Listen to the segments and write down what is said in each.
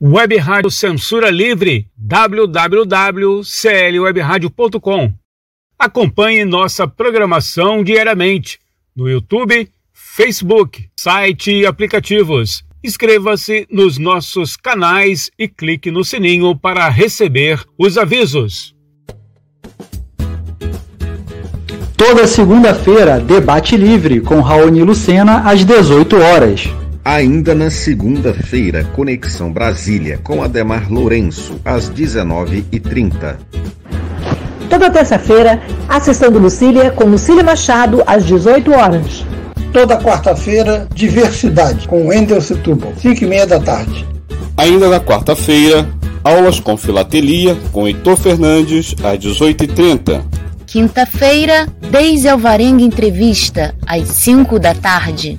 Web Rádio Censura Livre, www.clwebradio.com. Acompanhe nossa programação diariamente no YouTube, Facebook, site e aplicativos. Inscreva-se nos nossos canais e clique no sininho para receber os avisos. Toda segunda-feira, debate livre com Raoni Lucena às 18 horas. Ainda na segunda-feira, Conexão Brasília com Ademar Lourenço, às 19h30. Toda terça-feira, a sessão do Lucília com Lucília Machado, às 18 horas. Toda quarta-feira, Diversidade com Wendel Setúbal, 5 e meia da tarde. Ainda na quarta-feira, aulas com filatelia com Heitor Fernandes, às 18h30. Quinta-feira, Deise Alvarenga Entrevista, às 5 da tarde.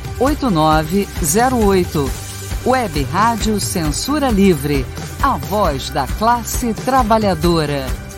8908. Web Rádio Censura Livre. A voz da classe trabalhadora.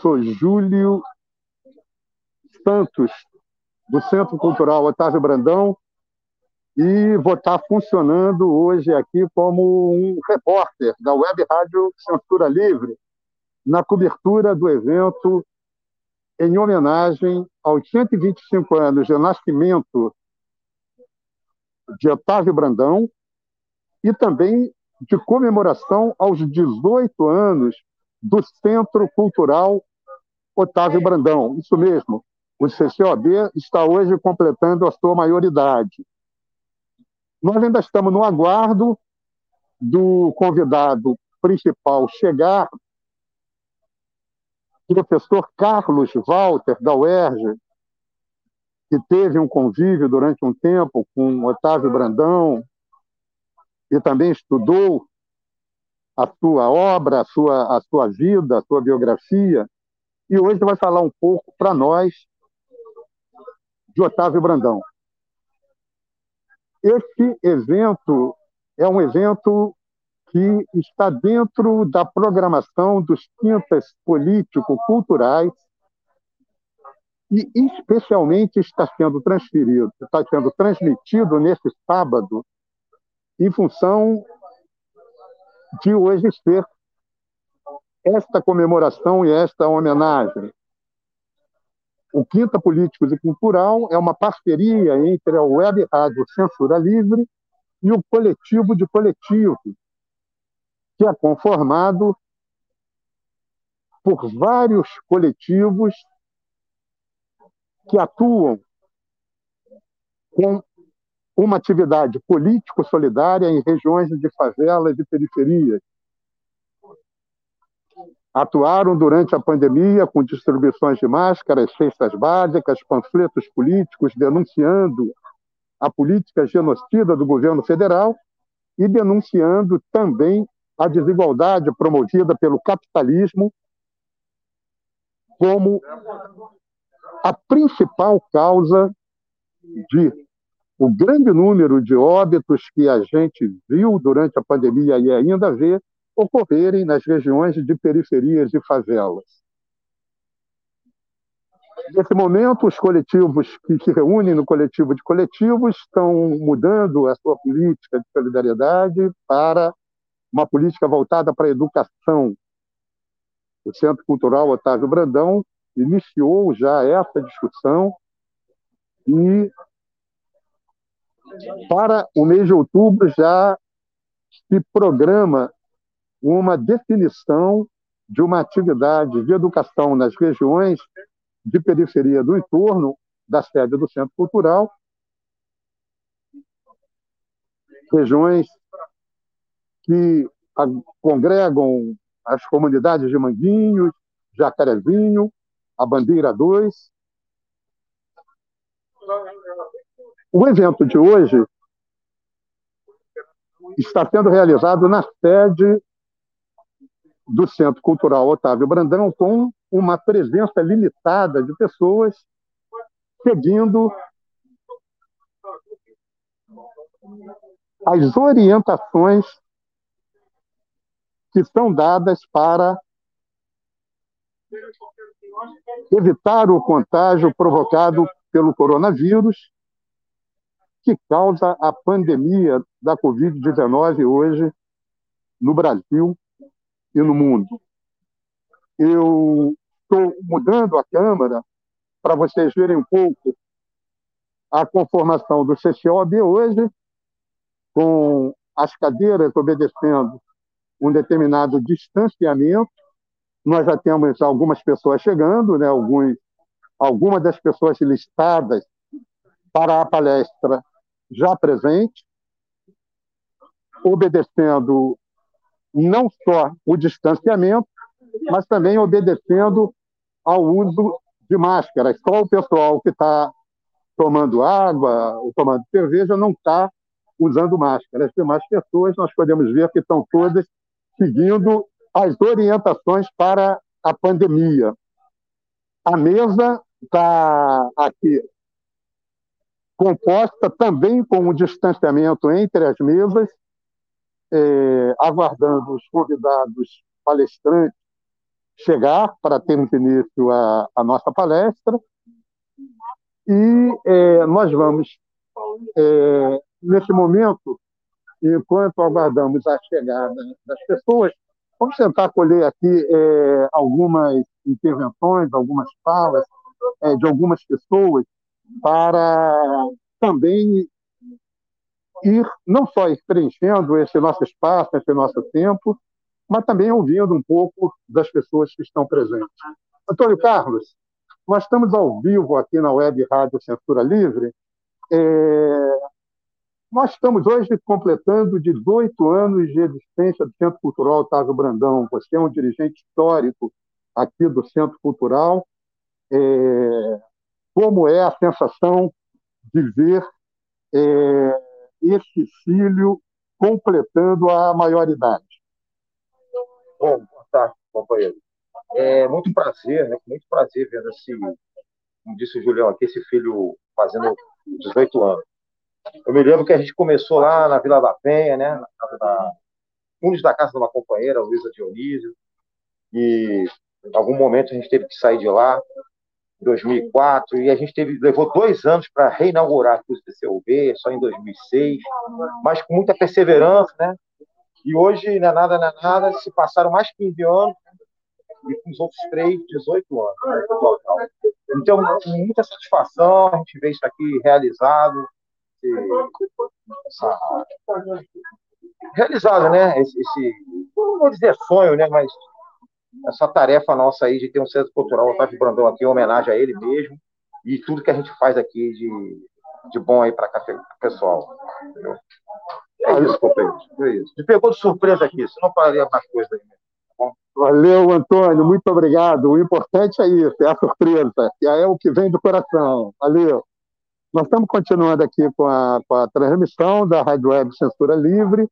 Sou Júlio Santos, do Centro Cultural Otávio Brandão, e vou estar funcionando hoje aqui como um repórter da Web Rádio Censura Livre, na cobertura do evento em homenagem aos 125 anos de nascimento de Otávio Brandão e também de comemoração aos 18 anos do Centro Cultural Otávio Brandão. Isso mesmo, o CCOB está hoje completando a sua maioridade. Nós ainda estamos no aguardo do convidado principal chegar, o professor Carlos Walter, da UERJ, que teve um convívio durante um tempo com Otávio Brandão e também estudou a sua obra, a sua, a sua vida, a sua biografia, e hoje vai falar um pouco para nós de Otávio Brandão. Esse evento é um evento que está dentro da programação dos quintas político-culturais e especialmente está sendo transferido, está sendo transmitido nesse sábado em função de hoje ser esta comemoração e esta homenagem. O Quinta Políticos e Cultural é uma parceria entre a Web Rádio Censura Livre e o Coletivo de Coletivos, que é conformado por vários coletivos que atuam com uma atividade político-solidária em regiões de favelas e periferias. Atuaram durante a pandemia com distribuições de máscaras, cestas básicas, panfletos políticos, denunciando a política genocida do governo federal e denunciando também a desigualdade promovida pelo capitalismo como a principal causa de o grande número de óbitos que a gente viu durante a pandemia e ainda vê ocorrerem nas regiões de periferias e favelas. Nesse momento, os coletivos que se reúnem no coletivo de coletivos estão mudando a sua política de solidariedade para uma política voltada para a educação. O Centro Cultural Otávio Brandão iniciou já essa discussão e para o mês de outubro já se programa uma definição de uma atividade de educação nas regiões de periferia do entorno da sede do Centro Cultural, regiões que congregam as comunidades de Manguinhos, Jacarezinho, a Bandeira 2, o evento de hoje está sendo realizado na sede do Centro Cultural Otávio Brandão, com uma presença limitada de pessoas seguindo as orientações que são dadas para evitar o contágio provocado pelo coronavírus que causa a pandemia da Covid-19 hoje no Brasil e no mundo. Eu estou mudando a câmera para vocês verem um pouco a conformação do CCOB hoje, com as cadeiras obedecendo um determinado distanciamento. Nós já temos algumas pessoas chegando, né? Algumas das pessoas listadas para a palestra já presente, obedecendo não só o distanciamento, mas também obedecendo ao uso de máscaras. Só o pessoal que está tomando água ou tomando cerveja não está usando máscara. As demais pessoas, nós podemos ver que estão todas seguindo as orientações para a pandemia. A mesa está aqui composta também com um distanciamento entre as mesas, é, aguardando os convidados palestrantes chegar para termos início a, a nossa palestra. E é, nós vamos, é, nesse momento, enquanto aguardamos a chegada das pessoas, vamos tentar colher aqui algumas intervenções, algumas falas de algumas pessoas para também ir, não só ir preenchendo esse nosso espaço, esse nosso tempo, mas também ouvindo um pouco das pessoas que estão presentes. Antônio Carlos, nós estamos ao vivo aqui na Web Rádio Censura Livre. É... Nós estamos hoje completando 18 anos de existência do Centro Cultural Otávio Brandão. Você é um dirigente histórico aqui do Centro Cultural. É... Como é a sensação de ver é... esse filho completando a maioridade? Bom, tarde, companheiro. É muito prazer, né? Muito prazer vendo esse, como disse o Julião aqui, esse filho fazendo 18 anos. Eu me lembro que a gente começou lá na Vila da Penha, né? Na casa da, da casa de uma companheira, Luísa Dionísio, e em algum momento a gente teve que sair de lá, 2004, e a gente teve, levou dois anos para reinaugurar a curso do CUB, só em 2006, mas com muita perseverança, né? E hoje, não é nada, não é nada, se passaram mais 15 anos e com os outros três, 18 anos. Né, então, muita satisfação a gente ver isso aqui realizado. Essa, realizado, né? Esse, esse, não vou dizer sonho, né? Mas essa tarefa nossa aí de ter um centro cultural Otávio Brandão aqui, em homenagem a ele mesmo, e tudo que a gente faz aqui de, de bom aí para o pessoal. Entendeu? É isso, companheiro. É isso. Me pegou de surpresa aqui, senão falaria mais coisa aí. Tá Valeu, Antônio, muito obrigado. O importante é isso, é a surpresa, que é o que vem do coração. Valeu. Nós estamos continuando aqui com a, com a transmissão da Rádio Web Censura Livre.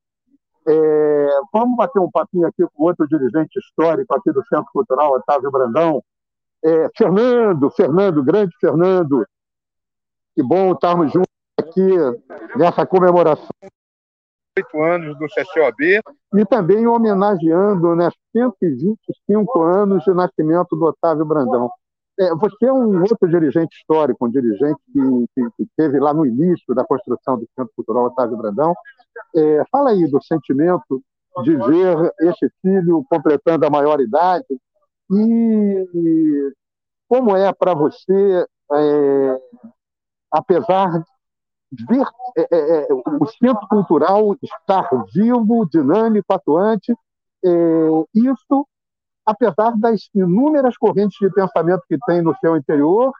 É, vamos bater um papinho aqui com outro dirigente histórico aqui do Centro Cultural, Otávio Brandão. É, Fernando, Fernando, grande Fernando. Que bom estarmos juntos aqui nessa comemoração 8 anos do CCOB. E também homenageando né, 125 anos de nascimento do Otávio Brandão. É, você é um outro dirigente histórico, um dirigente que, que, esteve lá no início da construção do Centro Cultural Otávio Brandão. É, fala aí do sentimento de ver esse filho completando a maioridade e como é para você, é, apesar ver é, é, é, o centro cultural estar vivo, dinâmico, atuante. Isso, apesar das inúmeras correntes de pensamento que tem no seu interior,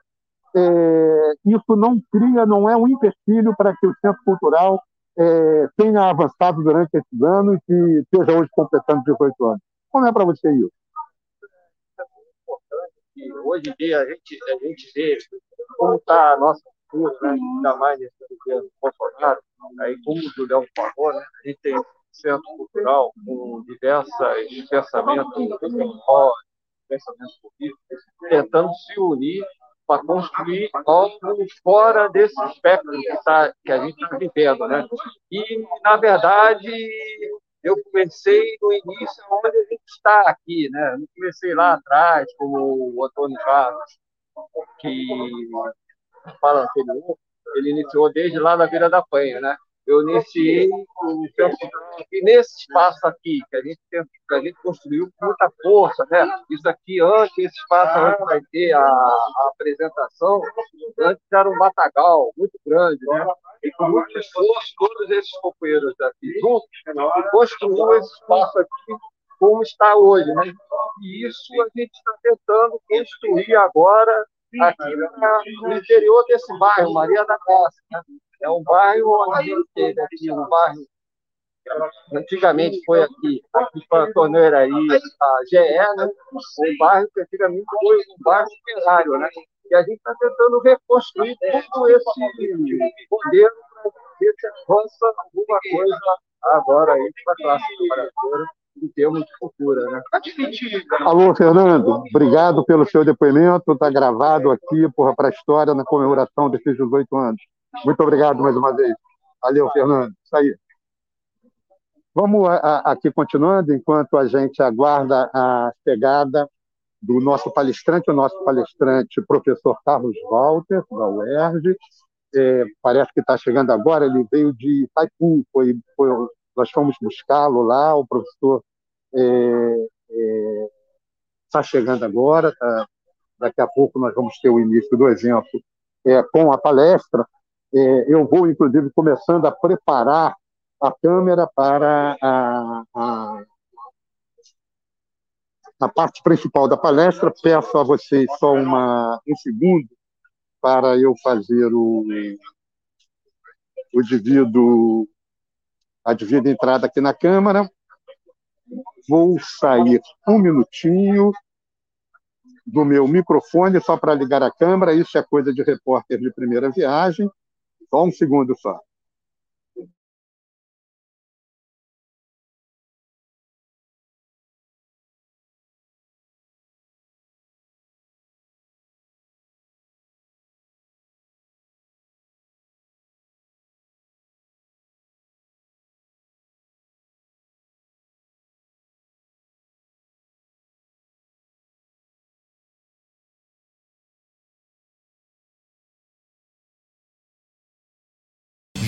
é, isso não cria, não é um empecilho para que o centro cultural é, tenha avançado durante esses anos e esteja hoje completando 18 anos. Como é para você isso? Hoje em dia a gente, a gente vê como está a nossa cultura, né? ainda mais nesse governo Bolsonaro, aí como o Julião falou, né? a gente tem centro cultural com diversos pensamentos pensamentos políticos, tentando se unir para construir algo fora desse espectro que, tá, que a gente está vivendo. Né? E, na verdade, eu comecei no início onde a gente está aqui, né? Não comecei lá atrás, como o Antônio Carlos, que fala anterior, ele iniciou desde lá na Vila da Penha, né? Eu iniciei o aqui nesse espaço aqui, que a gente, tem, que a gente construiu com muita força, né? Isso aqui, antes, esse espaço onde vai ter a, a apresentação, antes era um matagal muito grande, né? E com muito esforço, todos esses companheiros aqui juntos, construíram esse espaço aqui como está hoje, né? E isso a gente está tentando construir agora aqui no interior desse bairro, Maria da Graça. Né? É um bairro onde teve aqui, um bairro antigamente foi aqui, aqui para a aí, a GE, né? um bairro que antigamente foi um bairro operário, né? E a gente está tentando reconstruir todo esse modelo gente avança alguma coisa agora aí para a classe trabalhadora em termos de cultura, né? Alô, Fernando, obrigado pelo seu depoimento, está gravado aqui para a história na comemoração desses 18 anos. Muito obrigado mais uma vez. Valeu, Fernando. Isso aí. Vamos a, a, aqui continuando, enquanto a gente aguarda a chegada do nosso palestrante, o nosso palestrante, professor Carlos Walter, da UERJ. É, parece que está chegando agora, ele veio de Itaipu, foi, foi, nós fomos buscá-lo lá, o professor está é, é, tá chegando agora, tá, daqui a pouco nós vamos ter o início do evento é, com a palestra. É, eu vou, inclusive, começando a preparar a câmera para a, a, a parte principal da palestra. Peço a vocês só uma, um segundo para eu fazer o, o devido, a devida entrada aqui na câmera. Vou sair um minutinho do meu microfone só para ligar a câmera. Isso é coisa de repórter de primeira viagem. Só um segundo só.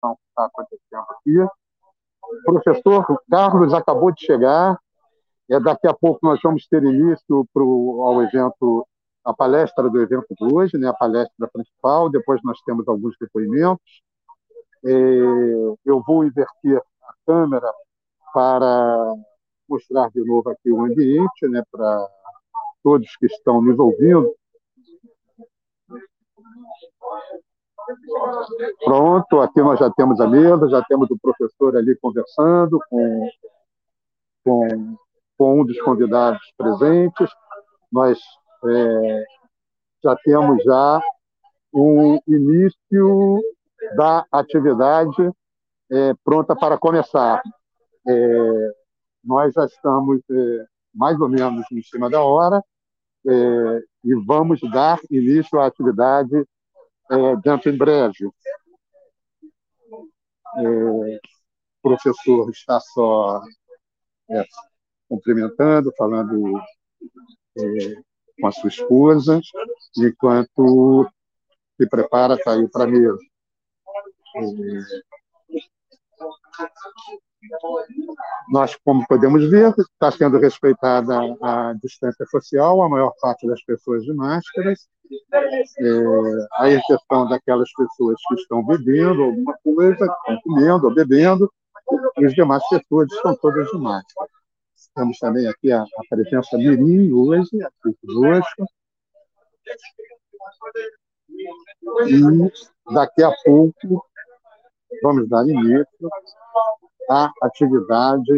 Que está acontecendo aqui. O professor Carlos acabou de chegar. É, daqui a pouco nós vamos ter início pro, ao evento, a palestra do evento de hoje, né, a palestra principal. Depois nós temos alguns depoimentos. É, eu vou inverter a câmera para mostrar de novo aqui o ambiente, né, para todos que estão nos ouvindo. Pronto, aqui nós já temos a mesa, já temos o professor ali conversando com, com, com um dos convidados presentes. Nós é, já temos já o início da atividade é, pronta para começar. É, nós já estamos é, mais ou menos em cima da hora é, e vamos dar início à atividade é, dentro em breve. É, o professor está só é, cumprimentando, falando é, com a sua esposa, enquanto se prepara para ir para a mesa. Nós, como podemos ver, está sendo respeitada a distância social, a maior parte das pessoas de máscaras, é, a exceção daquelas pessoas que estão bebendo alguma coisa, estão comendo ou bebendo, e as demais pessoas estão todas de máscara. Temos também aqui a, a presença Mirim hoje, aqui conosco. E daqui a pouco vamos dar início à atividade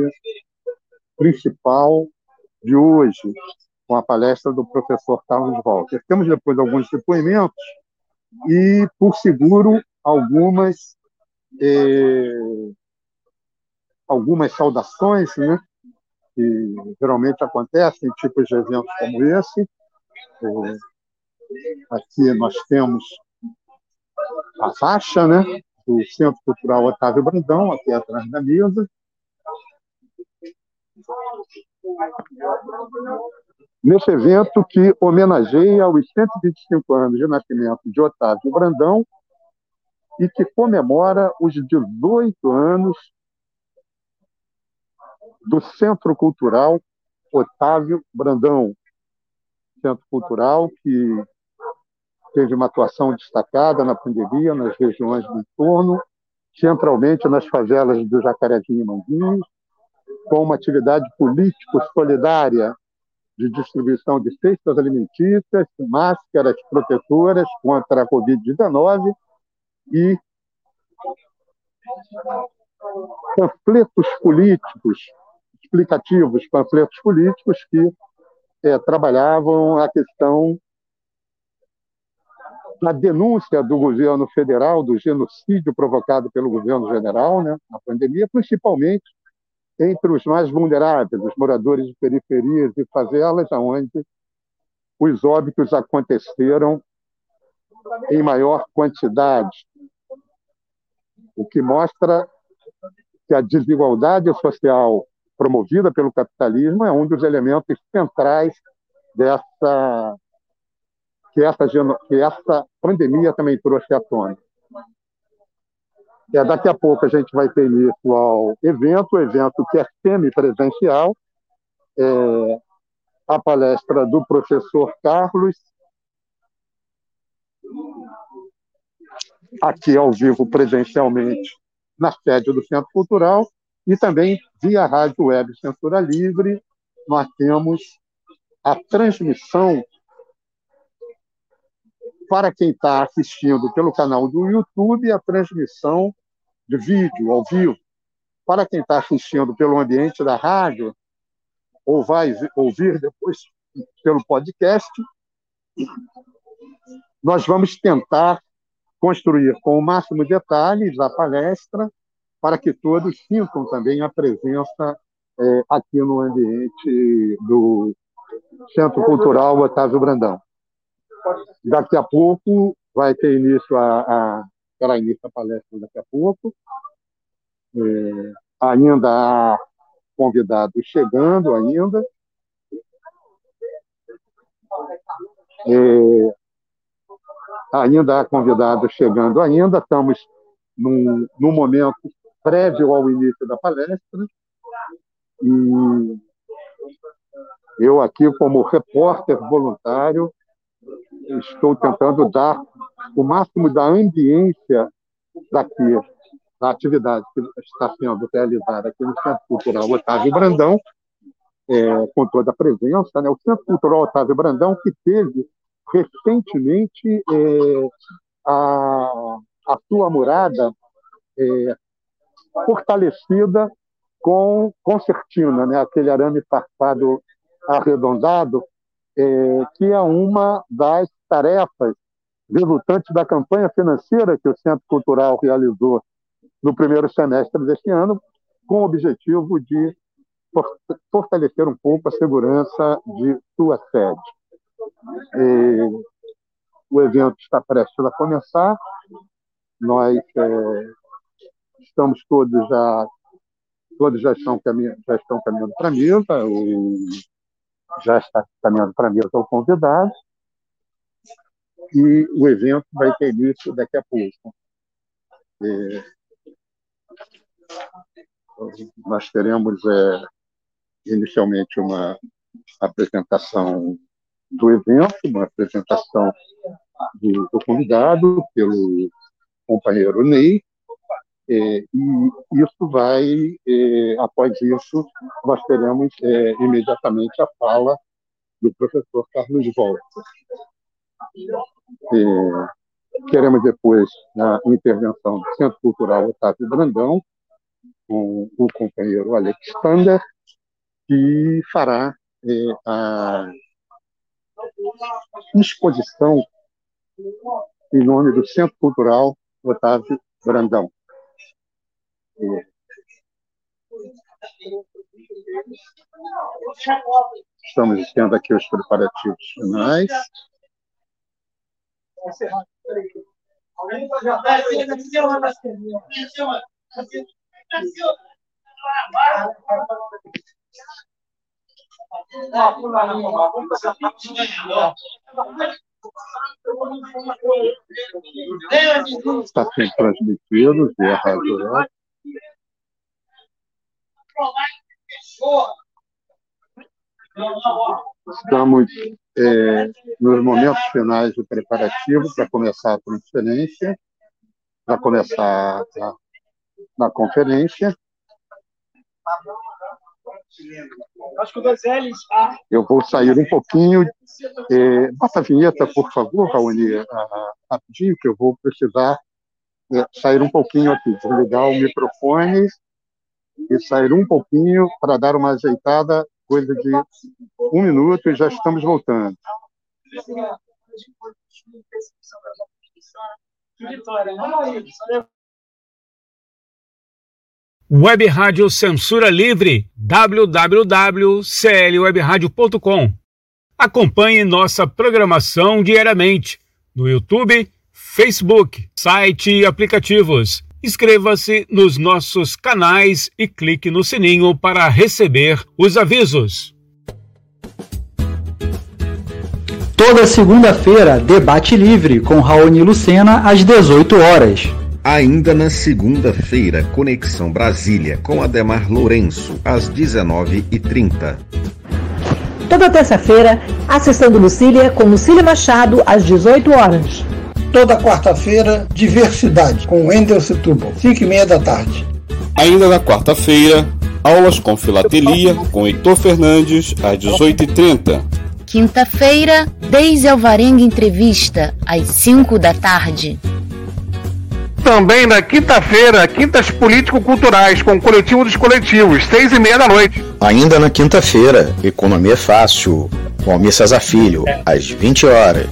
principal de hoje, com a palestra do professor Carlos Walter. Temos depois alguns depoimentos e, por seguro, algumas eh, algumas saudações, né, que geralmente acontecem em tipos de eventos como esse. Eh, aqui nós temos a faixa, né, do Centro Cultural Otávio Brandão, aqui atrás da mesa. Nesse evento que homenageia os 125 anos de nascimento de Otávio Brandão e que comemora os 18 anos do Centro Cultural Otávio Brandão. Centro Cultural que teve uma atuação destacada na pandemia, nas regiões do entorno, centralmente nas favelas do Jacarezinho e Manguinhos, com uma atividade político-solidária de distribuição de cestas alimentícias, máscaras protetoras contra a Covid-19 e panfletos políticos, explicativos, panfletos políticos que é, trabalhavam a questão da denúncia do governo federal do genocídio provocado pelo governo general né, na pandemia, principalmente entre os mais vulneráveis, os moradores de periferias e favelas, onde os óbitos aconteceram em maior quantidade, o que mostra que a desigualdade social promovida pelo capitalismo é um dos elementos centrais dessa que essa, que essa pandemia também trouxe à tona. É, daqui a pouco a gente vai ter início ao evento, evento que é semipresencial, é, a palestra do professor Carlos, aqui ao vivo presencialmente na sede do Centro Cultural e também via rádio web Censura Livre, nós temos a transmissão para quem está assistindo pelo canal do YouTube, a transmissão de vídeo ao vivo. Para quem está assistindo pelo ambiente da rádio, ou vai ouvir depois pelo podcast, nós vamos tentar construir com o máximo detalhes a palestra para que todos sintam também a presença é, aqui no ambiente do Centro Cultural Otávio Brandão. Daqui a pouco vai ter início a, a terá início a palestra daqui a pouco. É, ainda há convidados chegando ainda. É, ainda há convidados chegando ainda. Estamos num, momento prévio ao início da palestra. E eu aqui, como repórter voluntário, estou tentando dar o máximo da ambiência daqui, da atividade que está sendo realizada aqui no Centro Cultural Otávio Brandão, é, com toda a presença. Né? O Centro Cultural Otávio Brandão, que teve recentemente é, a, a sua morada é, fortalecida com concertina, né? aquele arame farpado arredondado, é, que é uma das tarefas resultantes da campanha financeira que o Centro Cultural realizou no primeiro semestre deste ano, com o objetivo de fortalecer um pouco a segurança de sua sede. E o evento está prestes a começar, nós é, estamos todos já todos já estão caminhando, já estão caminhando para a mesa, o, já está caminhando para a mesa o convidado, e o evento vai ter início daqui a pouco. É, nós teremos é, inicialmente uma apresentação do evento, uma apresentação do, do convidado pelo companheiro Ney, e isso vai, é, após isso, nós teremos é, imediatamente a fala do professor Carlos Volta. É, queremos depois a intervenção do Centro Cultural Otávio Brandão, com o companheiro Alexander, que fará é, a exposição em nome do Centro Cultural Otávio Brandão. Estamos tendo aqui os preparativos finais. Está sendo transmitido via Rádio Estamos é, nos momentos finais do preparativo para começar a transferência, para começar a, na conferência. Eu vou sair um pouquinho. É, bota a vinheta, por favor, Raoni, rapidinho, que eu vou precisar é, sair um pouquinho aqui, desligar o microfone e sair um pouquinho para dar uma ajeitada, coisa de um minuto e já estamos voltando. Web Rádio Censura Livre, www.clwebradio.com. Acompanhe nossa programação diariamente no YouTube, Facebook, site e aplicativos. Inscreva-se nos nossos canais e clique no sininho para receber os avisos. Toda segunda-feira, debate livre com Raoni Lucena às 18 horas. Ainda na segunda-feira, Conexão Brasília com Ademar Lourenço às 19h30. Toda terça-feira, Acessando Lucília com Lucília Machado às 18 horas. Toda quarta-feira, Diversidade, com Wendel Setúbal, 5 e meia da tarde. Ainda na quarta-feira, aulas com filatelia, com Heitor Fernandes, às 18h30. Quinta-feira, Deise Alvarenga Entrevista, às 5 da tarde. Também na quinta-feira, Quintas Político-Culturais, com o Coletivo dos Coletivos, seis e meia da noite. Ainda na quinta-feira, Economia Fácil, com Almir Cesar Filho, às 20 horas.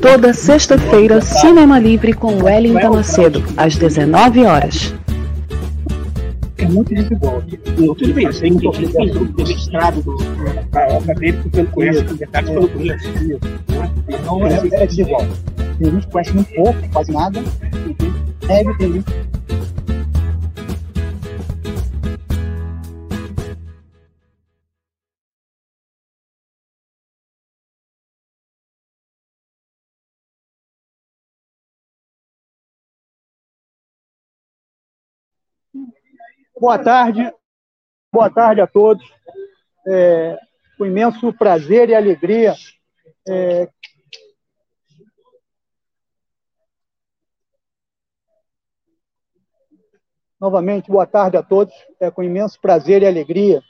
Toda sexta-feira, Cinema Livre com Wellington Macedo, às 19 horas. É muito desigual. Eu, tudo bem, eu sei que tem tem registrado da obra dele, porque eu conheço os detalhes que não conheço. Então é, é desigual. Tem gente que conhece muito pouco, quase nada. Ter gente Boa tarde, boa tarde a todos. É, com imenso prazer e alegria. É, Novamente, boa tarde a todos. É com imenso prazer e alegria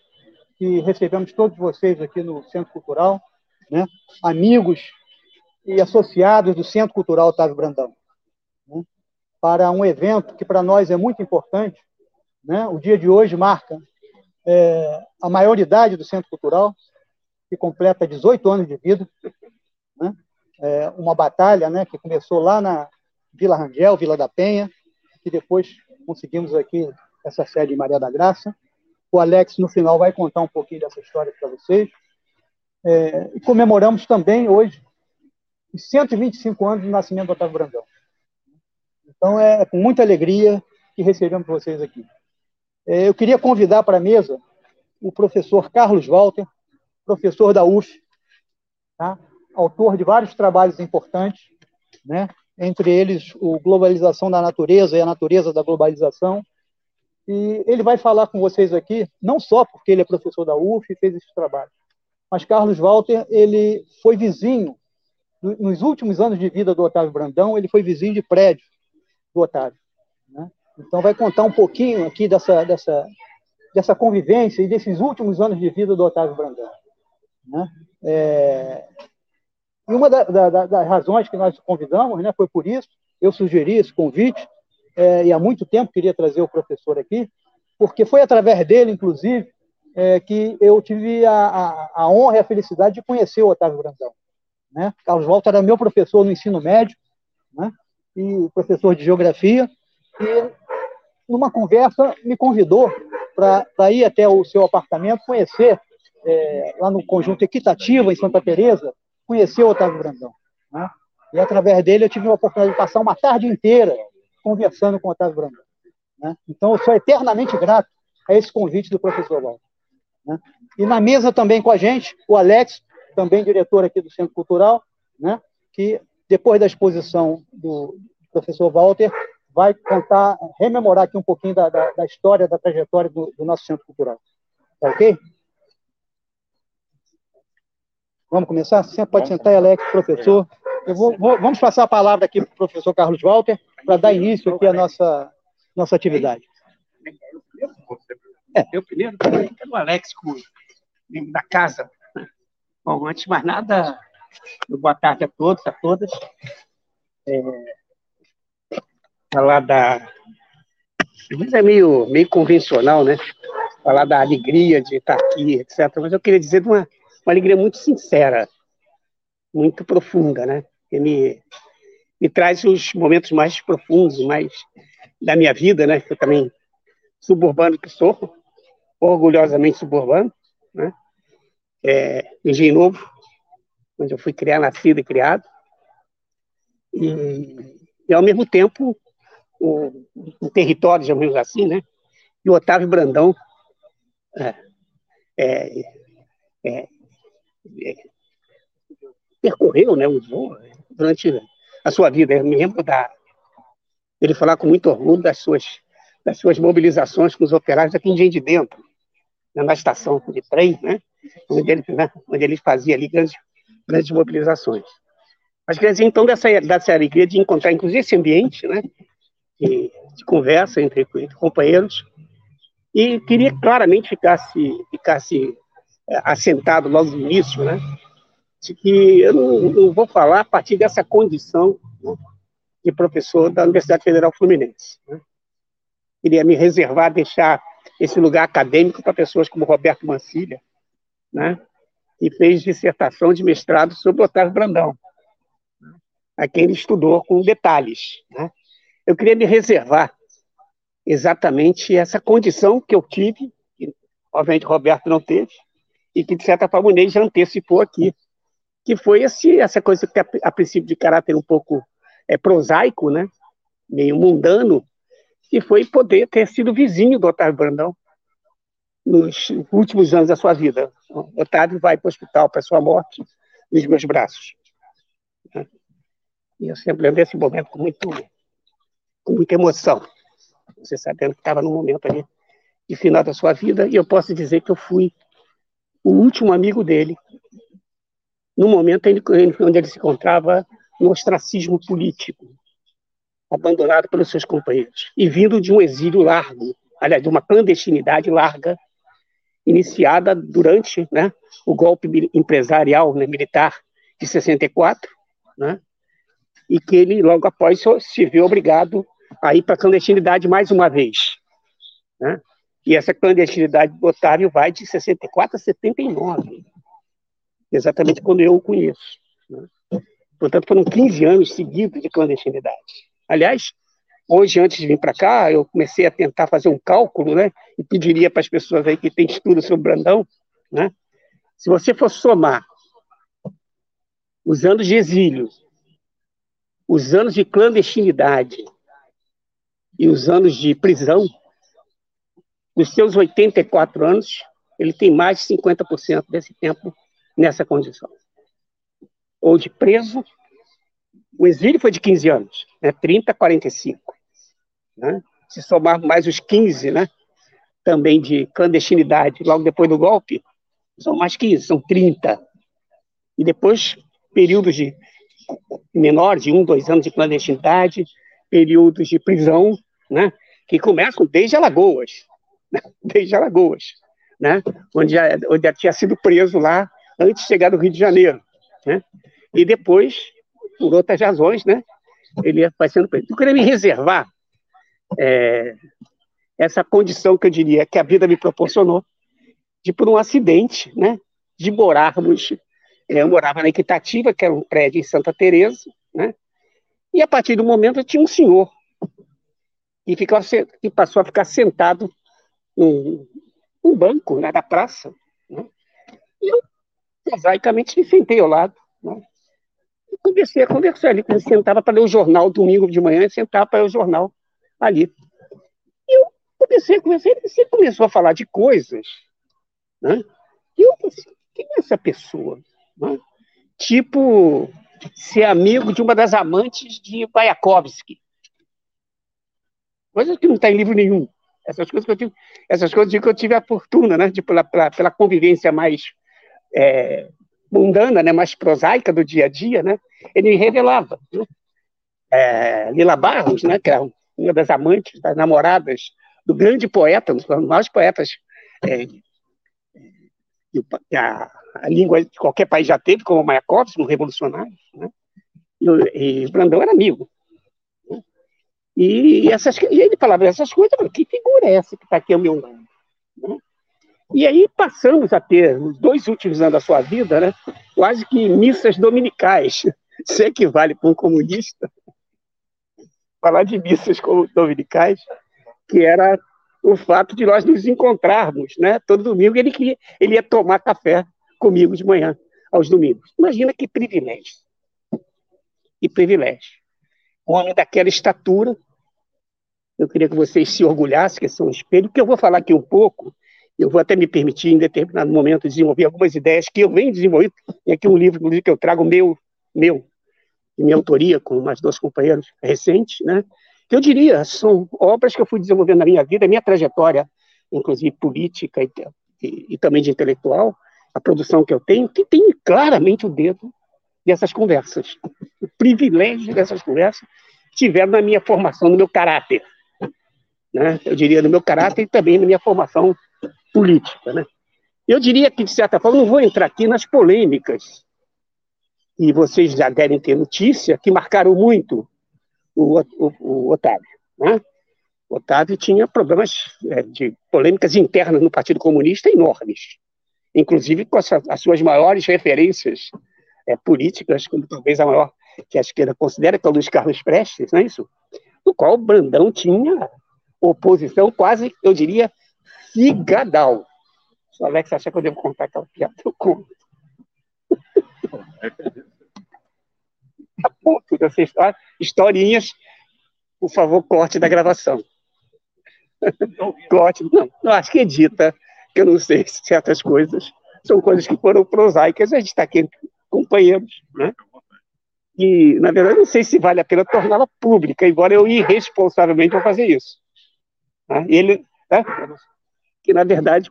que recebemos todos vocês aqui no Centro Cultural, né? amigos e associados do Centro Cultural Otávio Brandão, né? para um evento que para nós é muito importante, né? O dia de hoje marca é, a maioridade do Centro Cultural, que completa 18 anos de vida. Né? É, uma batalha né, que começou lá na Vila Rangel, Vila da Penha, que depois conseguimos aqui essa sede em Maria da Graça. O Alex, no final, vai contar um pouquinho dessa história para vocês. É, e comemoramos também hoje os 125 anos do nascimento do Otávio Brandão. Então, é com muita alegria que recebemos vocês aqui. É, eu queria convidar para a mesa o professor Carlos Walter, professor da UF, tá? autor de vários trabalhos importantes, né? entre eles o Globalização da Natureza e a Natureza da Globalização. E ele vai falar com vocês aqui, não só porque ele é professor da UF e fez esse trabalho, mas Carlos Walter, ele foi vizinho, nos últimos anos de vida do Otávio Brandão, ele foi vizinho de prédio do Otávio. Então, vai contar um pouquinho aqui dessa, dessa, dessa convivência e desses últimos anos de vida do Otávio Brandão. Né? É... E uma da, da, das razões que nós convidamos né, foi por isso, eu sugeri esse convite, é, e há muito tempo queria trazer o professor aqui, porque foi através dele, inclusive, é, que eu tive a, a, a, honra e a felicidade de conhecer o Otávio Brandão. Né? Carlos Walter era meu professor no ensino médio, né? e professor de geografia, e numa conversa, me convidou para ir até o seu apartamento, conhecer, é, lá no Conjunto Equitativa, em Santa Teresa, conhecer o Otávio Brandão. Né? E através dele eu tive a oportunidade de passar uma tarde inteira conversando com o Otávio Brandão. Né? Então eu sou eternamente grato a esse convite do professor Walter. Né? E na mesa também com a gente, o Alex, também diretor aqui do Centro Cultural, né? que depois da exposição do professor Walter, vai contar, rememorar aqui um pouquinho da, da, da história, da trajetória do, do, nosso centro cultural. Tá ok? Vamos começar? Você pode sentar, Alex, professor. Eu vou, vou, vamos passar a palavra aqui para o professor Carlos Walter para dar início aqui à nossa, nossa atividade. É. Eu primeiro, o Alex, membro da casa. Bom, antes de mais nada, boa tarde a todos, a todas. É, falar da. Às é meio, meio convencional, né? Falar da alegria de estar aqui, etc. Mas eu queria dizer de uma, uma alegria muito sincera, muito profunda, né? Que me, me traz os momentos mais profundos, mais da minha vida, né? Eu também suburbano que sou, orgulhosamente suburbano, né? É, Novo, onde eu fui criado, nascido e criado. E, e ao mesmo tempo, o, o território, digamos assim, né? E o Otávio Brandão é, é, é, é percorreu, né, durante a sua vida. Eu me lembro da, ele falar com muito orgulho das suas, das suas mobilizações com os operários aqui em de Dentro, né, na estação de trem, né, onde, ele, né, onde ele fazia ali grandes, grandes mobilizações. Mas quer dizer, então, dessa, dessa alegria de encontrar, inclusive, esse ambiente né, de, conversa entre, entre, companheiros, e queria claramente ficasse, ficasse é, assentado logo no início, né, de que eu não, não vou falar a partir dessa condição né, de professor da Universidade Federal Fluminense. Né. Queria me reservar, deixar esse lugar acadêmico para pessoas como Roberto Mancilha, né, que fez dissertação de mestrado sobre Otávio Brandão, a quem ele estudou com detalhes. Né. Eu queria me reservar exatamente essa condição que eu tive, que obviamente Roberto não teve, e que, de certa forma, o Ney já antecipou aqui, que foi esse, essa coisa que, a, a princípio, de caráter um pouco é, prosaico, né, meio mundano, que foi poder ter sido vizinho do Otávio Brandão nos últimos anos da sua vida. O Otávio vai para o hospital para sua morte nos meus braços. E eu sempre lembro desse momento com, muito, com muita emoção. Você sabendo que estava no momento ali de final da sua vida, e eu posso dizer que eu fui o último amigo dele, no momento onde ele se encontrava no ostracismo político, abandonado pelos seus companheiros, e vindo de um exílio largo, aliás, de uma clandestinidade larga, iniciada durante né, o golpe empresarial né, militar de 64, né, e que ele, logo após, se viu obrigado a ir para a clandestinidade mais uma vez. Né? E essa clandestinidade do Otávio vai de 64 a 79, exatamente quando eu o conheço. Né? Portanto, foram 15 anos seguidos de clandestinidade. Aliás, hoje, antes de vir para cá, eu comecei a tentar fazer um cálculo, né? E pediria para as pessoas aí que têm estudo sobre Brandão, né? Se você for somar os anos de exílio, os anos de clandestinidade e os anos de prisão, dos seus 84 anos, ele tem mais de 50% desse tempo nessa condição. Ou de preso, o exílio foi de 15 anos, né? 30 a 45. Né? Se somar mais os 15, né? Também de clandestinidade, logo depois do golpe, são mais 15, são 30. E depois, períodos de menores, de um, dois anos de clandestinidade, períodos de prisão, né? Que começam desde Alagoas, né? desde Alagoas, né? Onde já, onde já tinha sido preso lá antes de chegar do Rio de Janeiro, né? E depois por outras razões, né? Ele vai sendo preso. Eu queria me reservar é, essa condição que eu diria que a vida me proporcionou de por um acidente, né? De morarmos, é, eu morava na Equitativa, que era um prédio em Santa Teresa, né? E a partir do momento eu tinha um senhor que, ficou, que passou a ficar sentado num, num banco né, da praça, né? E eu, prosaicamente, me sentei ao lado, né? comecei a conversar ali, ele sentava para ler o jornal domingo de manhã, e sentava para ler o jornal ali. E eu comecei a conversar, ele começou a falar de coisas, né? E eu pensei, quem é essa pessoa? Né? Tipo, ser amigo de uma das amantes de Mayakovsky. Coisa que não está em livro nenhum. Essas coisas que eu tive, essas coisas que eu tive a fortuna, né? De, pela, pela, convivência mais é, mundana, né? Mais prosaica do dia a dia, né? Ele me revelava. Né? É, Lila Barros, né? Que era uma das amantes, das namoradas do grande poeta, um dos maiores poetas é, a, a, língua de qualquer país já teve, como Mayakovsky, um revolucionário, né? e, e Brandão era amigo. E, essas, e ele falava essas coisas, que figura é essa que está aqui ao meu lado? Né? E aí passamos a ter, nos dois últimos anos da sua vida, né, quase que missas dominicais. Isso equivale para um comunista falar de missas dominicais, que era o fato de nós nos encontrarmos, né? Todo domingo ele, queria, ele ia tomar café comigo de manhã, aos domingos. Imagina que privilégio. Que privilégio. Um homem daquela estatura, eu queria que vocês se orgulhassem, que são um espelho, porque eu vou falar aqui um pouco, eu vou até me permitir, em determinado momento, desenvolver algumas ideias que eu venho desenvolvendo. Tem aqui um livro, que eu trago meu, meu, de minha autoria, com mais dois companheiros recentes, né? que eu diria, são obras que eu fui desenvolvendo na minha vida, minha trajetória, inclusive política e, e, e também de intelectual, a produção que eu tenho, que tem claramente o dedo dessas conversas. O privilégio dessas conversas tiveram na minha formação, no meu caráter. Né? Eu diria no meu caráter e também na minha formação política. Né? Eu diria que, de certa forma, não vou entrar aqui nas polêmicas, e vocês já devem ter notícia, que marcaram muito o, o, o Otávio. Né? O Otávio tinha problemas é, de polêmicas internas no Partido Comunista enormes, inclusive com as, as suas maiores referências é, políticas, como talvez a maior que a esquerda considera, que é o Luiz Carlos Prestes, não é isso? No qual o Brandão tinha oposição quase, eu diria, figadal. Se o Alex acha que eu devo contar aquela piada, eu conto. a ponto dessa história, historinhas, por favor, corte da gravação. corte, não, não, acho que edita, que eu não sei se certas coisas são coisas que foram prosaicas, a gente está aqui companheiros, né? E, na verdade, não sei se vale a pena torná-la pública, embora eu irresponsavelmente vou fazer isso. Né? Ele, né? que, na verdade,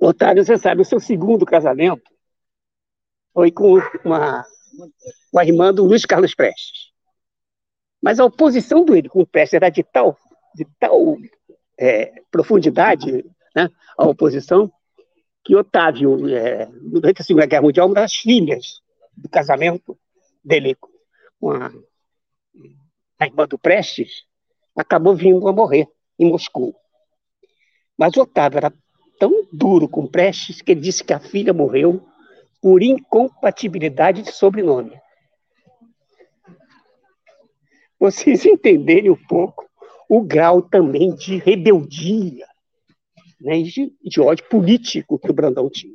Otávio, você sabe, o seu segundo casamento foi com uma com a irmã do Luiz Carlos Prestes. Mas a oposição dele com o Prestes era de tal, de tal é, profundidade, né, a oposição, que Otávio, é, durante a Segunda Guerra Mundial, uma das filhas do casamento dele com a, a irmã do Prestes, acabou vindo a morrer em Moscou. Mas Otávio era tão duro com Prestes que ele disse que a filha morreu por incompatibilidade de sobrenome. Vocês entenderem um pouco o grau também de rebeldia né, de, de ódio político que o Brandão tinha.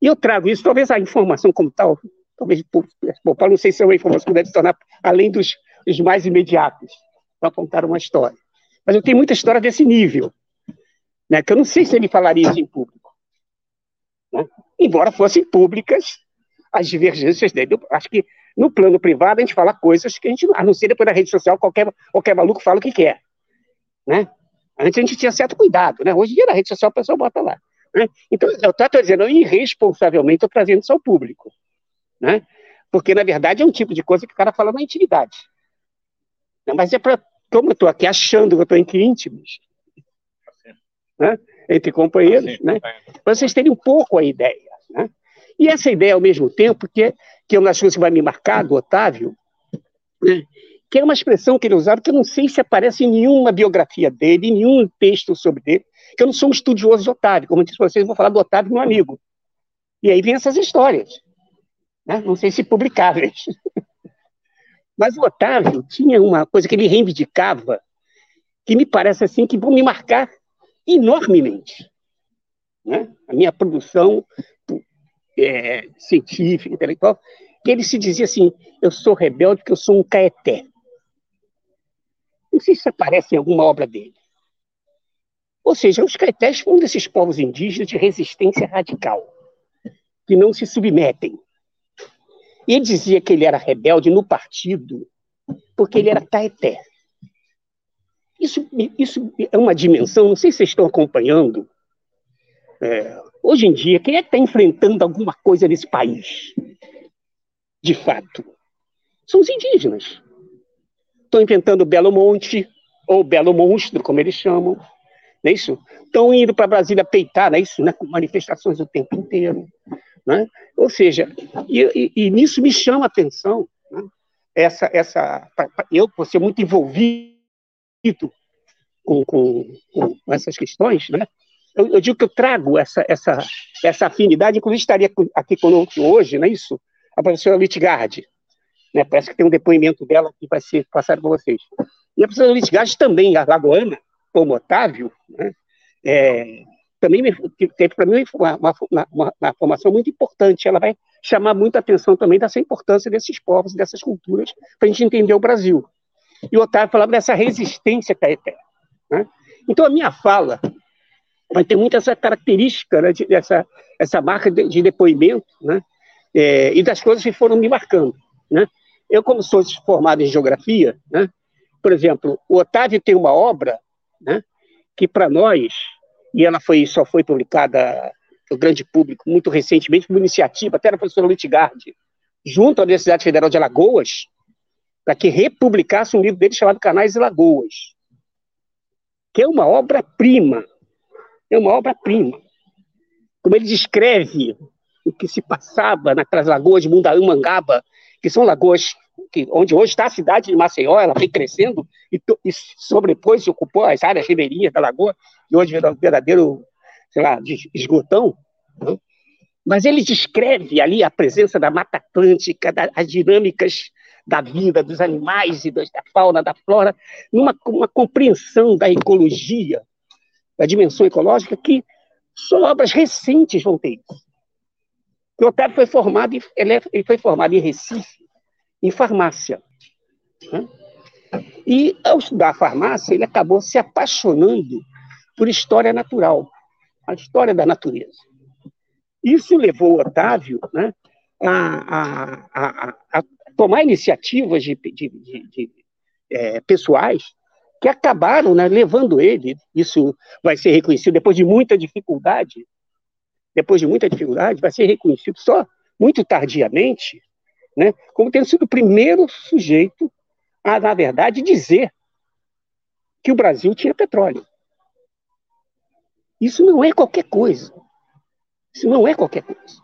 E eu trago isso, talvez a informação como tal, talvez, por, por não sei se é uma informação que deve se tornar além dos, dos mais imediatos, para contar uma história. Mas eu tenho muita história desse nível, né, que eu não sei se ele falaria isso em público né? embora fossem públicas as divergências dele. Eu acho que no plano privado a gente fala coisas que a gente, a não ser depois da rede social, qualquer, qualquer maluco fala o que quer. Né? Antes a gente tinha certo cuidado, né? Hoje em dia na rede social a pessoa bota lá. Né? Então, eu estou dizendo, eu irresponsavelmente estou trazendo isso ao público. Né? Porque, na verdade, é um tipo de coisa que o cara fala na intimidade. Mas é para, como eu estou aqui achando que eu estou entre íntimos, né? entre companheiros, né? para vocês terem um pouco a ideia. Né? E essa ideia, ao mesmo tempo, que, é, que é uma das coisas que vai me marcar do Otávio, né? que é uma expressão que ele usava que eu não sei se aparece em nenhuma biografia dele, em nenhum texto sobre ele, que eu não sou um estudioso de Otávio. Como eu disse para vocês, eu vou falar do Otávio, meu amigo. E aí vem essas histórias. Né? Não sei se publicáveis. Mas o Otávio tinha uma coisa que ele reivindicava, que me parece assim que vão me marcar enormemente. Né? A minha produção é, científica, intelectual, que ele se dizia assim: eu sou rebelde porque eu sou um caeté. Não sei se aparece em alguma obra dele. Ou seja, os caetés foram um desses povos indígenas de resistência radical, que não se submetem. E ele dizia que ele era rebelde no partido porque ele era caeté. isso, isso é uma dimensão, não sei se vocês estão acompanhando. É, hoje em dia, quem é que está enfrentando alguma coisa nesse país? De fato, são os indígenas. Estão enfrentando Belo Monte, ou Belo Monstro, como eles chamam, não é isso? Estão indo para Brasília peitar, não é isso? Né? Com manifestações o tempo inteiro. Né? Ou seja, e, e, e nisso me chama a atenção né? essa, essa, eu, por ser muito envolvido com, com, com essas questões, né? Eu, eu, digo que eu trago essa, essa, essa afinidade, inclusive estaria aqui conosco hoje, não é isso? A professora Litgard, né? Parece que tem um depoimento dela que vai ser passado para vocês. E a professora Litgard também, a Lagoana, como Otávio, né? É, também teve para mim uma, uma, uma, uma, formação muito importante. Ela vai chamar muita atenção também dessa importância desses povos, dessas culturas, para a gente entender o Brasil. E o Otávio falava dessa resistência caeté. Né? Então, a minha fala vai ter muito essa característica, né, de, dessa essa marca de, de depoimento, né? É, e das coisas que foram me marcando. Né? Eu, como sou formado em geografia, né? por exemplo, o Otávio tem uma obra né, que, para nós, e ela foi, só foi publicada no grande público muito recentemente, uma iniciativa, até da professora Litgard, junto à Universidade Federal de Alagoas, para que republicasse um livro dele chamado Canais e Lagoas, que é uma obra-prima. É uma obra-prima. Como ele descreve o que se passava naquelas lagoas de Mundaú, Mangaba, que são lagoas que, onde hoje está a cidade de Maceió, ela vem crescendo e, e sobrepôs e ocupou as áreas ribeirinhas da lagoa, e hoje é um verdadeiro, sei lá, esgotão. Né? Mas ele descreve ali a presença da Mata Atlântica, da, as dinâmicas da vida, dos animais e da fauna, da flora, numa uma compreensão da ecologia, da dimensão ecológica, que só obras recentes vão ter isso. O Otávio foi formado, ele, é, ele foi formado em Recife, em farmácia. Né? E, ao estudar farmácia, ele acabou se apaixonando por história natural, a história da natureza. Isso levou Otávio né, a, a, a, a tomar iniciativas de, de, de, de é, pessoais que acabaram né, levando ele, isso vai ser reconhecido depois de muita dificuldade, depois de muita dificuldade, vai ser reconhecido só muito tardiamente, né, como tendo sido o primeiro sujeito a, na verdade, dizer que o Brasil tinha petróleo. Isso não é qualquer coisa. Isso não é qualquer coisa.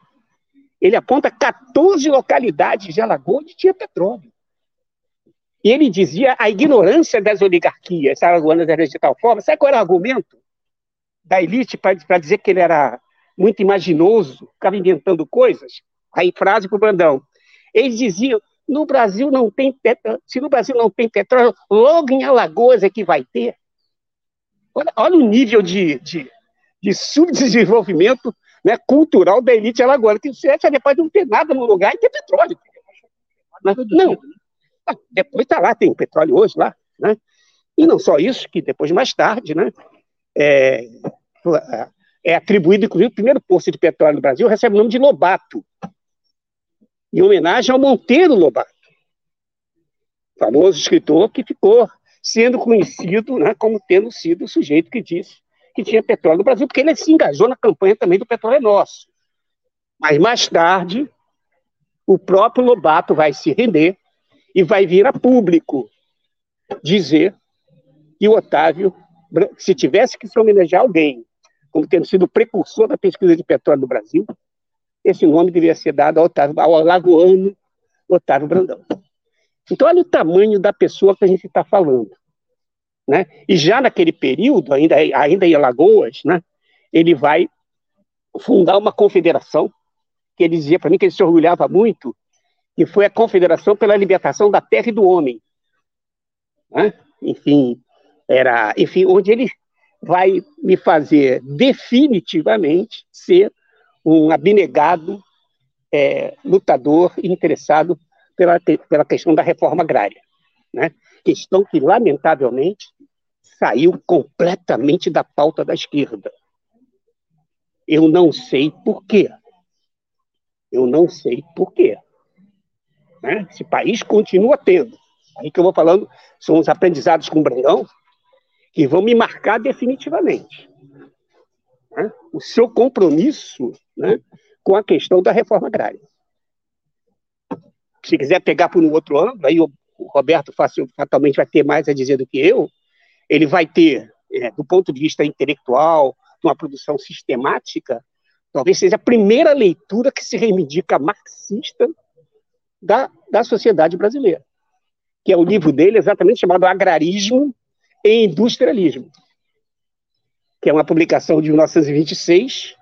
Ele aponta 14 localidades de Alagoas onde tinha petróleo. E ele dizia a ignorância das oligarquias alagoanas era de tal forma. Sabe qual era o argumento da elite para dizer que ele era muito imaginoso, ficava inventando coisas? Aí, frase para o Brandão. Eles diziam: no Brasil não tem petróleo, se no Brasil não tem petróleo, logo em Alagoas é que vai ter. Olha, olha o nível de, de, de subdesenvolvimento né, cultural da elite alagoana, que você pode não ter nada no lugar e ter petróleo. Mas, não. Ah, depois está lá, tem petróleo hoje lá. Né? E não só isso, que depois, mais tarde, né, é, é atribuído, inclusive, o primeiro posto de petróleo no Brasil recebe o nome de Lobato, em homenagem ao Monteiro Lobato, famoso escritor que ficou sendo conhecido né, como tendo sido o sujeito que disse que tinha petróleo no Brasil, porque ele se engajou na campanha também do petróleo é nosso. Mas mais tarde, o próprio Lobato vai se render e vai vir a público dizer que o Otávio, se tivesse que se homenagear alguém, como tendo sido precursor da pesquisa de petróleo no Brasil, esse nome devia ser dado ao, Otávio, ao lagoano Otávio Brandão. Então, olha o tamanho da pessoa que a gente está falando. Né? E já naquele período, ainda, ainda em Alagoas, né, ele vai fundar uma confederação, que ele dizia para mim que ele se orgulhava muito, que foi a Confederação pela Libertação da Terra e do Homem. Né? Enfim, era, enfim, onde ele vai me fazer definitivamente ser um abnegado é, lutador interessado pela, pela questão da reforma agrária. Né? Questão que, lamentavelmente, saiu completamente da pauta da esquerda. Eu não sei por quê. Eu não sei por quê. Né? Esse país continua tendo. Aí que eu vou falando, são os aprendizados com o Brandão, que vão me marcar definitivamente. Né? O seu compromisso né, com a questão da reforma agrária. Se quiser pegar por um outro ângulo, aí o Roberto fatalmente vai ter mais a dizer do que eu, ele vai ter, é, do ponto de vista intelectual, uma produção sistemática, talvez seja a primeira leitura que se reivindica marxista da, da sociedade brasileira, que é o livro dele exatamente chamado Agrarismo e Industrialismo, que é uma publicação de 1926,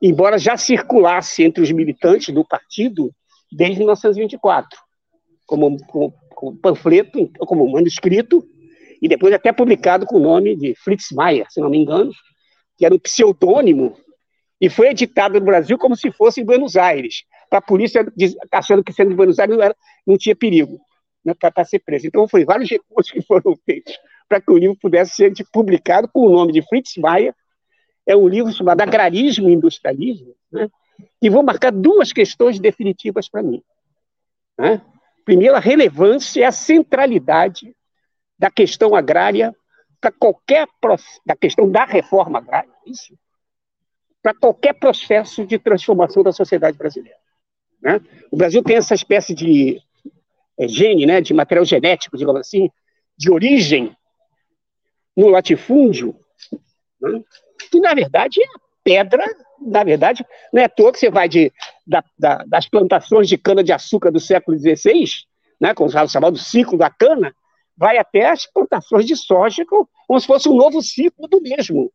embora já circulasse entre os militantes do partido desde 1924, como, como, como panfleto, como manuscrito, e depois até publicado com o nome de Fritz Mayer, se não me engano, que era um pseudônimo, e foi editado no Brasil como se fosse em Buenos Aires, para a polícia achando que sendo em Buenos Aires não, era, não tinha perigo né, para ser preso. Então, foi vários recursos que foram feitos para que o livro pudesse ser publicado com o nome de Fritz Mayer. É um livro chamado Agrarismo e Industrialismo, né, e vou marcar duas questões definitivas para mim. Né? Primeiro, a relevância e a centralidade da questão agrária para qualquer da questão da reforma agrária, isso, para qualquer processo de transformação da sociedade brasileira. Né? O Brasil tem essa espécie de é, gene, né, de material genético, digamos assim, de origem no latifúndio, né, que na verdade é a pedra, na verdade, não é à toa que você vai de, da, da, das plantações de cana-de-açúcar do século XVI, né, como se chamado ciclo da cana, vai até as plantações de soja, como se fosse um novo ciclo do mesmo.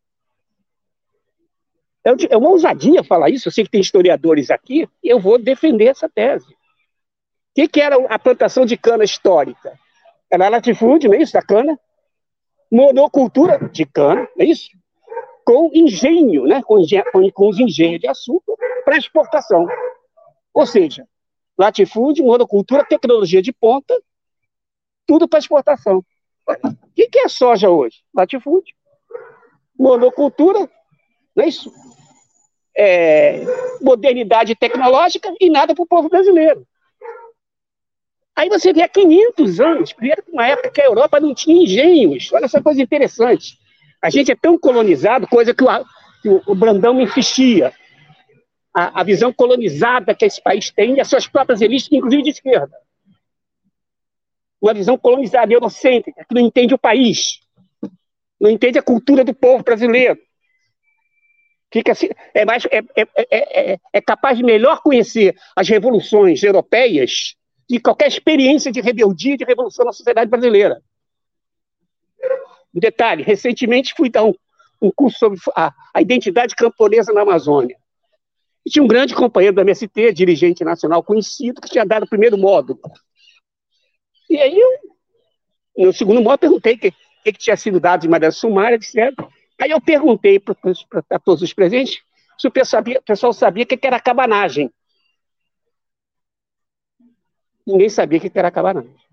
É, é uma ousadia falar isso, eu sei que tem historiadores aqui, e eu vou defender essa tese. O que, que era a plantação de cana histórica? Era latifúndio, não é isso, da cana? Monocultura de cana, não é isso? Com engenho, né? com, com, os engenhos de açúcar para exportação. Ou seja, latifúndio, monocultura, tecnologia de ponta, tudo para exportação. O que, que é soja hoje? Latifúndio. Monocultura, não é isso? É, modernidade tecnológica e nada para o povo brasileiro. Aí você vê há 500 anos, primeiro uma época que a Europa não tinha engenhos. Olha essa coisa interessante. A gente é tão colonizado, coisa que o, que o Brandão me insistia. A, a visão colonizada que esse país tem e as suas próprias elites, inclusive de esquerda uma visão colonizada, eurocêntrica, que não entende o país, não entende a cultura do povo brasileiro. Fica assim, é, mais, é, é, é, é capaz de melhor conhecer as revoluções europeias de qualquer experiência de rebeldia, de revolução na sociedade brasileira. Detalhe, recentemente fui dar um, um curso sobre a, a, identidade camponesa na Amazônia. E tinha um grande companheiro da MST, dirigente nacional conhecido, que tinha dado o primeiro módulo. E aí, eu, no segundo modo, perguntei o que, que, tinha sido dado de maneira sumária, etc. Aí eu perguntei para todos os presentes se o pessoal sabia, o pessoal sabia que, que era cabanagem. Ninguém sabia o que era cabanagem.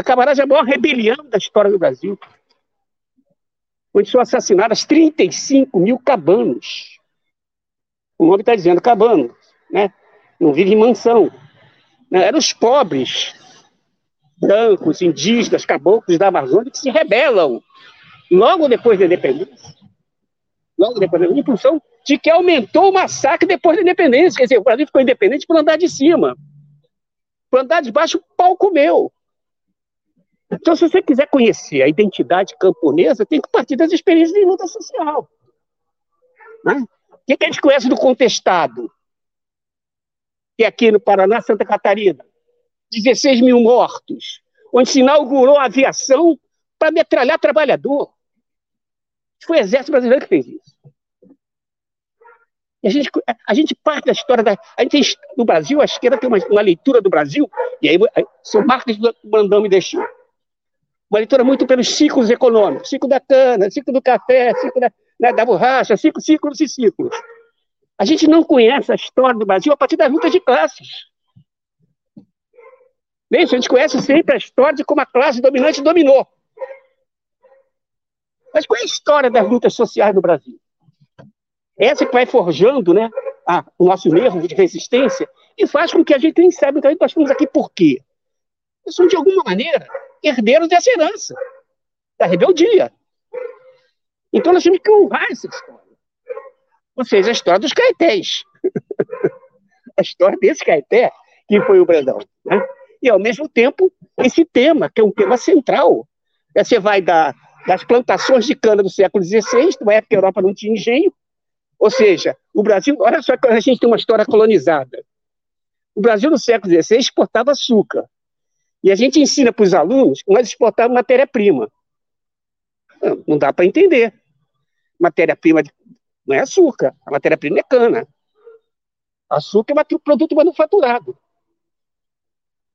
A cabanagem é a maior rebelião da história do Brasil, onde são assassinadas 35 mil cabanos. O nome está dizendo cabano, né? Não vive em mansão. Né? Eram os pobres brancos, indígenas, caboclos da Amazônia que se rebelam logo depois da independência. Logo depois da função de que aumentou o massacre depois da independência. Quer dizer, o Brasil ficou independente por andar de cima. Por andar de baixo, o pau comeu. Então, se você quiser conhecer a identidade camponesa, tem que partir das experiências de luta social. Né? O que, a gente conhece do contestado? Que é aqui no Paraná, Santa Catarina. 16 mil mortos, onde se inaugurou a aviação para metralhar trabalhador. Foi o Exército Brasileiro que fez isso. E a gente, a gente parte da história da. A gente tem, no Brasil, a esquerda tem uma, uma leitura do Brasil, e aí são marcas do Brandão me deixou. Uma leitura muito pelos ciclos econômicos, ciclo da cana, ciclo do café, ciclo da, né, da borracha, ciclo, ciclos e ciclos. A gente não conhece a história do Brasil a partir das lutas de classes. Bem, a gente conhece sempre a história de como a classe dominante dominou. Mas qual é a história das lutas sociais no Brasil? Essa que vai forjando né, a, o nosso nervo de resistência e faz com que a gente nem saiba que nós estamos aqui por quê. São, de alguma maneira, herdeiros dessa herança. da rebeldia. Então nós temos que honrar essa história. Ou seja, a história dos caetés. a história desse caeté que foi o Brandão. Né? E, ao mesmo tempo, esse tema, que é um tema central. Você vai da, das plantações de cana do século XVI, numa época que a Europa não tinha engenho, ou seja, o Brasil, olha só que a gente tem uma história colonizada. O Brasil, no século XVI, exportava açúcar. E a gente ensina para os alunos que nós exportávamos matéria-prima. Não dá para entender. Matéria-prima não é açúcar, a matéria-prima é cana. Açúcar é um produto manufaturado.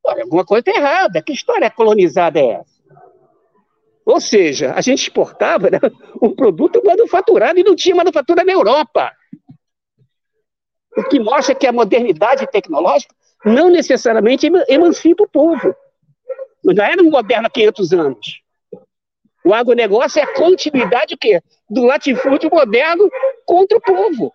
Olha, alguma coisa está errada. Que história colonizada é essa? Ou seja, a gente exportava né, um produto manufaturado e não tinha manufatura na Europa. O que mostra que a modernidade tecnológica não necessariamente emancipa o povo. Não era um moderno há 500 anos. O agronegócio é a continuidade o quê? do latifúndio moderno contra o povo.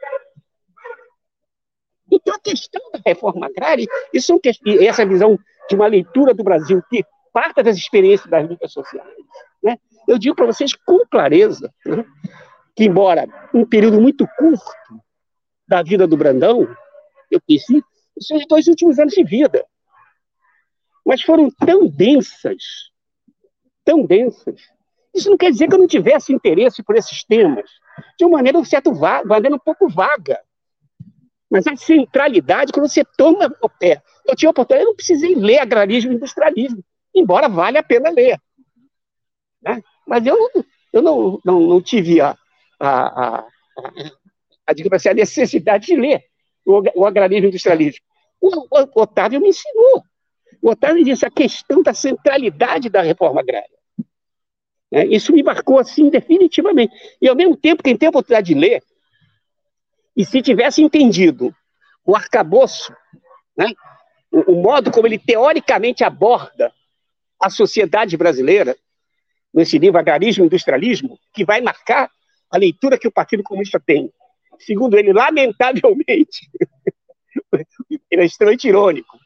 Então, a questão da reforma agrária, isso é essa visão de uma leitura do Brasil que parta das experiências das lutas sociais, né? eu digo para vocês com clareza né? que, embora um período muito curto da vida do Brandão, eu conheci os seus dois últimos anos de vida, mas foram tão densas, tão densas. Isso não quer dizer que eu não tivesse interesse por esses temas, de uma maneira um certo vaga, maneira um pouco vaga. Mas a centralidade, quando você toma o pé. Eu tinha oportunidade, eu não precisei ler agrarismo e industrialismo, embora valha a pena ler. Né? Mas eu, eu não, não, não tive a, a, a, a, assim, a necessidade de ler o, o agrarismo e industrialismo. O, o, Otávio me ensinou. O Otávio disse a questão da centralidade da reforma agrária. É, isso me marcou assim definitivamente. E ao mesmo tempo, quem tem a oportunidade de ler, e se tivesse entendido o arcabouço, né, o, o modo como ele teoricamente aborda a sociedade brasileira, nesse livro Agrarismo e Industrialismo, que vai marcar a leitura que o Partido Comunista tem. Segundo ele, lamentavelmente, ele é extremamente irônico,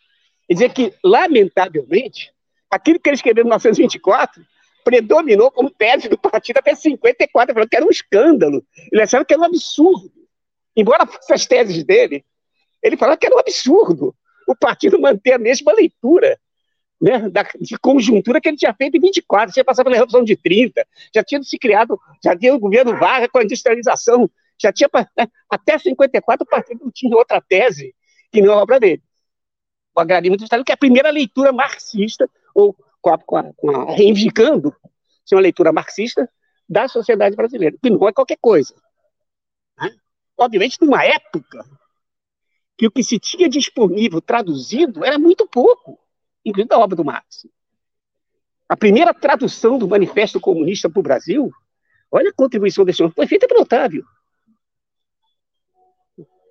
dizer que, lamentavelmente, aquilo que ele escreveu em 1924 predominou como tese do partido até 54, falou que era um escândalo. Ele achava que era um absurdo. Embora fossem as teses dele, ele falava que era um absurdo o partido manter a mesma leitura né, da, de conjuntura que ele tinha feito em 24, tinha passado pela Revolução de 30, já tinha se criado, já tinha o governo Vargas com a industrialização, já tinha, né, até 54 o partido não tinha outra tese que não a obra dele. O agrarismo industrial, que é a primeira leitura marxista, ou com a, com a, com a reivindicando uma leitura marxista da sociedade brasileira, que não é qualquer coisa obviamente, numa época que o que se tinha disponível traduzido era muito pouco, incluindo a obra do Marx. A primeira tradução do Manifesto Comunista para o Brasil, olha a contribuição desse homem, foi feita pelo Otávio.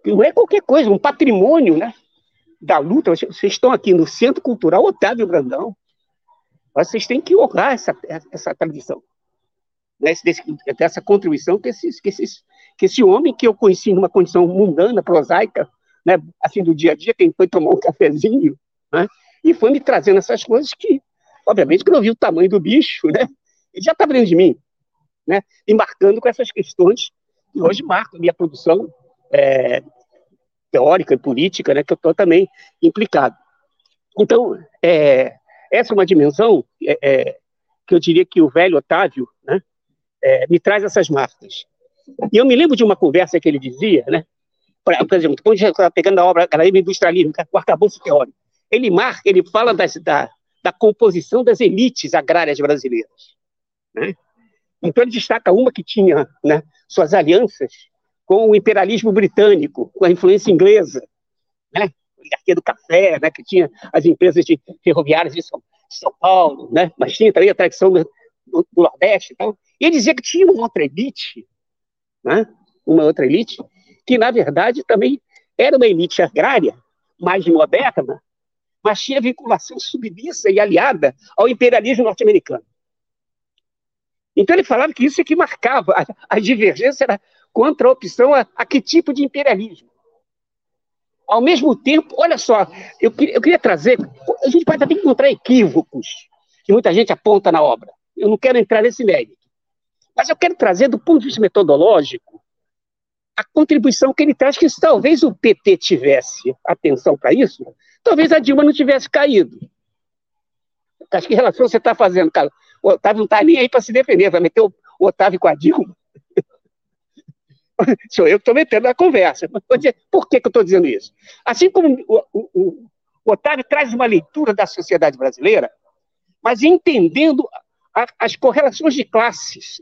Não é qualquer coisa, um patrimônio né, da luta. Vocês estão aqui no Centro Cultural Otávio Brandão. Vocês têm que honrar essa, essa tradição né, desse, dessa contribuição que, esses, que, esses, que esse homem que eu conheci numa condição mundana, prosaica, né, assim, do dia a dia, quem foi tomar um cafezinho, né, e foi me trazendo essas coisas que, obviamente, que eu vi o tamanho do bicho, né, ele já estava dentro de mim, né, e marcando com essas questões que hoje marcam a minha produção é, teórica e política, né, que eu estou também implicado. Então, é, essa é uma dimensão é, é que eu diria que o velho Otávio, né, é, me traz essas marcas. E eu me lembro de uma conversa que ele dizia, né? Por, exemplo, quando já está pegando a obra Academia Industrialismo, o arcabouço teórico, ele marca, ele fala das, da, da composição das elites agrárias brasileiras. Né? Então ele destaca uma que tinha né, suas alianças com o imperialismo britânico, com a influência inglesa, né? a do café, né, que tinha as empresas de ferroviárias de São, de São Paulo, né? mas tinha também a tradição do, do, do Nordeste. Então, e ele dizia que tinha uma outra elite, né? uma outra elite, que na verdade também era uma elite agrária, mais moderna, mas tinha vinculação submissa e aliada ao imperialismo norte-americano. Então ele falava que isso é que marcava, a, a divergência era contra a opção a, a, que tipo de imperialismo. Ao mesmo tempo, olha só, eu, eu queria trazer, a gente pode até encontrar equívocos que muita gente aponta na obra. Eu não quero entrar nesse mérito. Mas eu quero trazer, do ponto de vista metodológico, a contribuição que ele traz, que se talvez o PT tivesse atenção para isso, talvez a Dilma não tivesse caído. Acho que relação você está fazendo, cara. O Otávio não está nem aí para se defender, vai meter o Otávio com a Dilma. Sou eu que estou metendo na conversa. Por que, que eu estou dizendo isso? Assim como o, o, o Otávio traz uma leitura da sociedade brasileira, mas entendendo a, as correlações de classes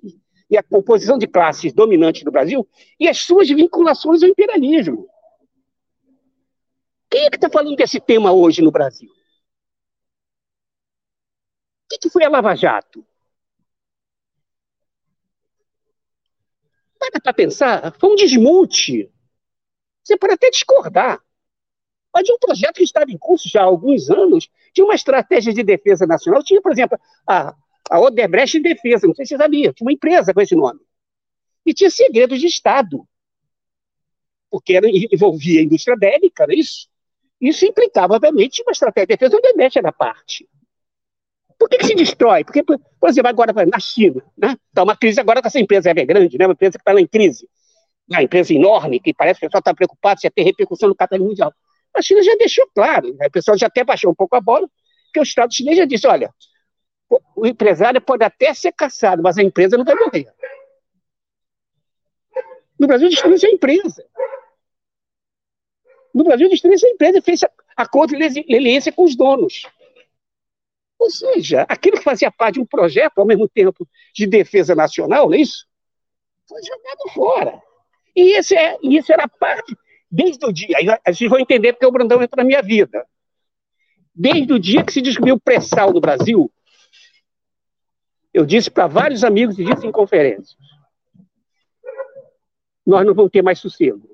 e a composição de classes dominantes do Brasil e as suas vinculações ao imperialismo. Quem é que está falando desse tema hoje no Brasil? O que, que foi a Lava Jato? Para para pensar, foi um desmonte. Você pode até discordar, mas de um projeto que estava em curso já há alguns anos, de uma estratégia de defesa nacional. Tinha, por exemplo, a, a Odebrecht em Defesa, não sei se você sabia, tinha uma empresa com esse nome. E tinha segredos de Estado, porque era, envolvia a indústria bélica, era isso? Isso implicava, obviamente, uma estratégia de defesa, a Odebrecht era parte. Por que, que, se destrói? Porque, por exemplo, agora na China, né? Está uma crise agora com essa empresa é grande, né? Uma empresa que está em crise. Uma empresa enorme, que parece que o pessoal está preocupado se ia ter repercussão no capitalismo mundial. A China já deixou claro, né? o pessoal já até baixou um pouco a bola, que o Estado chinês já disse, olha, o empresário pode até ser caçado, mas a empresa não vai morrer. No Brasil, destruiu a empresa. No Brasil, destruiu a empresa e fez acordo de leniência com os donos. Ou seja, aquilo que fazia parte de um projeto, ao mesmo tempo, de defesa nacional, não é isso? Foi jogado fora. E esse é, isso era parte, desde o dia, aí vocês vão entender porque o Brandão entra na minha vida. Desde o dia que se descobriu o pré-sal no Brasil, eu disse para vários amigos e disse em conferências: nós não vamos ter mais sossego.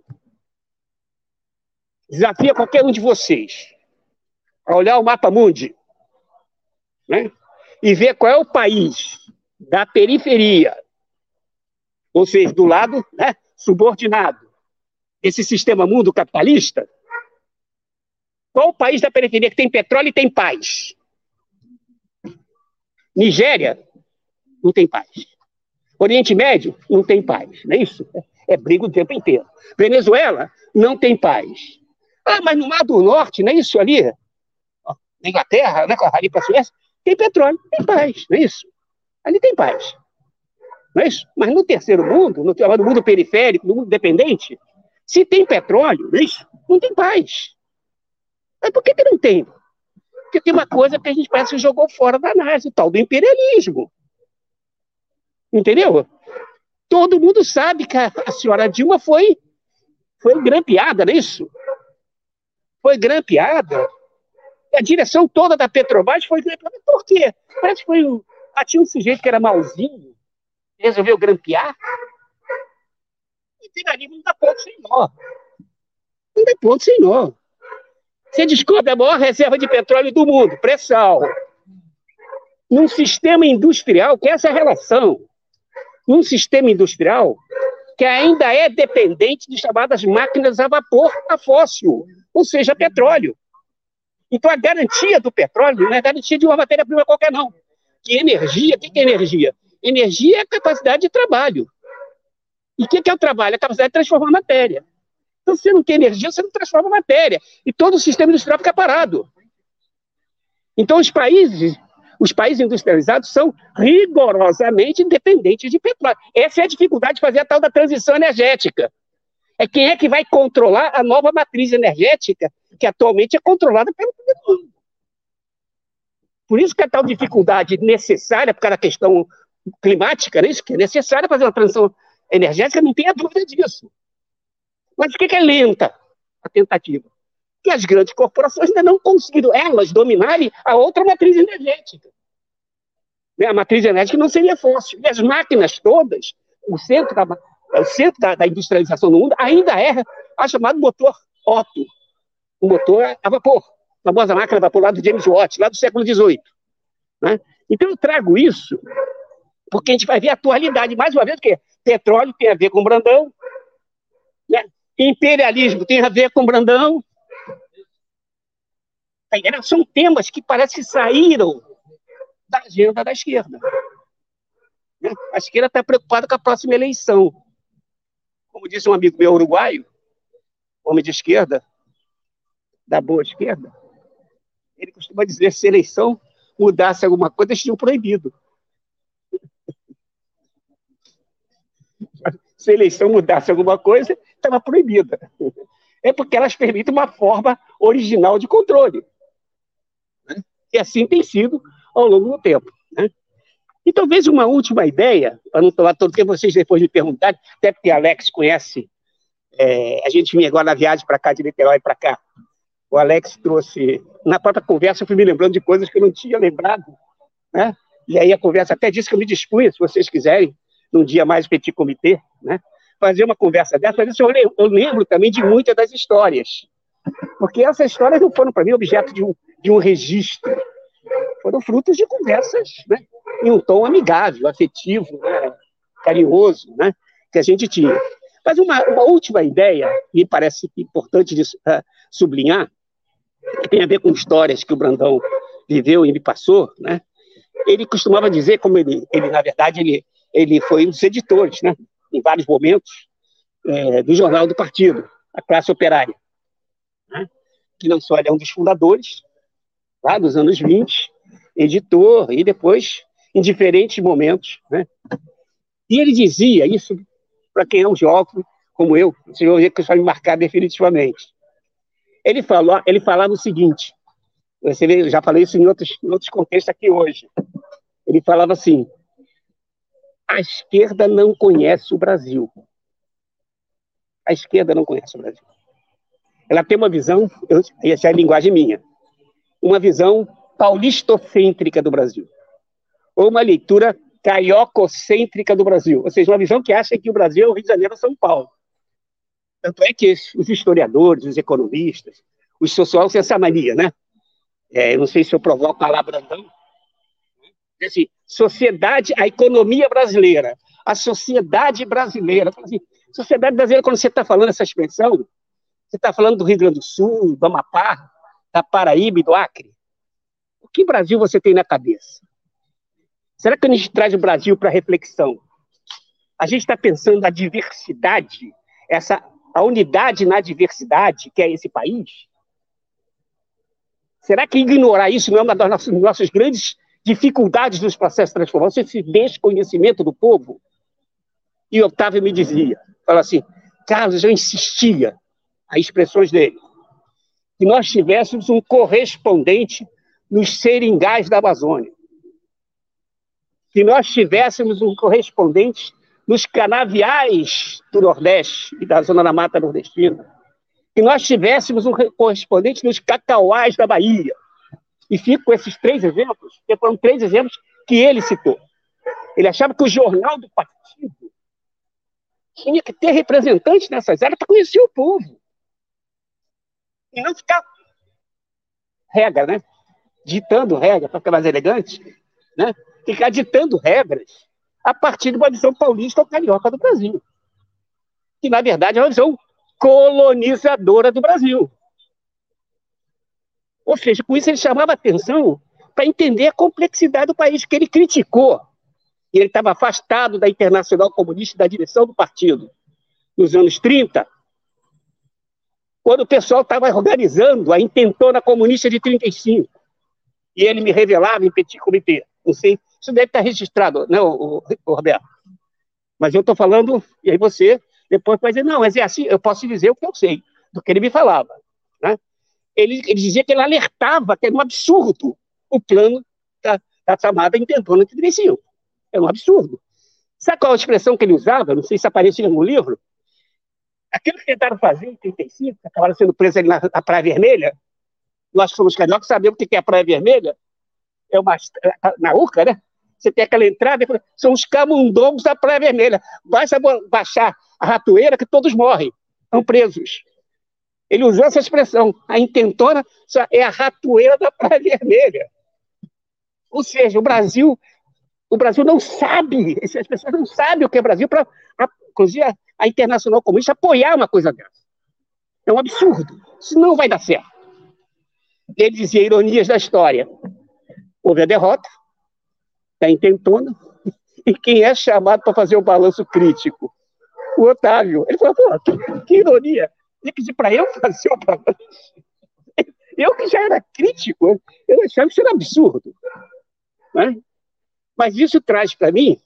Desafia qualquer um de vocês a olhar o mapa mundi né? e ver qual é o país da periferia, ou seja, do lado né, subordinado desse sistema mundo capitalista. Qual o país da periferia que tem petróleo e tem paz? Nigéria não tem paz. Oriente Médio não tem paz, não é isso? É briga o tempo inteiro. Venezuela não tem paz. Ah, mas no Mar do Norte, não é isso ali? Na Inglaterra, né, ali para a Suécia, tem petróleo, tem paz, não é isso? Ali tem paz. Não é isso? Mas no terceiro mundo, no, no mundo periférico, no mundo dependente, se tem petróleo, não é isso? Não tem paz. Mas por que, que não tem? Porque tem uma coisa que a gente parece que jogou fora da análise, o tal do imperialismo. Entendeu? Todo mundo sabe que a, a senhora Dilma foi, foi grampeada, não é isso? Foi grampeada a direção toda da Petrobras foi por quê? Parece que foi ah, tinha um sujeito que era malzinho, resolveu grampear. Imperialismo não dá ponto sem nó. Não dá ponto sem nó. Você descobre a maior reserva de petróleo do mundo, pré-sal. Num sistema industrial, que é essa relação, num sistema industrial que ainda é dependente de chamadas máquinas a vapor a fóssil, ou seja, petróleo. Então, a garantia do petróleo não é garantia de uma matéria-prima qualquer, não. Que energia, o que é energia? Energia é capacidade de trabalho. E o que é o trabalho? A capacidade de transformar matéria. Então, se você não tem energia, você não transforma matéria. E todo o sistema industrial fica parado. Então, os países, os países industrializados são rigorosamente dependentes de petróleo. Essa é a dificuldade de fazer a tal da transição energética. É quem é que vai controlar a nova matriz energética que atualmente é controlada pelo mundo. Por isso que a tal dificuldade necessária, por causa da questão climática, né, isso que é necessária fazer uma transição energética, não tenha dúvida disso. Mas por que é lenta a tentativa? Porque as grandes corporações ainda não conseguiram, elas, dominarem a outra matriz energética. Né, a matriz energética não seria fóssil. E as máquinas todas, o centro da, o centro da, da industrialização no mundo ainda é a chamado motor Otto, o motor a vapor, a famosa máquina a vapor lá do James Watt, lá do século XVIII. Né? Então eu trago isso porque a gente vai ver a atualidade, mais uma vez, que petróleo tem a ver com Brandão, né? imperialismo tem a ver com Brandão. Tá São temas que parece que saíram da agenda da esquerda. Né? A esquerda está preocupada com a próxima eleição. Como disse um amigo meu uruguaio, homem de esquerda, da boa esquerda, ele costuma dizer se a eleição mudasse alguma coisa, eles tinham proibido. Se a eleição mudasse alguma coisa, estava proibida. É porque elas permitem uma forma original de controle. Né? E assim tem sido ao longo do tempo. Né? E talvez uma última ideia, para não falar todo o que vocês depois me perguntarem, até porque Alex conhece, é, a gente vinha agora na viagem para cá, de Niterói para cá, o Alex trouxe, na própria conversa eu fui me lembrando de coisas que eu não tinha lembrado, né? E aí a conversa até disse que eu me dispunha, se vocês quiserem, num dia mais petit comitê, né? Fazer uma conversa dessa, mas eu lembro, eu lembro também de muitas das histórias, porque essas histórias não foram para mim objeto de um, de um registro, foram frutos de conversas, né? Em um tom amigável, afetivo, né? carinhoso, né? Que a gente tinha. Mas uma, uma última ideia, me parece importante de, uh, sublinhar, que tem a ver com histórias que o Brandão viveu e me passou, né? Ele costumava dizer, como ele, ele na verdade, ele, ele foi um dos editores, né? Em vários momentos, é, do jornal do partido, a classe operária, né? que não só ele é um dos fundadores, lá dos anos 20, editor, e depois, em diferentes momentos, né? E ele dizia, isso para quem é um jovem como eu, vocês vão ver que isso vai me marcar definitivamente. Ele, falou, ele falava o seguinte, eu já falei isso em outros, em outros contextos aqui hoje. Ele falava assim: a esquerda não conhece o Brasil. A esquerda não conhece o Brasil. Ela tem uma visão, eu, essa é a linguagem minha, uma visão paulistocêntrica do Brasil. Ou uma leitura cariococêntrica do Brasil. Ou seja, uma visão que acha que o Brasil é o Rio de Janeiro São Paulo. Tanto é que os historiadores, os economistas, os sociólogos têm essa mania, né? É, eu não sei se eu provoco a palavra não. Assim, sociedade, a economia brasileira, a sociedade brasileira. Assim, sociedade brasileira, quando você está falando essa expressão, você está falando do Rio Grande do Sul, do Amapá, da Paraíba e do Acre. O que Brasil você tem na cabeça? Será que a gente traz o Brasil para reflexão? A gente está pensando na diversidade, essa a unidade na diversidade, que é esse país? Será que ignorar isso não é uma das nossas, nossas grandes dificuldades dos processos de transformação, esse desconhecimento do povo? E Otávio me dizia, fala assim, Carlos, eu insistia, as expressões dele, que nós tivéssemos um correspondente nos seringais da Amazônia, que nós tivéssemos um correspondente nos canaviais do Nordeste e da zona da mata nordestina, que nós tivéssemos um correspondente nos cacauás da Bahia. E fico com esses três exemplos, porque foram três exemplos que ele citou. Ele achava que o jornal do partido tinha que ter representantes nessas áreas para conhecer o povo. E não ficar regra, né? Ditando regra, para ficar mais elegante, né? Ficar ditando regras a partir de uma visão paulista ou carioca do Brasil, que na verdade é uma visão colonizadora do Brasil. Ou seja, com isso ele chamava atenção para entender a complexidade do país que ele criticou. E ele estava afastado da Internacional Comunista e da direção do partido nos anos 30, quando o pessoal estava organizando a intentona comunista de 35. E ele me revelava em petit comité. Não sei isso deve estar registrado, né, o, o Roberto? Mas eu estou falando, e aí você depois vai dizer, não, mas é assim, eu posso dizer o que eu sei, do que ele me falava. Né? Ele, ele dizia que ele alertava que era um absurdo o plano da, da chamada intentona de 35. É um absurdo. Sabe qual a expressão que ele usava? Não sei se aparecia no livro. Aquilo que tentaram fazer em 35, que acabaram sendo presos ali na, na Praia Vermelha, nós que somos cariocas sabemos o que é a Praia Vermelha, é uma, na Urca, né? Você tem aquela entrada, são os camundongos da Praia Vermelha. Basta baixar a ratoeira que todos morrem, estão presos. Ele usou essa expressão. A intentona é a ratoeira da Praia Vermelha. Ou seja, o Brasil, o Brasil não sabe, as pessoas não sabem o que é Brasil para, inclusive, a, a Internacional Comunista apoiar uma coisa dessa. É um absurdo. Isso não vai dar certo. Ele dizia ironias da história. Houve a derrota, da intentona, E quem é chamado para fazer o balanço crítico? O Otávio. Ele falou, pô, que, que ironia. Tinha que para eu fazer o balanço. Eu que já era crítico, eu achava isso era absurdo. Né? Mas isso traz para mim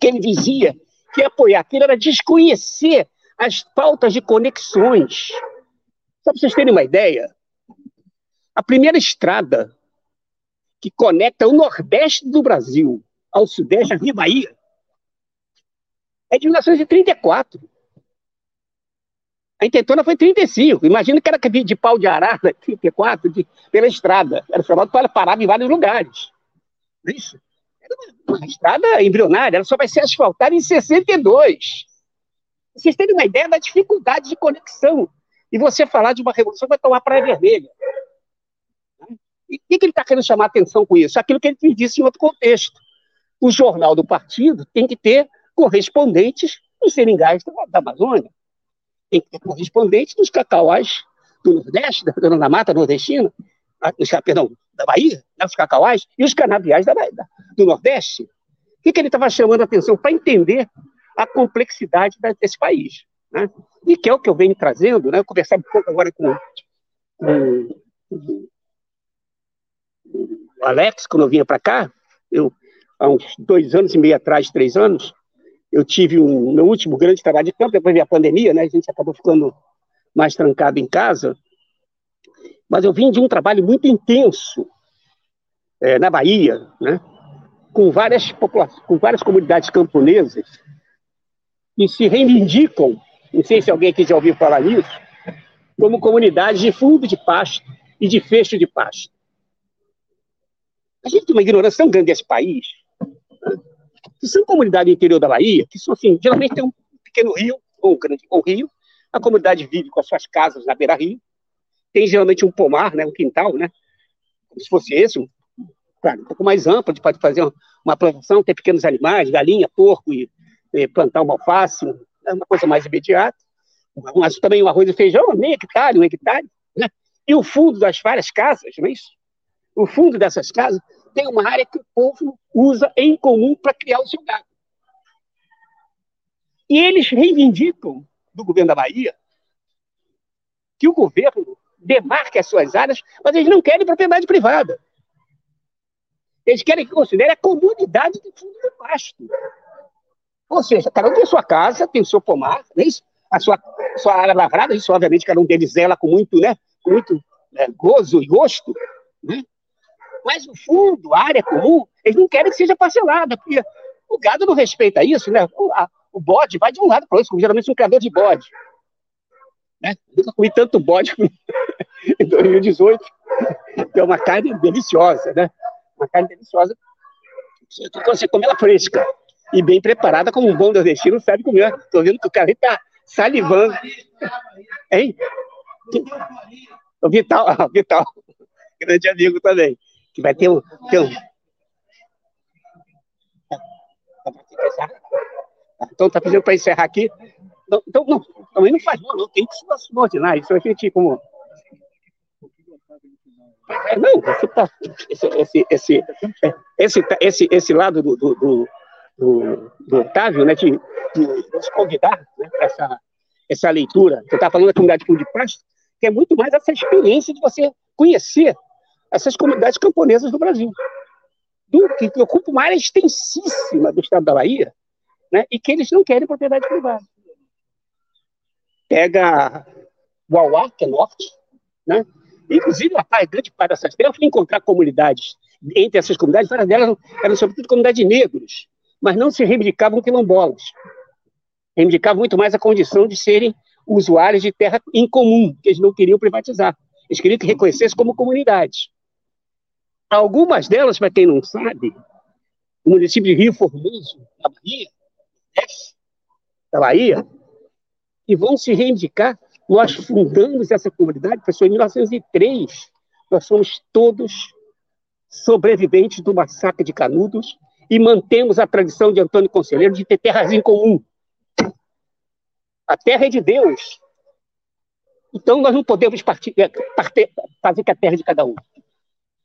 que ele dizia que apoiar aquilo era desconhecer as pautas de conexões. Só para vocês terem uma ideia, a primeira estrada que conecta o Nordeste do Brasil ao Sudeste, a Rio Bahia, é de 1934. A intentona foi 35. Imagina que era de pau de arara, 34, de, pela estrada. Era chamado para parar em vários lugares. É isso. Era uma, uma, estrada embrionária, ela só vai ser asfaltada em 62. Vocês terem uma ideia da dificuldade de conexão. E você falar de uma revolução vai tomar praia vermelha. E o que, que ele está querendo chamar atenção com isso? Aquilo que ele disse em outro contexto. O jornal do partido tem que ter correspondentes nos seringais da Amazônia tem que ter correspondente dos cacauás do Nordeste, da, da Mata Nordestina, dos, perdão, da Bahia, né, os cacauás, e os canaviais da, da, do Nordeste. O que, que ele estava chamando a atenção? Para entender a complexidade desse país. Né? E que é o que eu venho trazendo, né? eu conversava um pouco agora com, com o Alex, quando eu vinha para cá, eu, há uns dois anos e meio atrás, três anos, eu tive um meu último grande trabalho de campo, depois veio a pandemia, né? A gente acabou ficando mais trancado em casa. Mas eu vim de um trabalho muito intenso é, na Bahia, né? Com várias com várias comunidades camponesas que se reivindicam, não sei se alguém aqui já ouviu falar nisso, como comunidades de fundo de pasto e de fecho de pasto. A gente tem uma ignorância tão grande desse país, que são comunidades do interior da Bahia, que são assim, geralmente tem um pequeno rio, ou um grande ou um rio, a comunidade vive com as suas casas na beira-rio, tem geralmente um pomar, né, um quintal, né, como se fosse esse, um, claro, um pouco mais amplo, de pode fazer uma, uma, plantação, ter pequenos animais, galinha, porco, e, e plantar uma alface, é uma coisa mais imediata, mas também o arroz e feijão, meio hectare, um hectare, né, e o fundo das várias casas, não é isso? O fundo dessas casas tem uma área que o povo usa em comum para criar o seu gado. E eles reivindicam do governo da Bahia que o governo demarque as suas áreas, mas eles não querem propriedade privada. Eles querem que considere a comunidade de fundo do pasto. Ou seja, cada um tem sua casa, tem o seu pomar, não é isso? a sua, sua área lavrada, isso obviamente cada um deles zela com muito, né, com muito é, gozo e gosto, né? Mas o fundo, a área comum, eles não querem que seja parcelada, porque o gado não respeita isso, né? O, a, o bode vai de um lado para o outro, como geralmente um criador de bode. Né? Nunca comi tanto bode em 2018. é uma carne deliciosa, né? Uma carne deliciosa. Quando você come ela fresca e bem preparada, como um bom nordestino sabe comer. Estou vendo que o cara está salivando. Hein? O Vital, Vital, grande amigo também que vai ter. Ter um... Então tá pedindo para encerrar aqui. Não, então, não, também não faz mal, não. Tem que subordinar. Isso a gente como. Não, esse, tá, esse, esse, esse, esse, esse, lado do, do, do, do, Otávio, né, de, de nos convidar né, para essa, essa leitura. Você está falando da comunidade de paz, que é muito mais essa experiência de você conhecer essas comunidades camponesas do Brasil, do, que, ocupam uma área extensíssima do estado da Bahia, né, e que eles não querem propriedade privada. Pega o Auá, que é norte, né, inclusive a grande parte dessas terras, fui encontrar comunidades, entre essas comunidades, várias delas eram sobretudo comunidades de negros, mas não se reivindicavam quilombolas. Reivindicavam muito mais a condição de serem usuários de terra em comum, que eles não queriam privatizar. Eles queriam que reconhecesse como comunidade. Algumas delas, para quem não sabe, o município de Rio Formoso, da Bahia, da Bahia, e vão se reivindicar. Nós fundamos essa comunidade, pessoal, em 1903. Nós somos todos sobreviventes do massacre de Canudos e mantemos a tradição de Antônio Conselheiro de ter terras em comum. A terra é de Deus. Então nós não podemos partir, é, fazer que a terra é de cada um.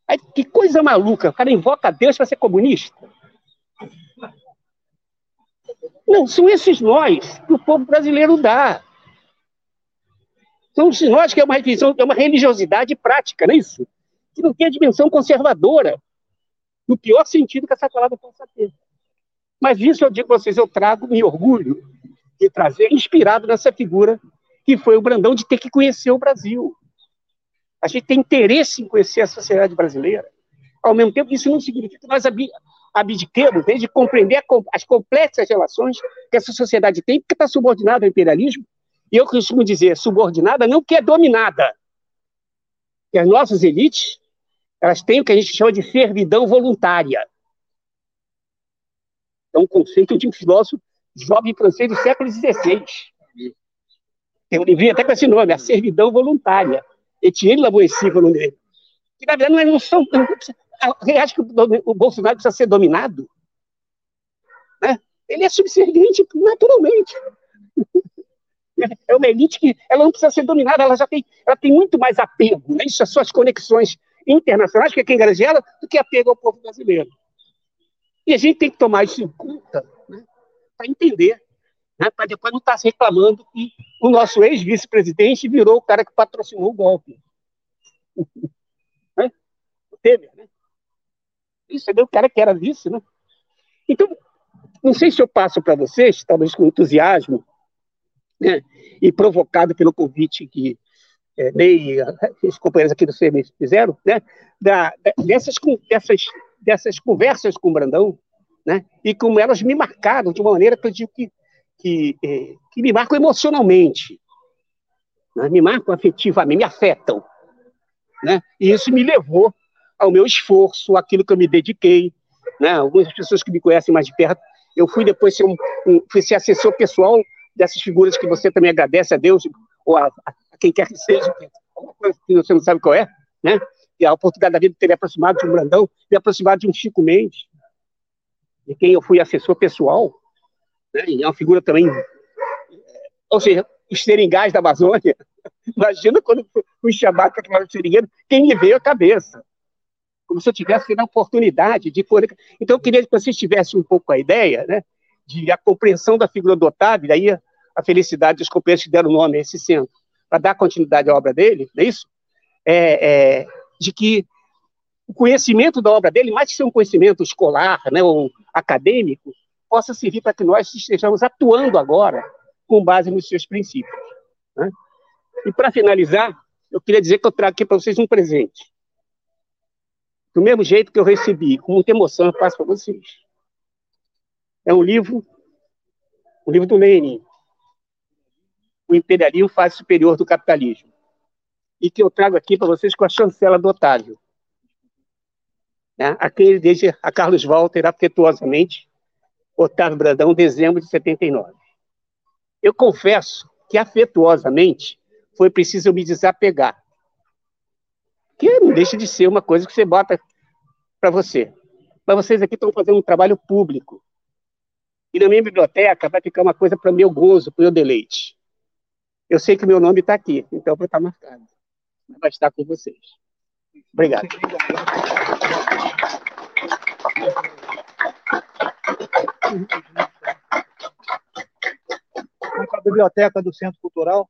Aí, que coisa maluca, o cara invoca Deus para ser comunista. Não, são esses nós que o povo brasileiro dá. São esses nós que é uma, é uma religiosidade prática, não é isso? Que não tem a dimensão conservadora, no pior sentido que essa palavra possa ter. Mas isso eu digo a vocês, eu trago, me orgulho de trazer, inspirado nessa figura que foi o Brandão, de ter que conhecer o Brasil. A gente tem interesse em conhecer a sociedade brasileira. Ao mesmo tempo, isso não significa que nós abdiquemos de compreender as complexas relações que essa sociedade tem, porque está subordinada ao imperialismo. E eu costumo dizer, subordinada não que é dominada. Que as nossas elites, elas têm o que a gente chama de servidão voluntária. É um conceito de um filósofo jovem francês do século XVI. Tem um até com esse nome, A Servidão Voluntária. Etienne Lavoisier, o nome dele. Que, na verdade, não, é, são... Alguém acha que o Bolsonaro precisa ser dominado? Né? Ele é subserviente naturalmente. É uma elite que ela não precisa ser dominada, ela já tem, ela tem muito mais apego, né? Isso, as suas conexões internacionais, que é quem garante ela, do que apego ao povo brasileiro. E a gente tem que tomar isso em conta né? para entender, né? para depois não estar tá se reclamando que o nosso ex-vice-presidente virou o cara que patrocinou o golpe. né? O Temer, né? Isso é o cara que era vice, né? Então, não sei se eu passo para vocês, talvez com entusiasmo, né? e provocado pelo convite que é, Ney e os companheiros aqui do CM fizeram, né? Da, dessas, dessas, dessas conversas com o Brandão, né? e como elas me marcaram de uma maneira que eu digo que, que, é, que me marcam emocionalmente, né? me marcam afetivamente, me afetam. Né? E isso me levou ao meu esforço, aquilo que eu me dediquei. Né? Algumas pessoas que me conhecem mais de perto, eu fui depois ser, um, um fui ser assessor pessoal dessas figuras que você também agradece a Deus, ou a, a quem quer que seja, que você não sabe qual é, né? E a oportunidade da vida de ter me aproximado de um Brandão, me aproximado de um Chico Mendes, de quem eu fui assessor pessoal, né? E é uma figura também, ou seja, os seringais da Amazônia. Imagina quando fui chamado para tomar o seringueiro, quem me veio a cabeça. Como se eu tivesse a oportunidade de. Então, eu queria que vocês tivessem um pouco a ideia, né? de a compreensão da figura do Otávio, daí a felicidade dos companheiros que deram nome a esse centro, para dar continuidade à obra dele, não é isso? É, é, de que o conhecimento da obra dele, mais que ser um conhecimento escolar, né, ou acadêmico, possa servir para que nós estejamos atuando agora com base nos seus princípios. Né? E para finalizar, eu queria dizer que eu trago aqui para vocês um presente. Do mesmo jeito que eu recebi, com muita emoção, eu passo para vocês. É um livro, um livro do Lenin, O Imperialismo Fase Superior do Capitalismo, e que eu trago aqui para vocês com a chancela do Otávio. Né? A quem ele deixa a Carlos Walter afetuosamente, Otávio Brandão, dezembro de 79. Eu confesso que afetuosamente foi preciso me desapegar. Que não deixa de ser uma coisa que você bota para você. Mas vocês aqui estão fazendo um trabalho público. E na minha biblioteca vai ficar uma coisa para meu gozo, para meu deleite. Eu sei que meu nome está aqui, então vai estar marcado. Vai estar com vocês. Obrigado. A biblioteca do Centro Cultural.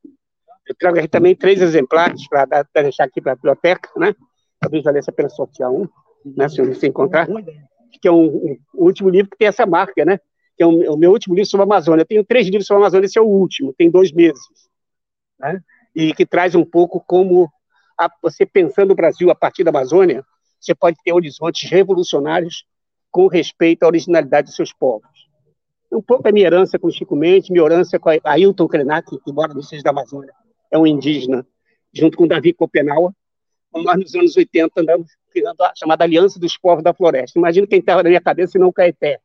Eu trago aqui também três exemplares para deixar aqui para a biblioteca, né? Talvez valesse a pena sortear um, né? Se eu se encontrar. Que é um, um, o último livro que tem essa marca, né? que é o, meu último livro sobre a Amazônia. Eu tenho três livros sobre a Amazônia, esse é o último, tem dois meses. Né? E que traz um pouco como a, você pensando o Brasil a partir da Amazônia, você pode ter horizontes revolucionários com respeito à originalidade dos seus povos. Um pouco a minha herança com Chico Mendes, minha herança com Ailton Krenak, que embora não seja da Amazônia, é um indígena, junto com Davi Copenaua. Nós, nos anos 80, andamos criando a chamada Aliança dos Povos da Floresta. Imagina quem estava na minha cabeça não o Caeté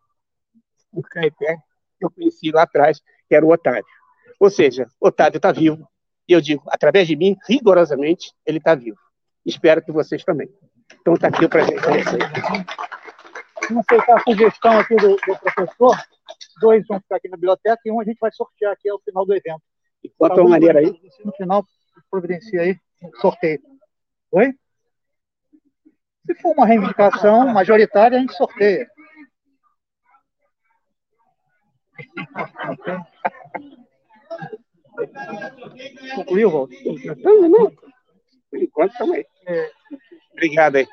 o Caeté que eu conheci lá atrás, que era o Otávio. Ou seja, Otávio está vivo, e eu digo, através de mim, rigorosamente, ele está vivo. Espero que vocês também. Então está aqui o presente para vocês. Vamos aceitar a sugestão aqui do, do, professor. Dois vão ficar aqui na biblioteca e um a gente vai sortear aqui ao final do evento. Bota tá uma maneira aí. No final, providencia aí sorteio. Oi? Se for uma reivindicação majoritária, a gente sorteia. Concluiu, Walter? Não, não. Por enquanto, estamos aí. É. Obrigado aí.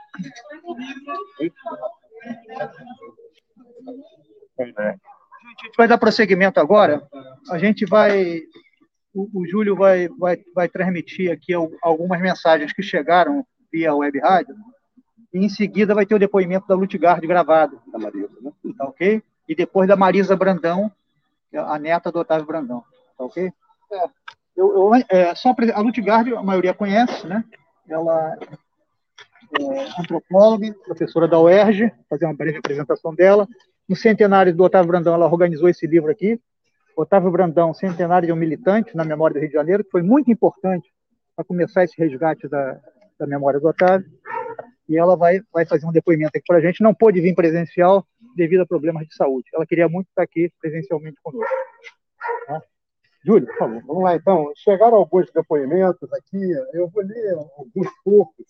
A gente vai dar prosseguimento agora. A gente vai. O, o Júlio vai, vai, vai transmitir aqui algumas mensagens que chegaram via web rádio. E em seguida vai ter o depoimento da Lutgard gravado. Da Marisa, né? Tá ok? E depois da Marisa Brandão, é a neta do Otávio Brandão. Tá ok? É, eu, eu, é, só a Lutgard, a maioria conhece, né? Ela é antropóloga, professora da UERJ, vou fazer uma breve apresentação dela. No centenário do Otávio Brandão, ela organizou esse livro aqui, Otávio Brandão, Centenário de um Militante, na memória do Rio de Janeiro, que foi muito importante para começar esse resgate da, da memória do Otávio. E ela vai, vai fazer um depoimento aqui para a gente. Não pôde vir presencial devido a problemas de saúde. Ela queria muito estar aqui presencialmente conosco. Tá? Júlio, por favor. Vamos lá, então. Chegaram alguns depoimentos aqui. Eu vou ler alguns poucos,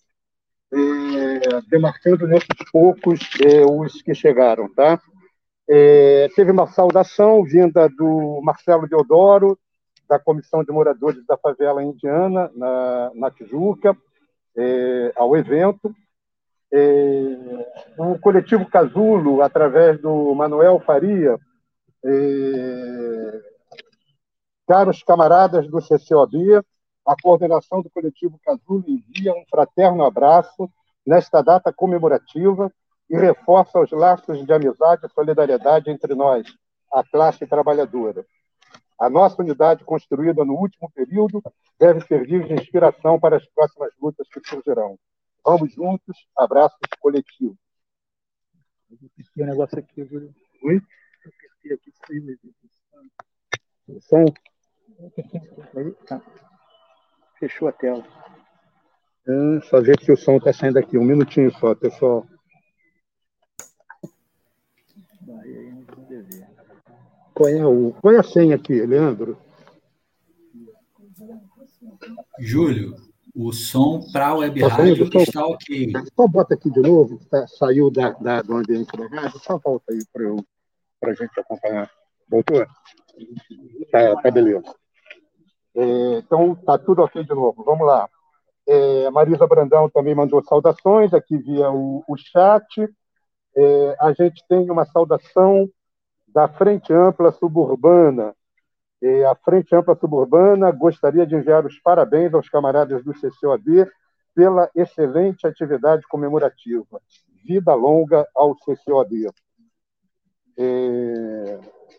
é, demarcando nesses poucos é, os que chegaram, tá? É, teve uma saudação vinda do Marcelo Deodoro, da Comissão de Moradores da Favela Indiana, na, na Tijuca, é, ao evento. É, o coletivo Casulo, através do Manuel Faria, é, caros camaradas do CCOB, a coordenação do coletivo Casulo envia um fraterno abraço nesta data comemorativa e reforça os laços de amizade e solidariedade entre nós, a classe trabalhadora. A nossa unidade, construída no último período, deve servir de inspiração para as próximas lutas que surgirão. Vamos juntos, abraços coletivos. Eu um negócio aqui, Júlio. Oi? Eu apertei aqui, sem O som? Tá. Fechou a tela. É, só ver se o som está saindo aqui. Um minutinho só, pessoal. Qual é, o, qual é a senha aqui, Leandro? Júlio, o som para o web rádio está ok. Só bota aqui de novo, tá, saiu da, da, do ambiente da rádio, só volta aí para a gente acompanhar. Voltou? Tá, tá beleza. É, então, tá tudo ok de novo. Vamos lá. É, Marisa Brandão também mandou saudações aqui via o, o chat. É, a gente tem uma saudação da Frente Ampla Suburbana. É, a Frente Ampla Suburbana gostaria de enviar os parabéns aos camaradas do CCOB pela excelente atividade comemorativa. Vida longa ao CCOB. É,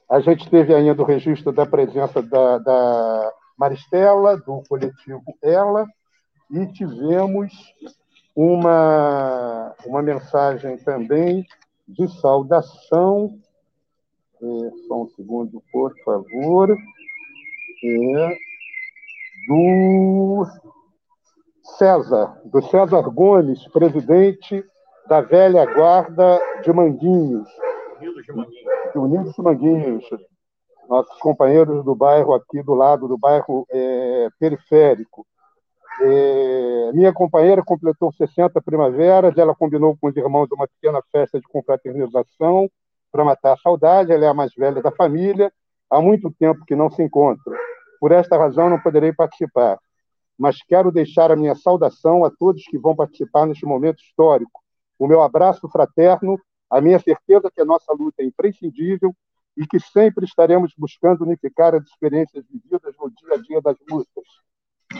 a gente teve ainda o registro da presença da, da Maristela, do coletivo Ela, e tivemos uma, uma mensagem também de saudação. É, só um segundo, por favor. É, do César, do César Gomes, presidente da velha guarda de Manguinhos. Unidos de Manguinhos. Unidos de Manguinhos. Nossos companheiros do bairro aqui do lado do bairro é, periférico. É, minha companheira completou 60 primaveras, ela combinou com os irmãos uma pequena festa de confraternização para matar a saudade. Ela é a mais velha da família, há muito tempo que não se encontra. Por esta razão, não poderei participar, mas quero deixar a minha saudação a todos que vão participar neste momento histórico. O meu abraço fraterno, a minha certeza que a nossa luta é imprescindível e que sempre estaremos buscando unificar as experiências vividas no dia a dia das lutas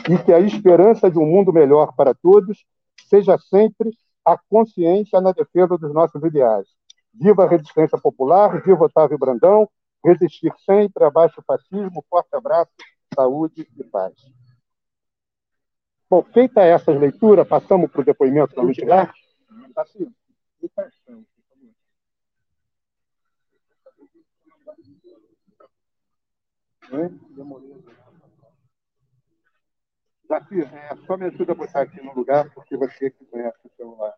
e que a esperança de um mundo melhor para todos seja sempre a consciência na defesa dos nossos ideais. Viva a resistência popular, viva Otávio Brandão, resistir sempre, abaixo o fascismo, forte abraço, saúde e paz. Bom, feita essa leitura, passamos para o depoimento da Luiz Garte. Demorou. Jaci, é, só me ajuda a botar aqui no lugar, porque você que conhece o celular.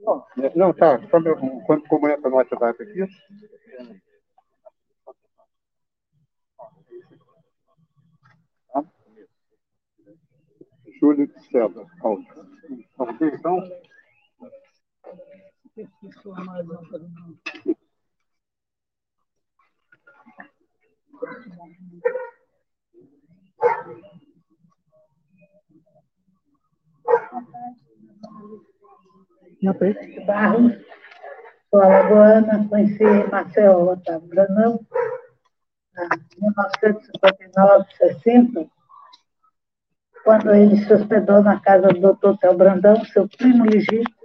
Não, não tá. Só meu, quando começa no WhatsApp aqui. Tá? Júlio César, áudio. Ok, então? Barros, sou alagoana, conheci Marcelo Otávio Branão em 1959, 60, quando ele se hospedou na casa do doutor Theo Brandão, seu primo legítimo,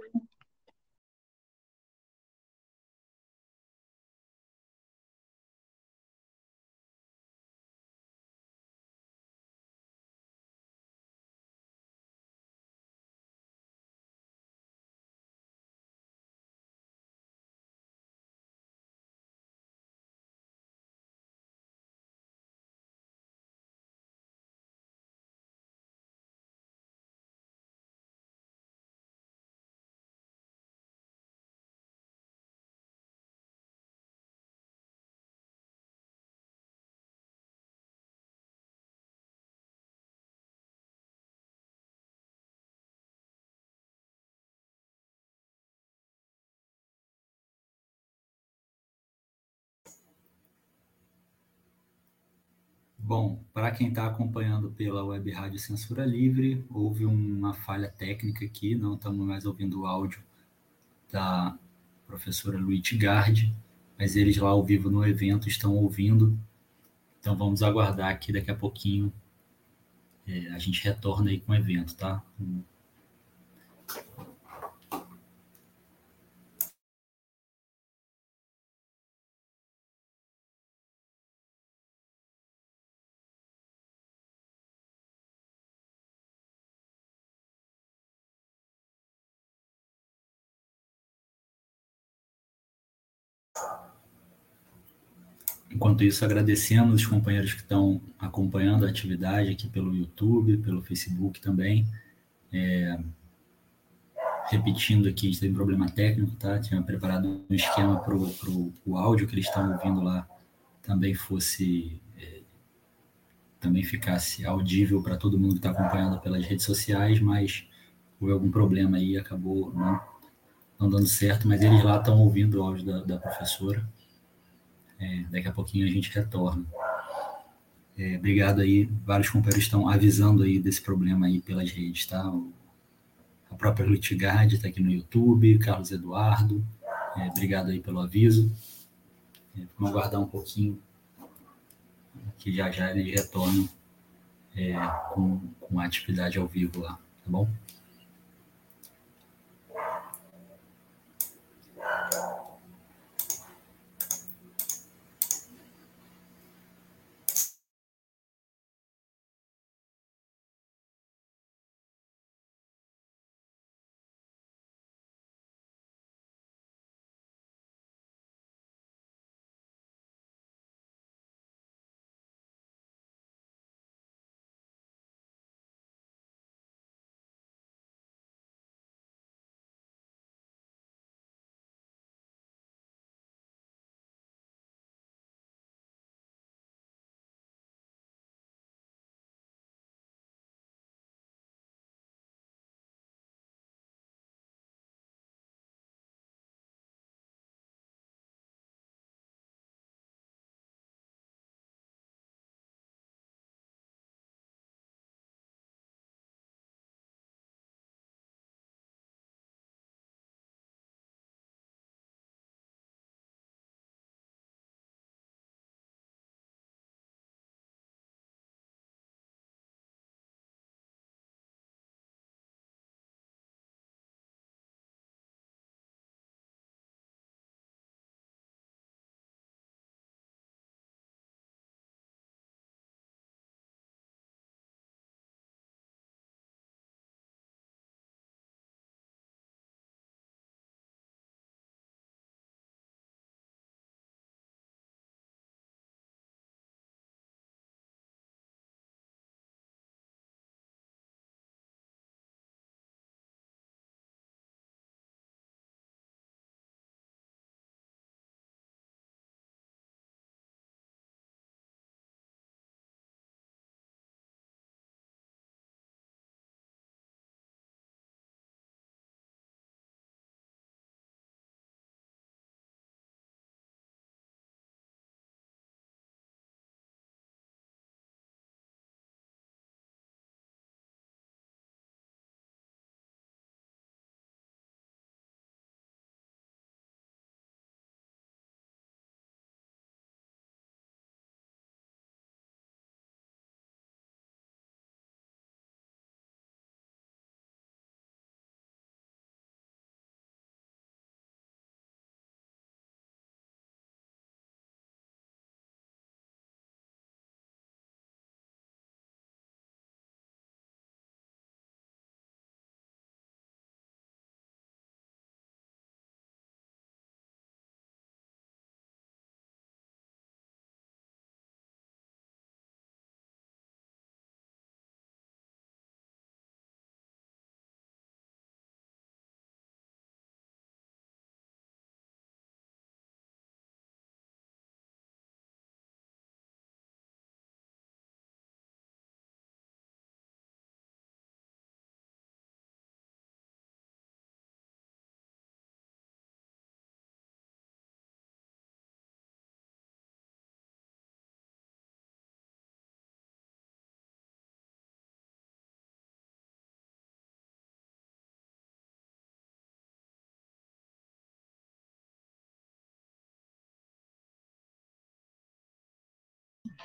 Bom, para quem está acompanhando pela Web Rádio Censura Livre, houve uma falha técnica aqui, não estamos mais ouvindo o áudio da professora Luiz Gard, mas eles lá ao vivo no evento estão ouvindo, então vamos aguardar aqui daqui a pouquinho, é, a gente retorna aí com o evento, tá? Enquanto isso, agradecemos os companheiros que estão acompanhando a atividade aqui pelo YouTube, pelo Facebook também. É, repetindo aqui, a gente teve problema técnico, tá? Tinha preparado um esquema para o áudio que eles estão ouvindo lá também fosse é, também ficasse audível para todo mundo que está acompanhando pelas redes sociais, mas houve algum problema aí, acabou não, não dando certo, mas eles lá estão ouvindo o áudio da, da professora. É, daqui a pouquinho a gente retorna. É, obrigado aí, vários companheiros estão avisando aí desse problema aí pelas redes, tá? O, a própria Lutigard está aqui no YouTube, Carlos Eduardo, é, obrigado aí pelo aviso. É, vamos aguardar um pouquinho, que já já eles retornam é, com, com a atividade ao vivo lá, tá bom?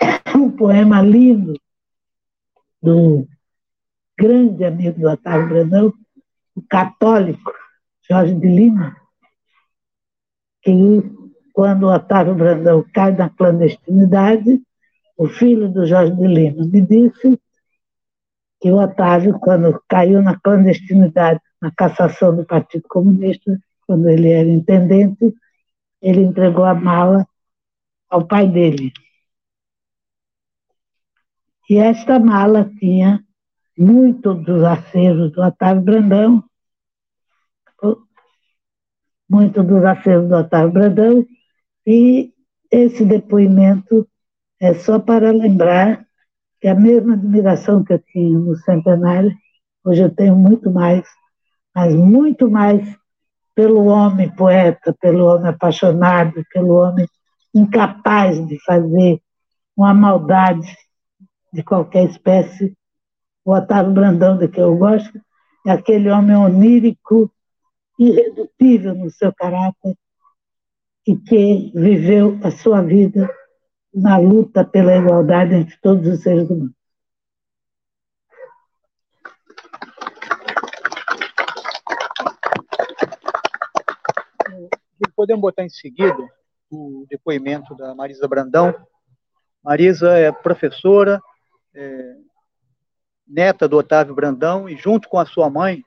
um poema lindo do grande amigo do Otávio Brandão, o católico Jorge de Lima, que quando o Otávio Brandão cai na clandestinidade, o filho do Jorge de Lima me disse que o Otávio, quando caiu na clandestinidade, na cassação do Partido Comunista, quando ele era intendente, ele entregou a mala ao pai dele. E esta mala tinha muito dos acervos do Otávio Brandão, muito dos acervos do Otávio Brandão, e esse depoimento é só para lembrar que a mesma admiração que eu tinha no centenário, hoje eu tenho muito mais, mas muito mais pelo homem poeta, pelo homem apaixonado, pelo homem incapaz de fazer uma maldade de qualquer espécie. O Otávio Brandão, de que eu gosto, é aquele homem onírico, irredutível no seu caráter, e que viveu a sua vida na luta pela igualdade entre todos os seres humanos. Podemos botar em seguida o depoimento da Marisa Brandão. Marisa é professora, é, neta do Otávio Brandão e, junto com a sua mãe,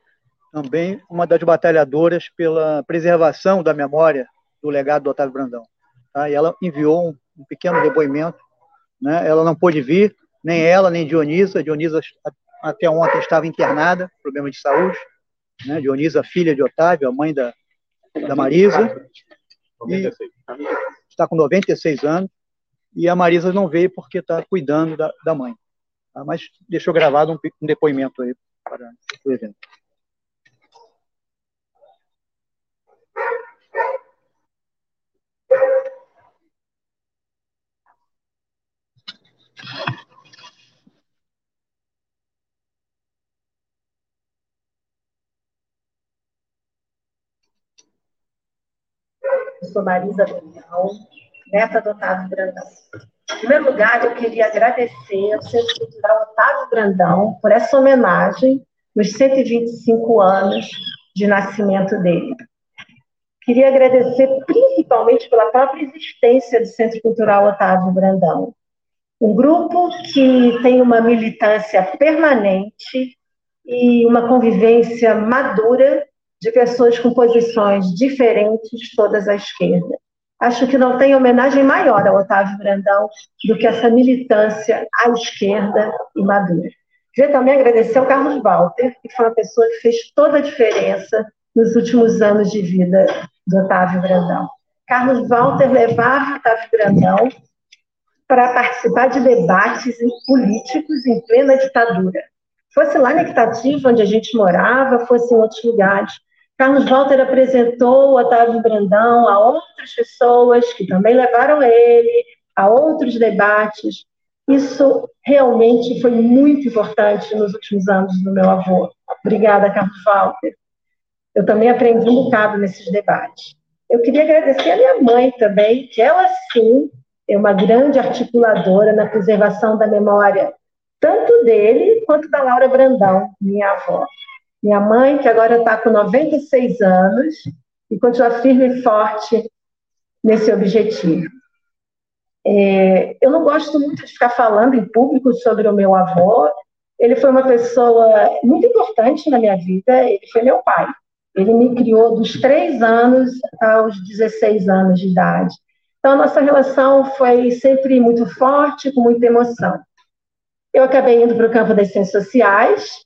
também uma das batalhadoras pela preservação da memória do legado do Otávio Brandão. Tá? E ela enviou um, um pequeno depoimento. Né? Ela não pôde vir, nem ela, nem Dionisa. Dionisa até ontem estava internada, problema de saúde. Né? Dionisa, filha de Otávio, a mãe da, da Marisa. E está com 96 anos. E a Marisa não veio porque está cuidando da, da mãe. Tá? Mas deixou gravado um, um depoimento aí para o evento. Eu sou Marisa Daniel, neta do Otávio Brandão. Em primeiro lugar, eu queria agradecer ao Centro Cultural Otávio Brandão por essa homenagem nos 125 anos de nascimento dele. Queria agradecer principalmente pela própria existência do Centro Cultural Otávio Brandão. Um grupo que tem uma militância permanente e uma convivência madura de pessoas com posições diferentes, todas à esquerda. Acho que não tem homenagem maior ao Otávio Brandão do que essa militância à esquerda e madura. Queria também agradecer ao Carlos Walter, que foi uma pessoa que fez toda a diferença nos últimos anos de vida do Otávio Brandão. Carlos Walter levava Otávio Brandão para participar de debates políticos em plena ditadura. Fosse lá na Equitativa, onde a gente morava, fosse em outros lugares. Carlos Walter apresentou o Otávio Brandão a outras pessoas que também levaram ele a outros debates. Isso realmente foi muito importante nos últimos anos do meu avô. Obrigada, Carlos Walter. Eu também aprendi um bocado nesses debates. Eu queria agradecer a minha mãe também, que ela sim é uma grande articuladora na preservação da memória, tanto dele quanto da Laura Brandão, minha avó. Minha mãe, que agora está com 96 anos e continua firme e forte nesse objetivo. É, eu não gosto muito de ficar falando em público sobre o meu avô. Ele foi uma pessoa muito importante na minha vida. Ele foi meu pai. Ele me criou dos 3 anos aos 16 anos de idade. Então, a nossa relação foi sempre muito forte, com muita emoção. Eu acabei indo para o campo das ciências sociais,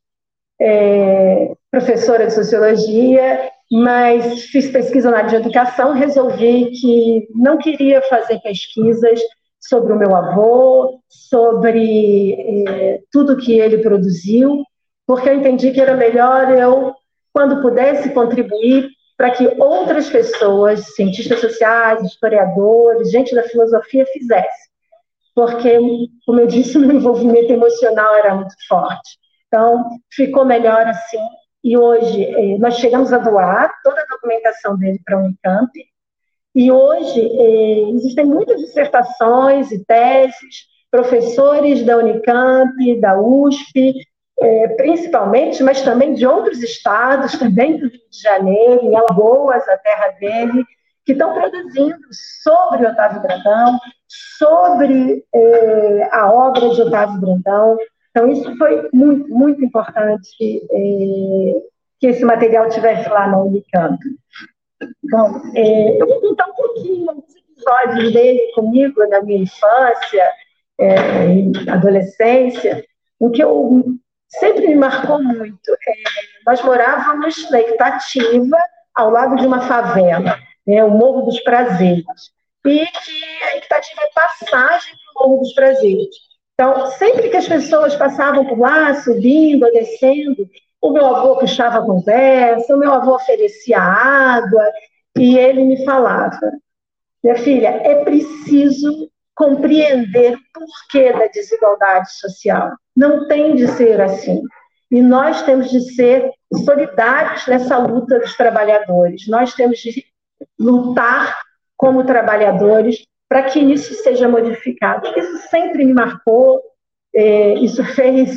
é, professora de sociologia, mas fiz pesquisa na área de educação, resolvi que não queria fazer pesquisas sobre o meu avô, sobre é, tudo que ele produziu, porque eu entendi que era melhor eu, quando pudesse contribuir para que outras pessoas, cientistas sociais, historiadores, gente da filosofia fizessem. Porque, como eu disse, o meu envolvimento emocional era muito forte. Então, ficou melhor assim. E hoje, eh, nós chegamos a doar toda a documentação dele para a Unicamp. E hoje, eh, existem muitas dissertações e teses professores da Unicamp, da USP, é, principalmente, mas também de outros estados, também do Rio de Janeiro, em Alagoas, a terra dele, que estão produzindo sobre Otávio Brandão, sobre é, a obra de Otávio Brandão. Então, isso foi muito, muito importante é, que esse material tivesse lá na Unicamp. Bom, é, eu vou contar um pouquinho, alguns episódios dele comigo na minha infância é, adolescência, em que eu sempre me marcou muito. É, nós morávamos na Itativa, ao lado de uma favela, né, o Morro dos Prazeres, e que a Itativa é passagem para o Morro dos Prazeres. Então, sempre que as pessoas passavam por lá, subindo ou descendo, o meu avô puxava a conversa, o meu avô oferecia água, e ele me falava: minha filha, é preciso compreender o porquê da desigualdade social. Não tem de ser assim. E nós temos de ser solidários nessa luta dos trabalhadores. Nós temos de lutar como trabalhadores para que isso seja modificado. Isso sempre me marcou, é, isso fez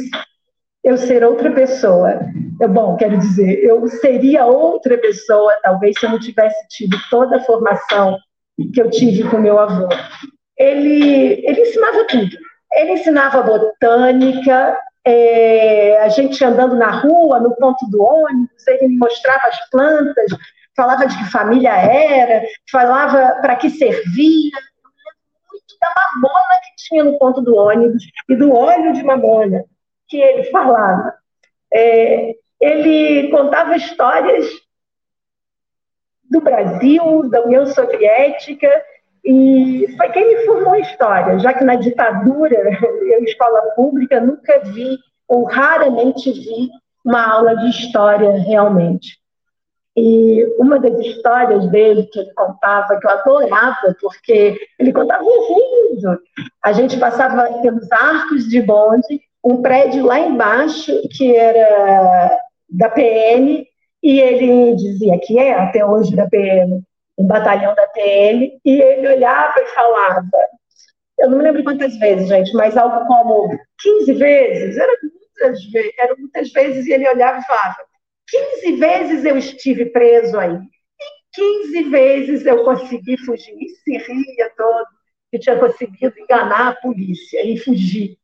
eu ser outra pessoa. É bom, quero dizer, eu seria outra pessoa, talvez, se eu não tivesse tido toda a formação que eu tive com meu avô. Ele, ele ensinava tudo. Ele ensinava botânica, é, a gente andando na rua, no ponto do ônibus, ele me mostrava as plantas, falava de que família era, falava para que servia, da mamona que tinha no ponto do ônibus e do óleo de mamona que ele falava. É, ele contava histórias do Brasil, da União Soviética, e foi quem me formou história, já que na ditadura, eu, escola pública, nunca vi, ou raramente vi, uma aula de história realmente. E uma das histórias dele que ele contava, que eu adorava, porque ele contava rindo. A gente passava pelos arcos de bonde um prédio lá embaixo que era da PM e ele dizia que é até hoje da PM, um batalhão da PM, e ele olhava e falava, eu não me lembro quantas vezes, gente, mas algo como 15 vezes, era muitas, eram muitas vezes, e ele olhava e falava, 15 vezes eu estive preso aí, e 15 vezes eu consegui fugir, e se ria todo, que tinha conseguido enganar a polícia e fugir.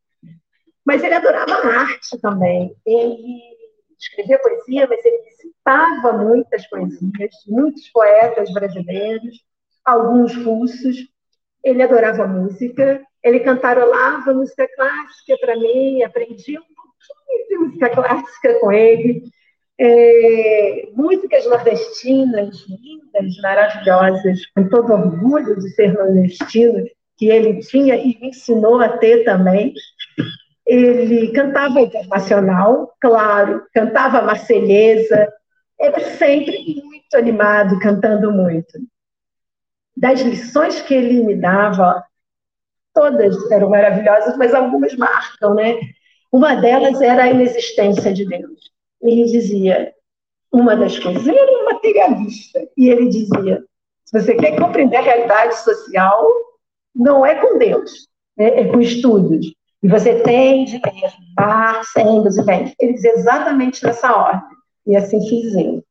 Mas ele adorava arte também. Ele escrevia poesia, mas ele citava muitas poesias, muitos poetas brasileiros, alguns russos. Ele adorava música, ele cantarolava música clássica para mim, aprendi um pouquinho de música clássica com ele. É, músicas nordestinas lindas, maravilhosas, com todo orgulho de ser nordestino, que ele tinha e me ensinou a ter também. Ele cantava internacional, claro, cantava marselhesa, era sempre muito animado, cantando muito. Das lições que ele me dava, todas eram maravilhosas, mas algumas marcam, né? Uma delas era a inexistência de Deus. Ele dizia, uma das coisas, ele era um materialista, e ele dizia: se você quer compreender a realidade social, não é com Deus, é, é com estudos. E você tem de ler Marx, Engels e Benjamin. Eles exatamente nessa ordem. E assim fiz eu.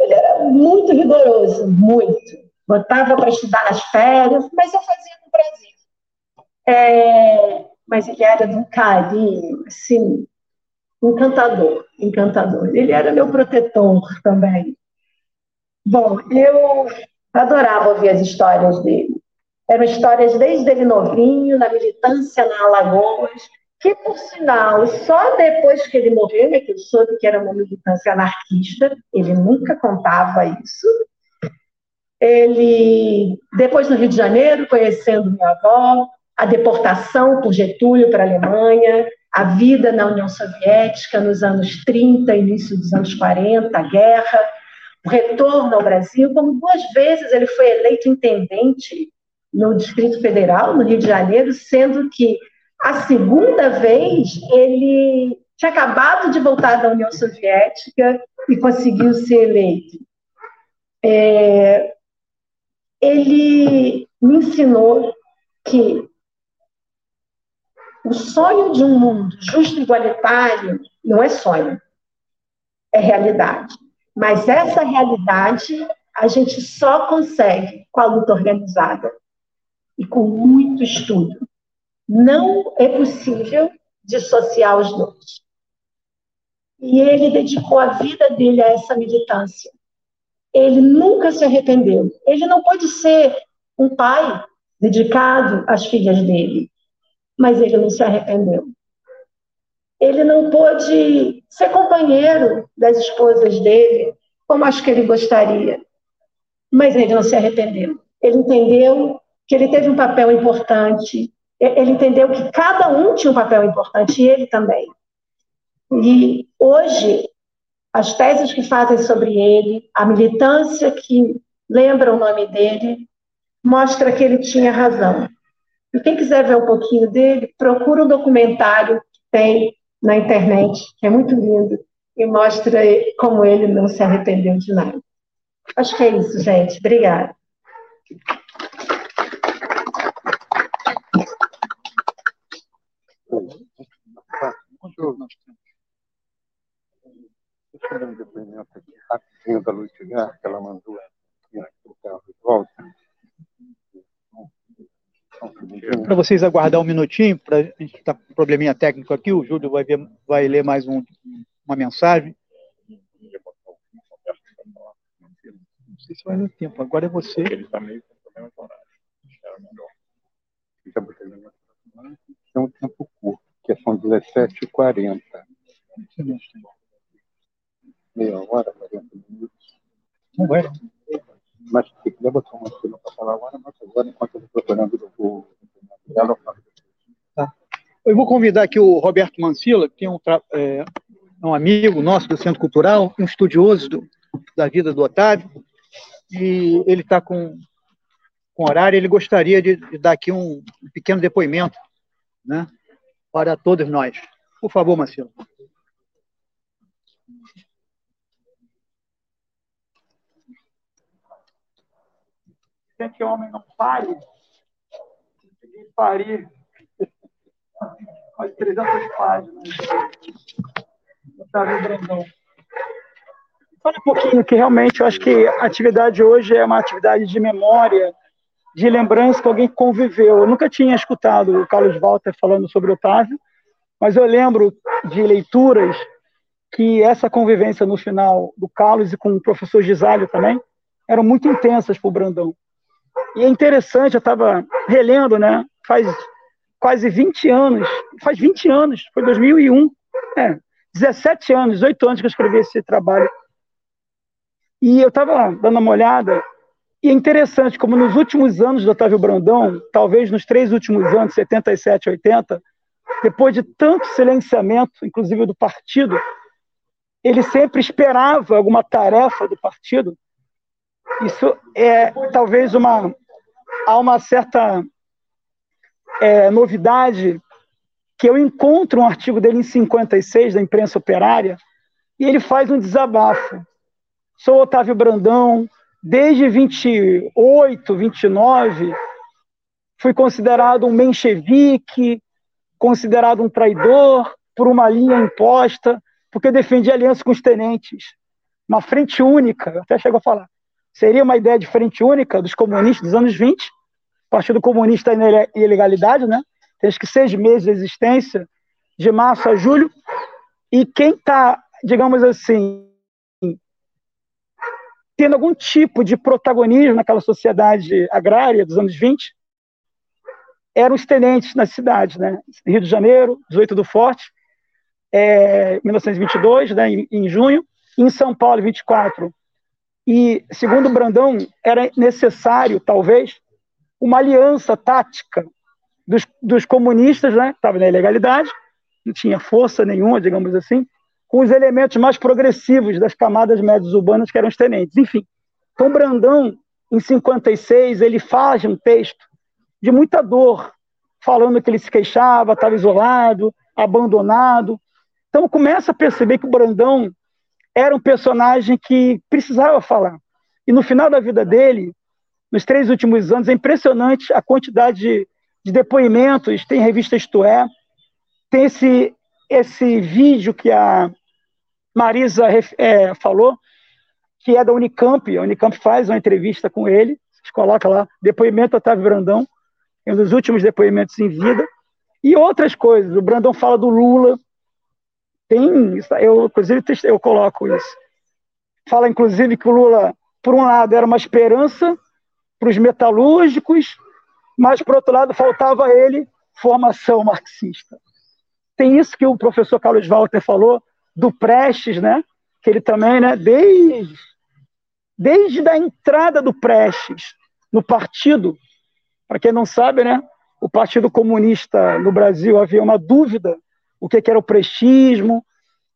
Ele era muito rigoroso, muito. Botava para estudar nas férias, mas eu fazia no Brasil. É, mas ele era de um carinho, assim, encantador, encantador. Ele era meu protetor também. Bom, eu adorava ouvir as histórias dele. Eram histórias desde ele novinho, na militância na Alagoas, que, por sinal, só depois que ele morreu é que eu soube que era uma militância anarquista, ele nunca contava isso. Ele, depois no Rio de Janeiro, conhecendo minha avó, a deportação por Getúlio para a Alemanha, a vida na União Soviética nos anos 30, início dos anos 40, a guerra, o retorno ao Brasil, como duas vezes ele foi eleito intendente no Distrito Federal, no Rio de Janeiro, sendo que a segunda vez ele tinha acabado de voltar da União Soviética e conseguiu ser eleito. É, ele me ensinou que O sonho de um mundo justo e igualitário não é sonho, é realidade. Mas essa realidade a gente só consegue com a luta organizada e com muito estudo. Não é possível dissociar os dois. E ele dedicou a vida dele a essa militância. Ele nunca se arrependeu. Ele não pode ser um pai dedicado às filhas dele, mas ele não se arrependeu. Ele não pôde ser companheiro das esposas dele, como acho que ele gostaria, mas ele não se arrependeu. Ele entendeu que ele teve um papel importante, ele entendeu que cada um tinha um papel importante, e ele também. E hoje, as teses que fazem sobre ele, a militância que lembra o nome dele, mostra que ele tinha razão. E quem quiser ver um pouquinho dele, procura um documentário que tem na internet, que é muito lindo, e mostra como ele não se arrependeu de nada. Acho que é isso, gente. Obrigada. Depoimento aqui rapidinho da Lutigar, que ela mandou aqui no carro de volta. Para vocês aguardar um minutinho, para a gente está com um probleminha técnico aqui, o Júlio vai, ver, vai ler mais um, uma mensagem. Não sei se vai no tempo, agora é você. Ele está meio com problema de horário. É um tempo curto, que são 17h40. Meia hora, 40 minutos. Não vai se quiser botar uma fila para falar agora, mas agora, enquanto eu estou procurando o dela, eu falo. Tá. Eu vou convidar aqui o Roberto Mancila, que é um, é, um amigo nosso do Centro Cultural, um estudioso do, da vida do Otávio, e ele está com, com horário, ele gostaria de, de dar aqui um, um, pequeno depoimento né, para todos nós. Por favor, Marcelo. que homem não pare, consegui parir quase 300 páginas. Otávio Brandão. Fala um pouquinho que realmente eu acho que a atividade hoje é uma atividade de memória, de lembrança com alguém que conviveu. Eu nunca tinha escutado o Carlos Walter falando sobre Otávio, mas eu lembro de leituras que essa convivência no final do Carlos e com o professor Gisalho também eram muito intensas para o Brandão. E é interessante, eu estava relendo, né? Faz quase 20 anos, faz 20 anos, foi 2001, é, 17 anos, 18 anos que eu escrevi esse trabalho. E eu estava dando uma olhada, e é interessante como nos últimos anos do Otávio Brandão, talvez nos três últimos anos, 77, 80, depois de tanto silenciamento, inclusive do partido, ele sempre esperava alguma tarefa do partido. Isso é talvez uma há uma certa é, novidade que eu encontro um artigo dele em 56 da imprensa operária e ele faz um desabafo. Sou Otávio Brandão, desde 28, 29, fui considerado um menchevique, considerado um traidor por uma linha imposta, porque defendi aliança com os tenentes. Uma frente única, até chego a falar. Seria uma ideia de frente única dos comunistas dos anos 20, Partido Comunista em ilegalidade, né? Tem que seis meses de existência, de março a julho, e quem está, digamos assim, tendo algum tipo de protagonismo naquela sociedade agrária dos anos 20, eram os tenentes nas cidades, né? Rio de Janeiro, 18 do Forte, é, 1922, né, em, em junho, e em São Paulo, 24. E, segundo Brandão, era necessário, talvez, uma aliança tática dos, dos comunistas, né, que estavam na ilegalidade, não tinha força nenhuma, digamos assim, com os elementos mais progressivos das camadas médias urbanas, que eram os tenentes. Enfim, então Brandão, em 56, ele faz um texto de muita dor, falando que ele se queixava, estava isolado, abandonado. Então começa a perceber que o Brandão era um personagem que precisava falar. E no final da vida dele, nos três últimos anos. É impressionante a quantidade de, de depoimentos. Tem revista Isto É, Tem esse, esse vídeo que a Marisa é, falou, que é da Unicamp. A Unicamp faz uma entrevista com ele, vocês colocam lá, depoimento Otávio Brandão, é um dos últimos depoimentos em vida. E outras coisas. O Brandão fala do Lula. Tem, eu, inclusive, eu coloco isso. Fala, inclusive, que o Lula, por um lado, era uma esperança para os metalúrgicos, mas, por outro lado, faltava a ele formação marxista. Tem isso que o professor Carlos Walter falou, do Prestes, né? que ele também, né, desde, desde a entrada do Prestes no partido, para quem não sabe, né, o Partido Comunista no Brasil havia uma dúvida o que, que era o prestismo,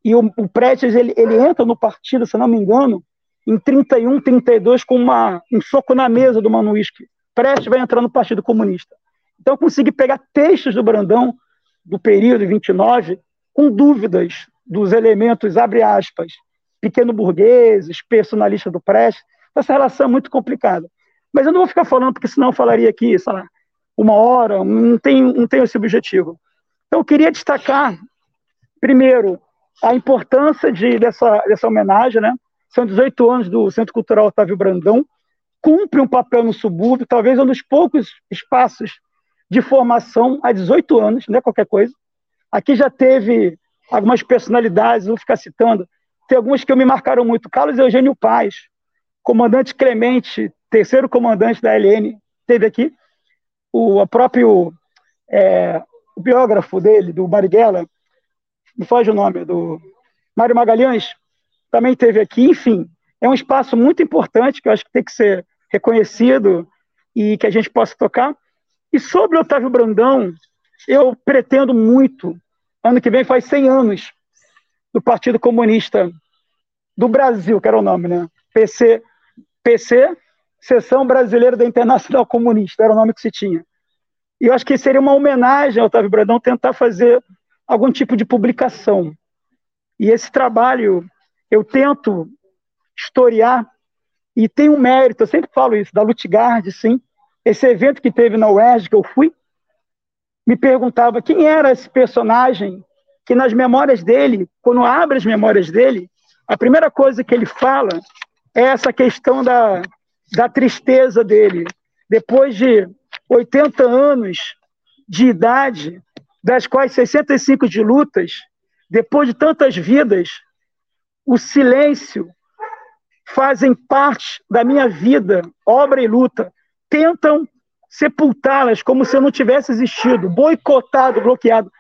e o, o Prestes ele, ele entra no partido, se não me engano, em 31, 32, com uma, um soco na mesa do Manuísque. Prestes vai entrar no Partido Comunista. Então, eu consegui pegar textos do Brandão, do período 29, com dúvidas dos elementos, abre aspas, pequeno burgueses, personalista do Prestes. Essa relação é muito complicada. Mas eu não vou ficar falando, porque senão eu falaria aqui, sei lá, uma hora, não tenho, não esse objetivo. Então, eu queria destacar, primeiro, a importância de, dessa, dessa homenagem, né? São 18 anos do Centro Cultural Otávio Brandão, cumpre um papel no subúrbio, talvez um dos poucos espaços de formação há 18 anos, não é qualquer coisa. Aqui já teve algumas personalidades, vou ficar citando, tem alguns que me marcaram muito. Carlos Eugênio Paz, comandante Clemente, terceiro comandante da LN, teve aqui. O próprio é, o biógrafo dele, do Marighella, me foge o nome, do Mário Magalhães, também teve aqui. Enfim, é um espaço muito importante que eu acho que tem que ser reconhecido e que a gente possa tocar. E sobre Otávio Brandão, eu pretendo muito, ano que vem faz 100 anos do Partido Comunista do Brasil, que era o nome, né? PC, PC, Seção Brasileira da Internacional Comunista, era o nome que se tinha. E eu acho que seria uma homenagem ao Otávio Brandão tentar fazer algum tipo de publicação. E esse trabalho eu tento historiar e tem um mérito, eu sempre falo isso, da Lutgard, sim. Esse evento que teve na UERJ, que eu fui, me perguntava quem era esse personagem que nas memórias dele, quando abre as memórias dele, a primeira coisa que ele fala é essa questão da, da tristeza dele. Depois de 80 anos de idade, das quais 65 de lutas, depois de tantas vidas, o silêncio fazem parte da minha vida, obra e luta. Tentam sepultá-las como se eu não tivesse existido, boicotado, bloqueado.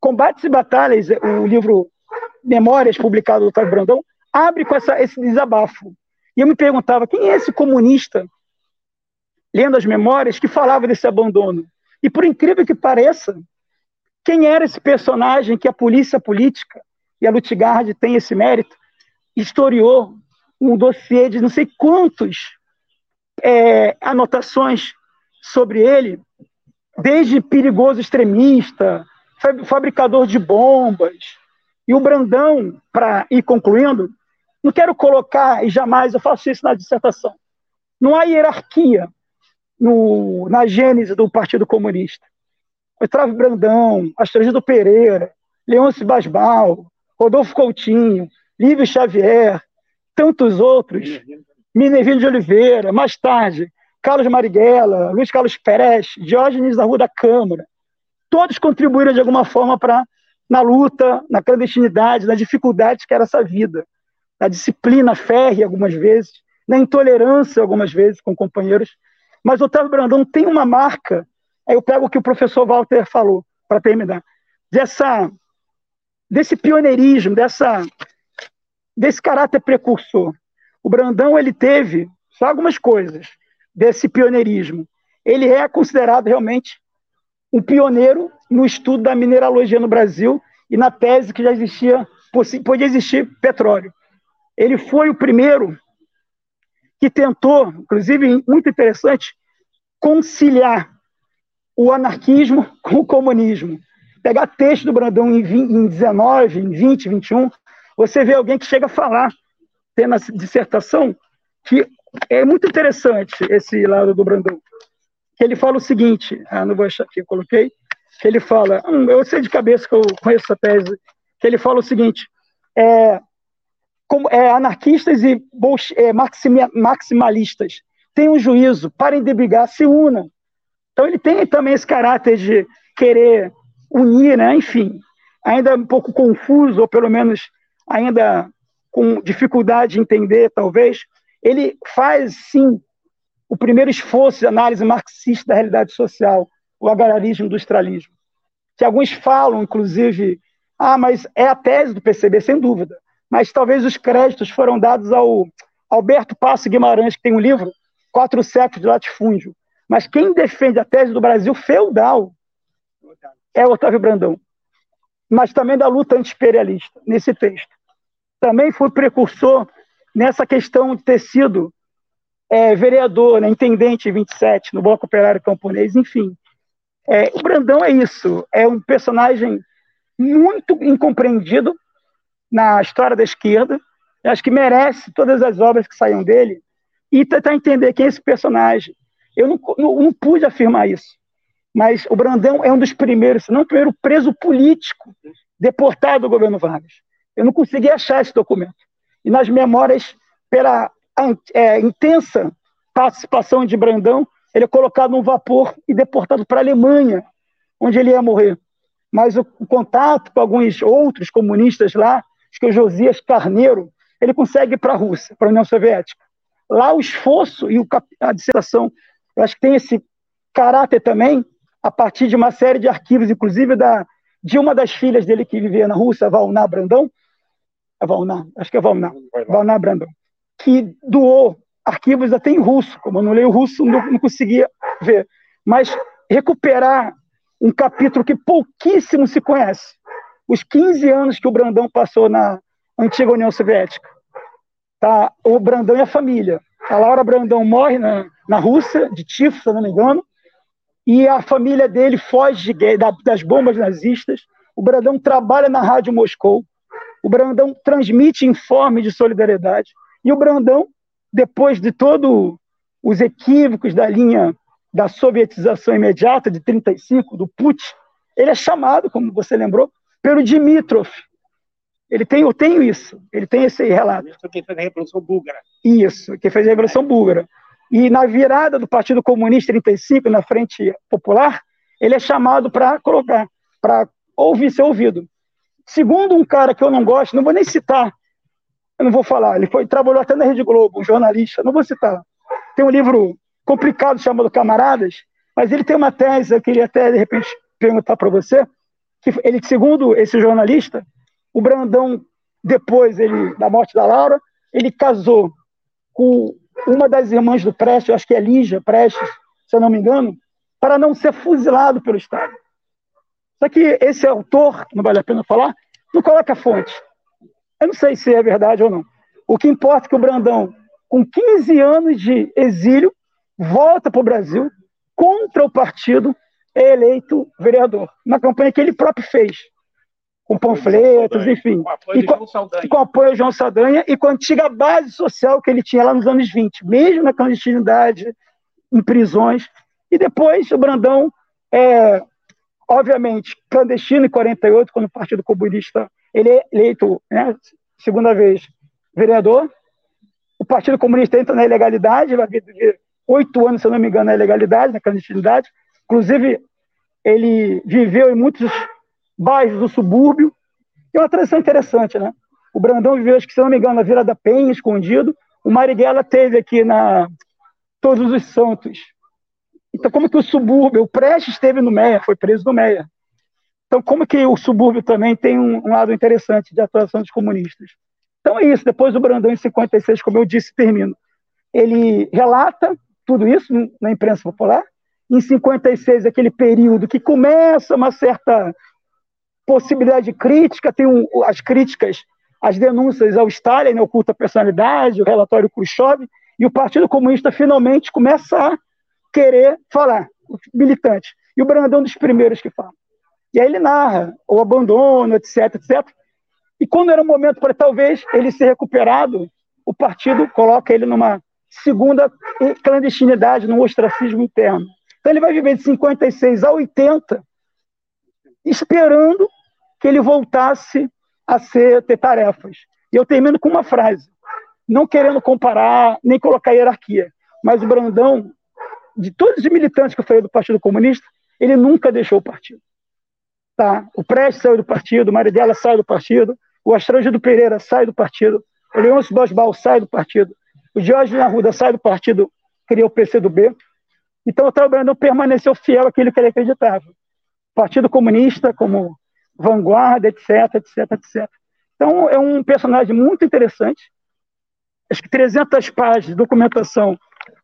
Combates e Batalhas, o livro Memórias, publicado do Otávio Brandão, abre com essa, esse desabafo. E eu me perguntava, quem é esse comunista, lendo as memórias, que falava desse abandono? E por incrível que pareça, quem era esse personagem que a polícia política, e a Lutgard tem esse mérito, historiou um dossiê de não sei quantos é, anotações sobre ele, desde perigoso extremista, fabricador de bombas. E o Brandão, para ir concluindo, não quero colocar, e jamais eu faço isso na dissertação, não há hierarquia no, na gênese do Partido Comunista. Otávio Brandão, Astragido Pereira, Leôncio Basbal, Rodolfo Coutinho, Lívio Xavier, tantos outros, Minervino de Oliveira, mais tarde, Carlos Marighella, Luiz Carlos Pérez, Diógenes da Rua da Câmara, todos contribuíram de alguma forma para na luta, na clandestinidade, nas dificuldades que era essa vida, na disciplina férrea algumas vezes, na intolerância algumas vezes com companheiros. Mas Otávio Brandão tem uma marca, aí eu pego o que o professor Walter falou, para terminar, dessa, desse pioneirismo, dessa, desse caráter precursor. O Brandão ele teve só algumas coisas desse pioneirismo. Ele é considerado realmente um pioneiro no estudo da mineralogia no Brasil e na tese que já existia, podia existir petróleo. Ele foi o primeiro que tentou, inclusive muito interessante, conciliar o anarquismo com o comunismo. Pegar texto do Brandão em, 20, em 19, em 20, 21, você vê alguém que chega a falar, tendo a dissertação, que é muito interessante esse lado do Brandão ele fala o seguinte, ah, não vou achar aqui, eu coloquei, que ele fala, hum, eu sei de cabeça que eu conheço essa tese, que ele fala o seguinte, é, como, é, anarquistas e é, maximalistas têm um juízo, parem de brigar, se unam. Então ele tem também esse caráter de querer unir, né? enfim, ainda um pouco confuso, ou pelo menos ainda com dificuldade de entender, talvez, ele faz, sim, o primeiro esforço de análise marxista da realidade social, o agrarianismo industrialismo. Que alguns falam, inclusive, ah, mas é a tese do PCB, sem dúvida mas talvez os créditos foram dados ao Alberto Passo Guimarães, que tem um livro, Quatro Séculos de Latifúndio. Mas quem defende a tese do Brasil feudal é Otávio Brandão, mas também da luta anti-imperialista, nesse texto. Também foi precursor nessa questão de ter sido é, vereador, né, intendente 27 no Bloco Operário Camponês, enfim. É, o Brandão é isso, é um personagem muito incompreendido, na história da esquerda. Acho que merece todas as obras que saiam dele e tentar entender quem é esse personagem. Eu não, não, não pude afirmar isso, mas o Brandão é um dos primeiros, se não o primeiro preso político deportado do governo Vargas. Eu não consegui achar esse documento. E nas memórias, pela é, intensa participação de Brandão, ele é colocado num vapor e deportado para a Alemanha, onde ele ia morrer. Mas o, o contato com alguns outros comunistas lá acho que o Josias Carneiro, ele consegue ir para a Rússia, para a União Soviética. Lá o esforço e a dissertação, eu acho que tem esse caráter também, a partir de uma série de arquivos, inclusive da, de uma das filhas dele que vivia na Rússia, Valná Brandão, é Valná, acho que é Valná, Valná Brandão, que doou arquivos até em russo, como eu não leio russo, não, não conseguia ver, mas recuperar um capítulo que pouquíssimo se conhece, os 15 anos que o Brandão passou na antiga União Soviética. Tá? O Brandão e a família. A Laura Brandão morre na, na Rússia, de tifo, se não me engano, e a família dele foge das bombas nazistas. O Brandão trabalha na Rádio Moscou. O Brandão transmite informe de solidariedade. E o Brandão, depois de todos os equívocos da linha da sovietização imediata de 35, do Putin, ele é chamado, como você lembrou, pelo Dimitrov. Ele tem, eu tenho isso, ele tem esse relato. Quem fez a Revolução Búlgara. Isso, quem fez a Revolução Búlgara. E na virada do Partido Comunista 35, na Frente Popular, ele é chamado para colocar, para ouvir, ser ouvido. Segundo um cara que eu não gosto, não vou nem citar, eu não vou falar, ele foi, trabalhou até na Rede Globo, um jornalista, não vou citar. Tem um livro complicado chamado Camaradas, mas ele tem uma tese, eu queria até, de repente, perguntar para você, que ele, segundo esse jornalista, o Brandão, depois ele, da morte da Laura, ele casou com uma das irmãs do Prestes, acho que é Lígia Prestes, se eu não me engano, para não ser fuzilado pelo Estado. Só que esse autor, não vale a pena falar, não coloca fonte. Eu não sei se é verdade ou não. O que importa é que o Brandão, com 15 anos de exílio, volta para o Brasil contra o partido é eleito vereador. Uma campanha que ele próprio fez, com panfletos, enfim. Com apoio e com, com apoio de João Saldanha e com a antiga base social que ele tinha lá nos anos 20, mesmo na clandestinidade, em prisões. E depois o Brandão, é, obviamente, clandestino em 48, quando o Partido Comunista ele é eleito, né, segunda vez, vereador. O Partido Comunista entra na ilegalidade, vai viver oito anos, se eu não me engano, na ilegalidade, na clandestinidade. Inclusive, ele viveu em muitos bairros do subúrbio. É uma tradição interessante, né? O Brandão viveu, acho que se não me engano, na Vila da Penha, escondido. O Marighella teve aqui na Todos os Santos. Então, como que o subúrbio, o Prestes esteve no Meia, foi preso no Meia. Então, como que o subúrbio também tem um, um lado interessante de atuação dos comunistas? Então é isso. Depois o Brandão, em 56, como eu disse, termino. Ele relata tudo isso na imprensa popular, em 56, aquele período que começa uma certa possibilidade de crítica, tem um, as críticas, as denúncias ao Stalin, né, oculta personalidade, o relatório Khrushchev, e o Partido Comunista finalmente começa a querer falar, os militantes. E o Brandão é um dos primeiros que fala. E aí ele narra o abandono, etc, etc. E quando era o momento para talvez ele ser recuperado, o partido coloca ele numa segunda clandestinidade, num ostracismo interno. Então ele vai viver de 56 a 80 esperando que ele voltasse a ser, ter tarefas. E eu termino com uma frase, não querendo comparar nem colocar hierarquia, mas o Brandão, de todos os militantes que eu falei do Partido Comunista, ele nunca deixou o partido. Tá? O Prestes saiu do partido, o Marighella sai do partido, o Astrangido Pereira sai do partido, o Leôncio Bosbal sai do partido, o Jorge Arruda sai do partido, criou o PCdoB. Então o Brandão permaneceu fiel àquilo que ele acreditava. Partido Comunista como vanguarda, etc, etc, etc. Então é um personagem muito interessante. Acho que 300 páginas de documentação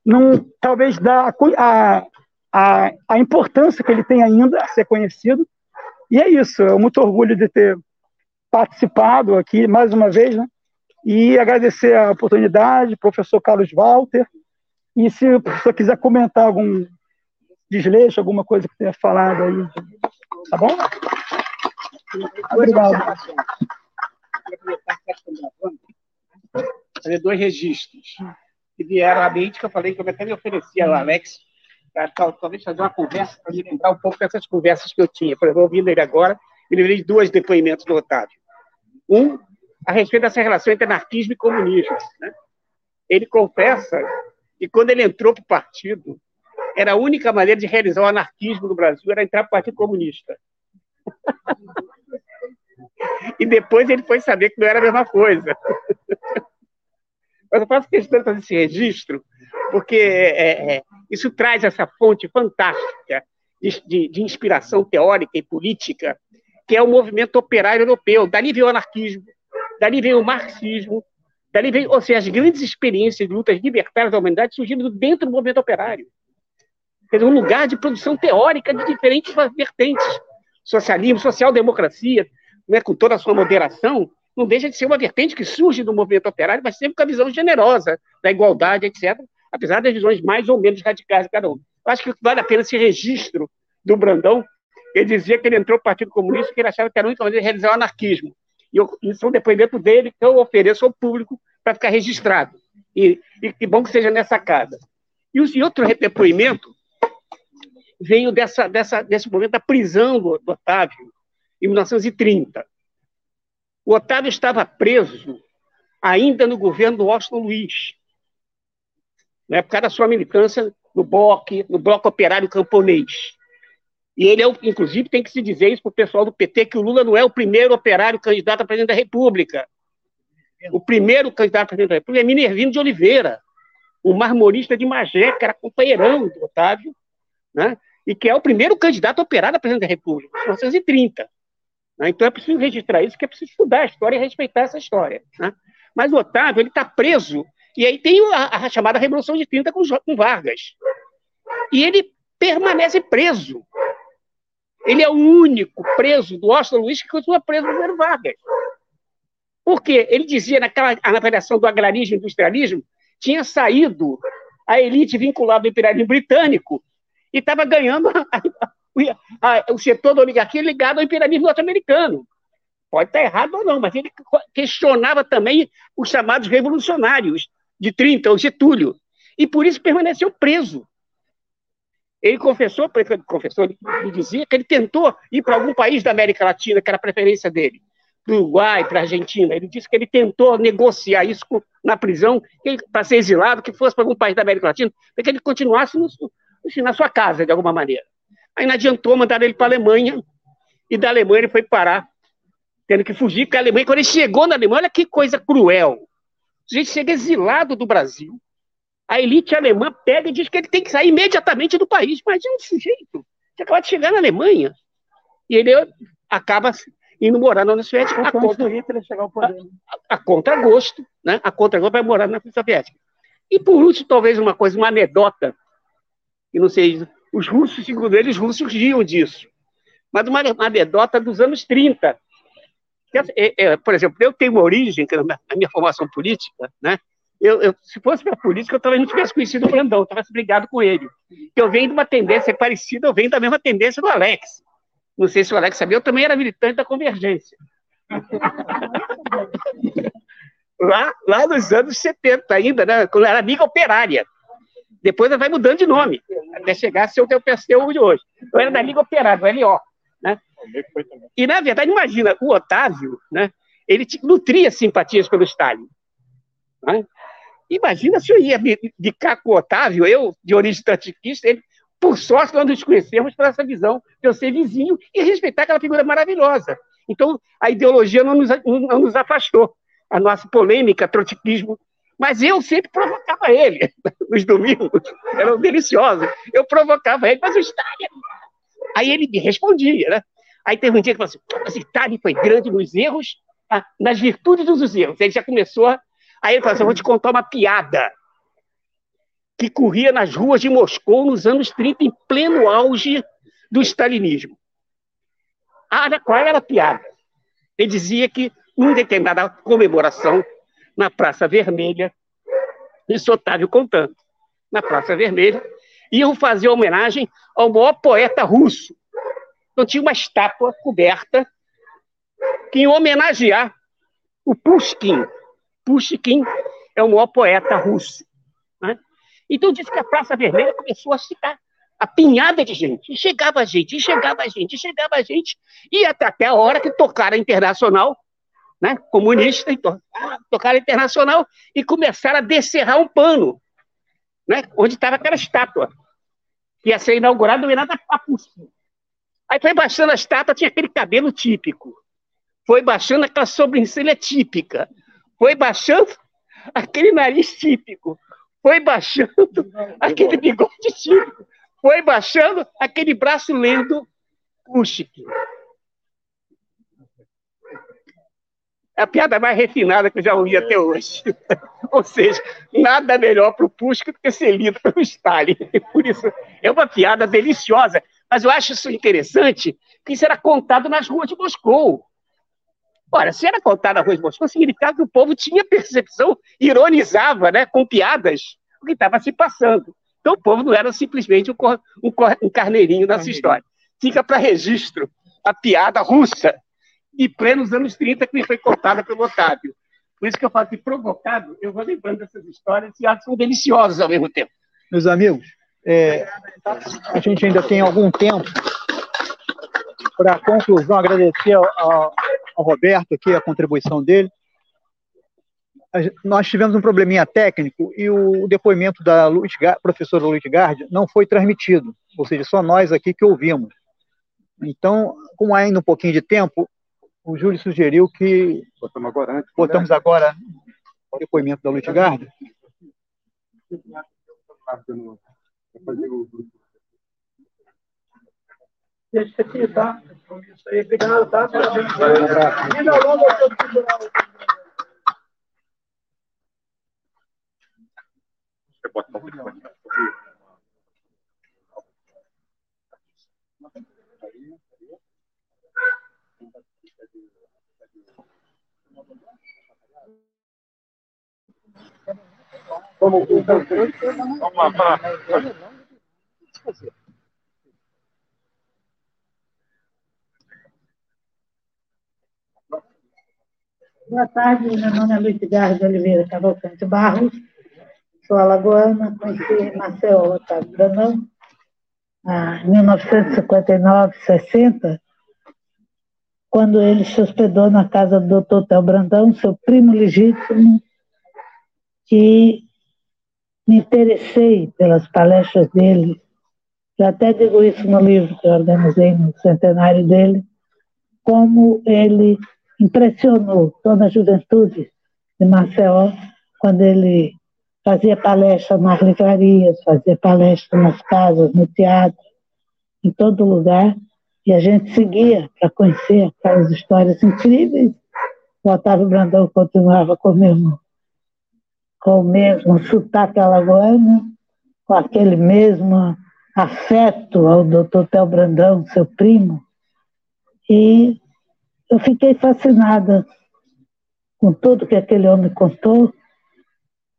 não talvez dá a, a, a importância que ele tem ainda a ser conhecido. E é isso, é muito orgulho de ter participado aqui mais uma vez, né? E agradecer a oportunidade, professor Carlos Walter. E se o professor quiser comentar algum desleixo, alguma coisa que tenha falado aí, tá bom? Obrigado. Fazer dois registros que vieram à mente, que eu falei que eu até me oferecia ao Alex, para talvez fazer uma conversa, para me lembrar um pouco dessas conversas que eu tinha. Por exemplo, ouvindo ele agora, me lembrei de dois depoimentos do Otávio. Um, a respeito dessa relação entre anarquismo e comunismo. Né? Ele confessa que quando ele entrou para o partido, era a única maneira de realizar o anarquismo no Brasil era entrar para o Partido Comunista. e depois ele foi saber que não era a mesma coisa. Mas eu faço questão de fazer esse registro, porque é, é, isso traz essa fonte fantástica de, de, de, inspiração teórica e política, que é o movimento operário europeu. Dali veio o anarquismo, dali veio o marxismo, dali veio, ou seja, as grandes experiências de lutas libertárias da humanidade surgiram dentro do movimento operário. Quer dizer, um lugar de produção teórica de diferentes vertentes. Socialismo, social-democracia, né, com toda a sua moderação, não deixa de ser uma vertente que surge do movimento operário, mas sempre com a visão generosa da igualdade, etc., apesar das visões mais ou menos radicais de cada um. Eu acho que vale a pena esse registro do Brandão. Ele dizia que ele entrou no Partido Comunista que ele achava que era a única maneira de realizar o anarquismo. E eu, isso é um depoimento dele que eu ofereço ao público para ficar registrado. E, e que bom que seja nessa casa. E, e outro depoimento veio dessa, dessa, desse momento da prisão do, do Otávio, em 1930. O Otávio estava preso ainda no governo do Washington Luiz, por causa da sua militância no no Bloco Operário Camponês. E ele, é, inclusive, tem que se dizer isso para o pessoal do PT, que o Lula não é o primeiro operário candidato a presidente da República. O primeiro candidato a presidente da República é Minervino de Oliveira, o marmorista de Magé, que era companheirão do Otávio, né? E que é o primeiro candidato a presidente da República, em 1930. Né? Então é preciso registrar isso, que é preciso estudar a história e respeitar essa história. Né? Mas o Otávio ele está preso, e aí tem a, a, chamada Revolução de 30 com, com Vargas. E ele permanece preso. Ele é o único preso do Washington Luiz que continua preso no Vargas. Por quê? Ele dizia naquela avaliação do agrarismo e industrialismo, tinha saído a elite vinculada ao imperialismo britânico e estava ganhando a, a, a, o setor da oligarquia ligado ao imperialismo norte-americano. Pode estar errado ou não, mas ele questionava também os chamados revolucionários de 30, o Getúlio, e por isso permaneceu preso. Ele confessou, confessou, ele dizia que ele tentou ir para algum país da América Latina, que era a preferência dele, para o Uruguai, para a Argentina. Ele disse que ele tentou negociar isso na prisão, para ser exilado, que fosse para algum país da América Latina, para que ele continuasse no, assim, na sua casa, de alguma maneira. Aí não adiantou mandar ele para a Alemanha, e da Alemanha ele foi parar, tendo que fugir, porque a Alemanha, quando ele chegou na Alemanha, olha que coisa cruel. O gente chega exilado do Brasil, a elite alemã pega e diz que ele tem que sair imediatamente do país. Imagina um sujeito que acaba de chegar na Alemanha. E ele acaba indo morar na União Soviética a contra. A, a, contragosto, né? A contragosto vai morar na União Soviética. E por último, talvez uma coisa, uma anedota, que não sei, os russos, segundo eles, os russos riam disso. Mas uma, uma anedota dos anos 30. Que, é, é, por exemplo, eu tenho uma origem, que é na minha formação política, né? Eu, eu, se fosse para política, eu talvez não tivesse conhecido o Brandão, eu tivesse brigado com ele. Eu venho de uma tendência parecida, eu venho da mesma tendência do Alex. Não sei se o Alex sabia, eu também era militante da Convergência. lá, lá nos anos 70 ainda, né, quando era amiga operária. Depois vai mudando de nome, até chegar a ser o teu PSTU de hoje. Eu era da Liga Operária, do LO. Né? E, na verdade, imagina, o Otávio, né, ele nutria simpatias pelo Stalin. Né? Imagina se eu ia indicar com o Otávio, eu, de origem trotskista, ele, por sorte, nós nos conhecemos por essa visão de eu ser vizinho e respeitar aquela figura maravilhosa. Então, a ideologia não nos, não nos afastou. A nossa polêmica, trotskismo. Mas eu sempre provocava ele nos domingos. Era delicioso. Eu provocava ele, mas o Stalin. Aí ele me respondia, né? Aí teve um dia que falou assim: Stalin foi grande nos erros, ah, nas virtudes dos erros. Ele já começou. Aí ele falou assim: vou te contar uma piada que corria nas ruas de Moscou nos anos 30, em pleno auge do stalinismo. Ah, qual era a piada? Ele dizia que, em determinada comemoração, na Praça Vermelha, isso Otávio contando, na Praça Vermelha, iam fazer homenagem ao maior poeta russo. Então tinha uma estátua coberta que, em homenagear o Pushkin. Pushkin é o maior poeta russo. Né? Então disse que a Praça Vermelha começou a ficar apinhada de gente. E chegava gente, e chegava gente, e chegava gente. E até, até a hora que tocaram a Internacional, né, comunista, tocaram Internacional e começaram a descerrar um pano, né, onde estava aquela estátua, que ia ser inaugurada no Irada Papusco. Aí foi baixando a estátua, tinha aquele cabelo típico. Foi baixando aquela sobrancelha típica. Foi baixando aquele nariz típico foi baixando aquele bigode típico, foi baixando aquele braço lendo Pushkin. É a piada mais refinada que eu já ouvi até hoje. Ou seja, nada melhor para o Pushkin do que ser lido pelo Stalin. Por isso, é uma piada deliciosa. Mas eu acho isso interessante, que isso era contado nas ruas de Moscou. Ora, se era contado na de Moscou, significava que o povo tinha percepção, ironizava né, com piadas o que estava se passando. Então o povo não era simplesmente um, um, um carneirinho nessa história. Fica para registro a piada russa de plenos anos 30 que foi contada pelo Otávio. Por isso que eu falo que provocado, eu vou lembrando dessas histórias e elas são deliciosas ao mesmo tempo. Meus amigos, é, a gente ainda tem algum tempo para conclusão, agradecer ao, ao Roberto aqui a contribuição dele. Nós tivemos um probleminha técnico e o depoimento da Luiz, professora Gard não foi transmitido, ou seja, só nós aqui que ouvimos. Então, com ainda um pouquinho de tempo, o Júlio sugeriu que botamos agora, antes, botamos né? agora o depoimento da Lutgard. Deixa aqui, tá? Isso aí, obrigado, tá? Parabéns. Você Boa tarde, meu nome é Luiz Garra de Oliveira Cavalcante Barros, sou alagoana, conheci Marcelo Otávio Branão, em 1959, 60, quando ele se hospedou na casa do Dr. Tel Brandão, seu primo legítimo, e me interessei pelas palestras dele. Já até digo isso no livro que eu organizei no centenário dele, como ele impressionou toda a juventude de Maceió quando ele fazia palestra nas livrarias, fazia palestra nas casas, no teatro, em todo lugar, e a gente seguia para conhecer aquelas histórias incríveis. O Otávio Brandão continuava com o mesmo, com o mesmo sotaque alagoano, com aquele mesmo afeto ao doutor Tel Brandão, seu primo, e eu fiquei fascinada com tudo que aquele homem contou,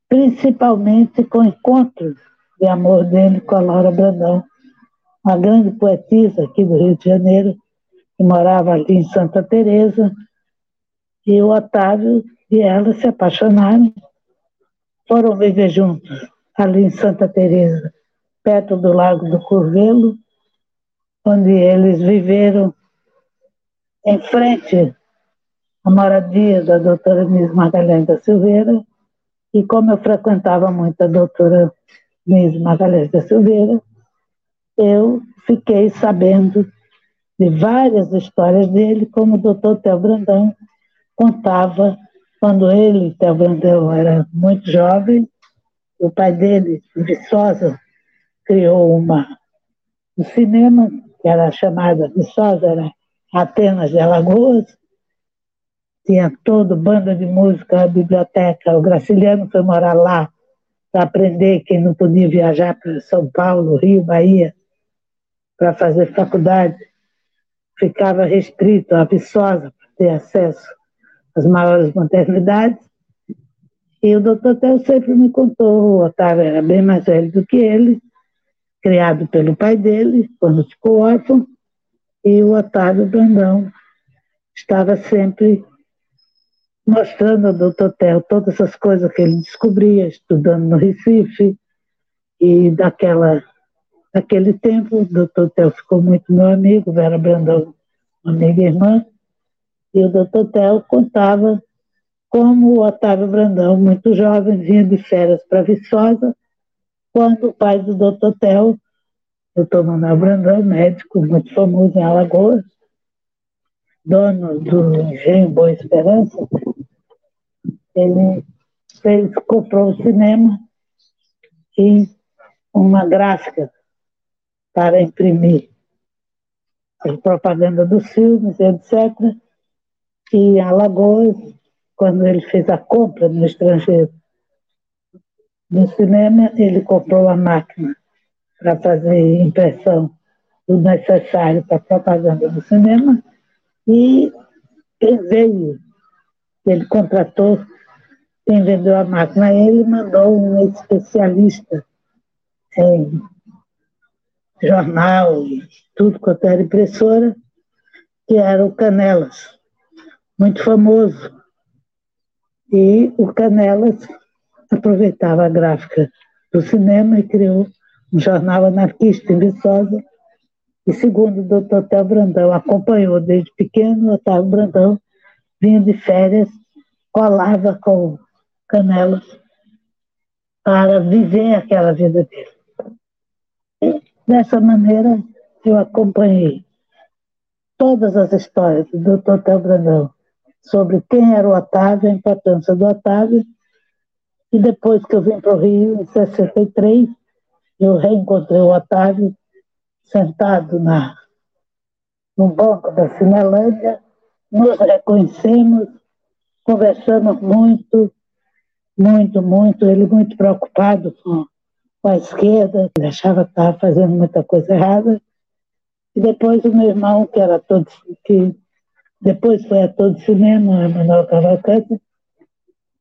principalmente com encontros de amor dele com a Laura Brandão, uma grande poetisa aqui do Rio de Janeiro, que morava ali em Santa Teresa, e o Otávio e ela se apaixonaram, foram viver juntos ali em Santa Teresa, perto do Lago do Curvelo, onde eles viveram em frente à moradia da doutora Nise Magalhães da Silveira, e como eu frequentava muito a doutora Nise Magalhães da Silveira, eu fiquei sabendo de várias histórias dele, como o doutor Theo Brandão contava quando ele, Theo Brandão, era muito jovem, o pai dele, Viçosa, criou uma, um cinema, que era chamada Viçosa, era Atenas de Alagoas, tinha todo banda de música, a biblioteca, o Graciliano foi morar lá para aprender quem não podia viajar para São Paulo, Rio, Bahia, para fazer faculdade, ficava restrito a Viçosa para ter acesso às maiores modernidades. E o doutor Theo sempre me contou, o Otávio era bem mais velho do que ele, criado pelo pai dele, quando ficou órfão, e o Otávio Brandão estava sempre mostrando ao doutor Theo todas as coisas que ele descobria, estudando no Recife, e daquela Naquele tempo, o doutor Theo ficou muito meu amigo, Vera Brandão, amiga e irmã, e o doutor Theo contava como o Otávio Brandão, muito jovem, vinha de férias para Viçosa, quando o pai do doutor Theo, doutor Manuel Brandão, médico muito famoso em Alagoas, dono do Engenho Boa Esperança, ele fez, comprou o cinema e uma gráfica para imprimir a propaganda dos filmes, etc. E em Alagoas, quando ele fez a compra no estrangeiro do cinema, ele comprou a máquina para fazer impressão do necessário para a propaganda do cinema e quem veio, ele contratou, quem vendeu a máquina ele, mandou um especialista em jornal tudo quanto era impressora, que era o Canelas, muito famoso. E o Canelas aproveitava a gráfica do cinema e criou um jornal anarquista em Viçosa. E segundo o doutor Otávio Brandão, acompanhou desde pequeno, Otávio Brandão vinha de férias, colava com Canelas para viver aquela vida dele. Dessa maneira, eu acompanhei todas as histórias do Dr. Theo Brandão sobre quem era o Otávio, a importância do Otávio. E depois que eu vim para o Rio, em 63, eu reencontrei o Otávio sentado na, no banco da Cinelândia, nos reconhecemos, conversamos muito, muito, muito, ele muito preocupado com com a esquerda, que achava que estava fazendo muita coisa errada. E depois o meu irmão, que era todo, que depois foi ator de cinema, Emanuel Cavalcante,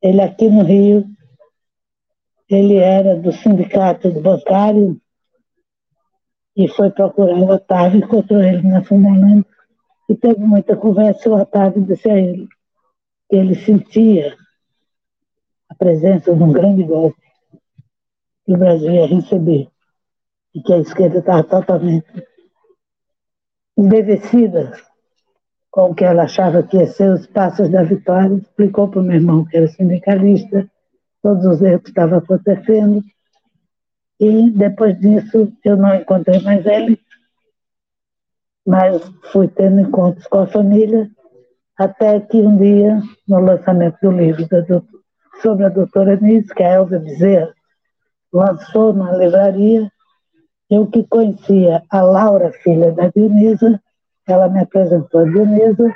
ele aqui no Rio, ele era do sindicato bancário e foi procurar o Otávio, encontrou ele na Fundamento e teve muita conversa. O Otávio disse a ele que ele sentia a presença de um grande golpe que o Brasil ia receber e que a esquerda estava totalmente embevecida com o que ela achava que ia ser os passos da vitória, explicou para o meu irmão, que era sindicalista, todos os erros que estavam acontecendo, e depois disso eu não encontrei mais ele, mas fui tendo encontros com a família, até que um dia, no lançamento do livro da sobre a doutora Nise, que é a Elza Bezerra, lançou na livraria. Eu que conhecia a Laura, filha da Dionisa, ela me apresentou a Dionisa,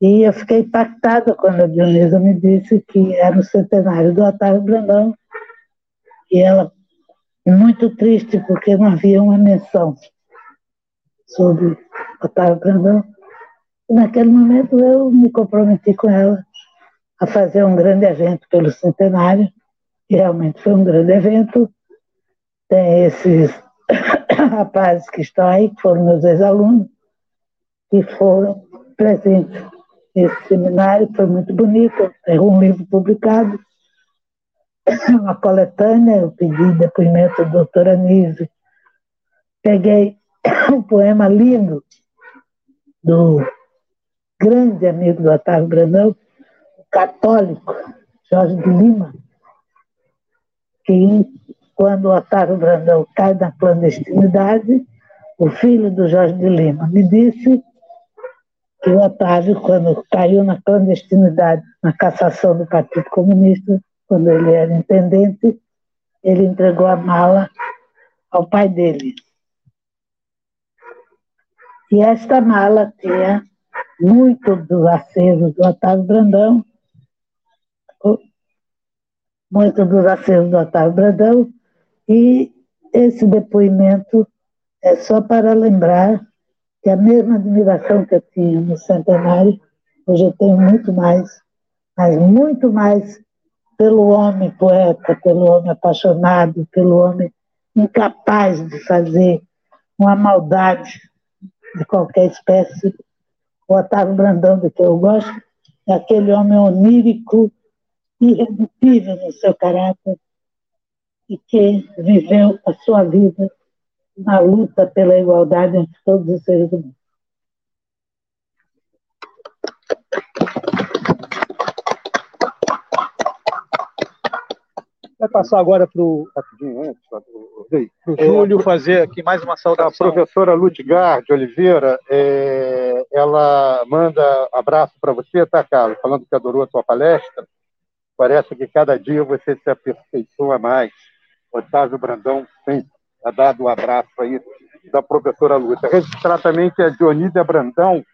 e eu fiquei impactada quando a Dionisa me disse que era o centenário do Otávio Brandão, e ela muito triste porque não havia uma menção sobre Otávio Brandão. E naquele momento eu me comprometi com ela a fazer um grande evento pelo centenário, e realmente foi um grande evento. Tem esses rapazes que estão aí, que foram meus ex-alunos, que foram presentes nesse seminário, foi muito bonito. Tem um livro publicado, uma coletânea, eu pedi depoimento da doutora Nise. Peguei um poema lindo do grande amigo do Otávio Brandão, católico Jorge de Lima, que quando Otávio Brandão cai na clandestinidade, o filho do Jorge de Lima me disse que o Otávio, quando caiu na clandestinidade, na cassação do Partido Comunista, quando ele era intendente, ele entregou a mala ao pai dele. E esta mala tinha muito dos acervos do Otávio Brandão, muito dos acervos do Otávio Brandão, e esse depoimento é só para lembrar que a mesma admiração que eu tinha no centenário, hoje eu tenho muito mais, mas muito mais pelo homem poeta, pelo homem apaixonado, pelo homem incapaz de fazer uma maldade de qualquer espécie. O Otávio Brandão, do que eu gosto, é aquele homem onírico, irredutível no seu caráter, e que viveu a sua vida na luta pela igualdade entre todos os seres humanos. Vai passar agora para o Júlio fazer aqui mais uma saudação. A professora Ludgard Oliveira, é, ela manda abraço para você, tá, Carlos? Falando que adorou a tua palestra. Parece que cada dia você se aperfeiçoa mais. Otávio Brandão ha dado um abraço aí da professora Lúcia. Que a Dionísia Brandão,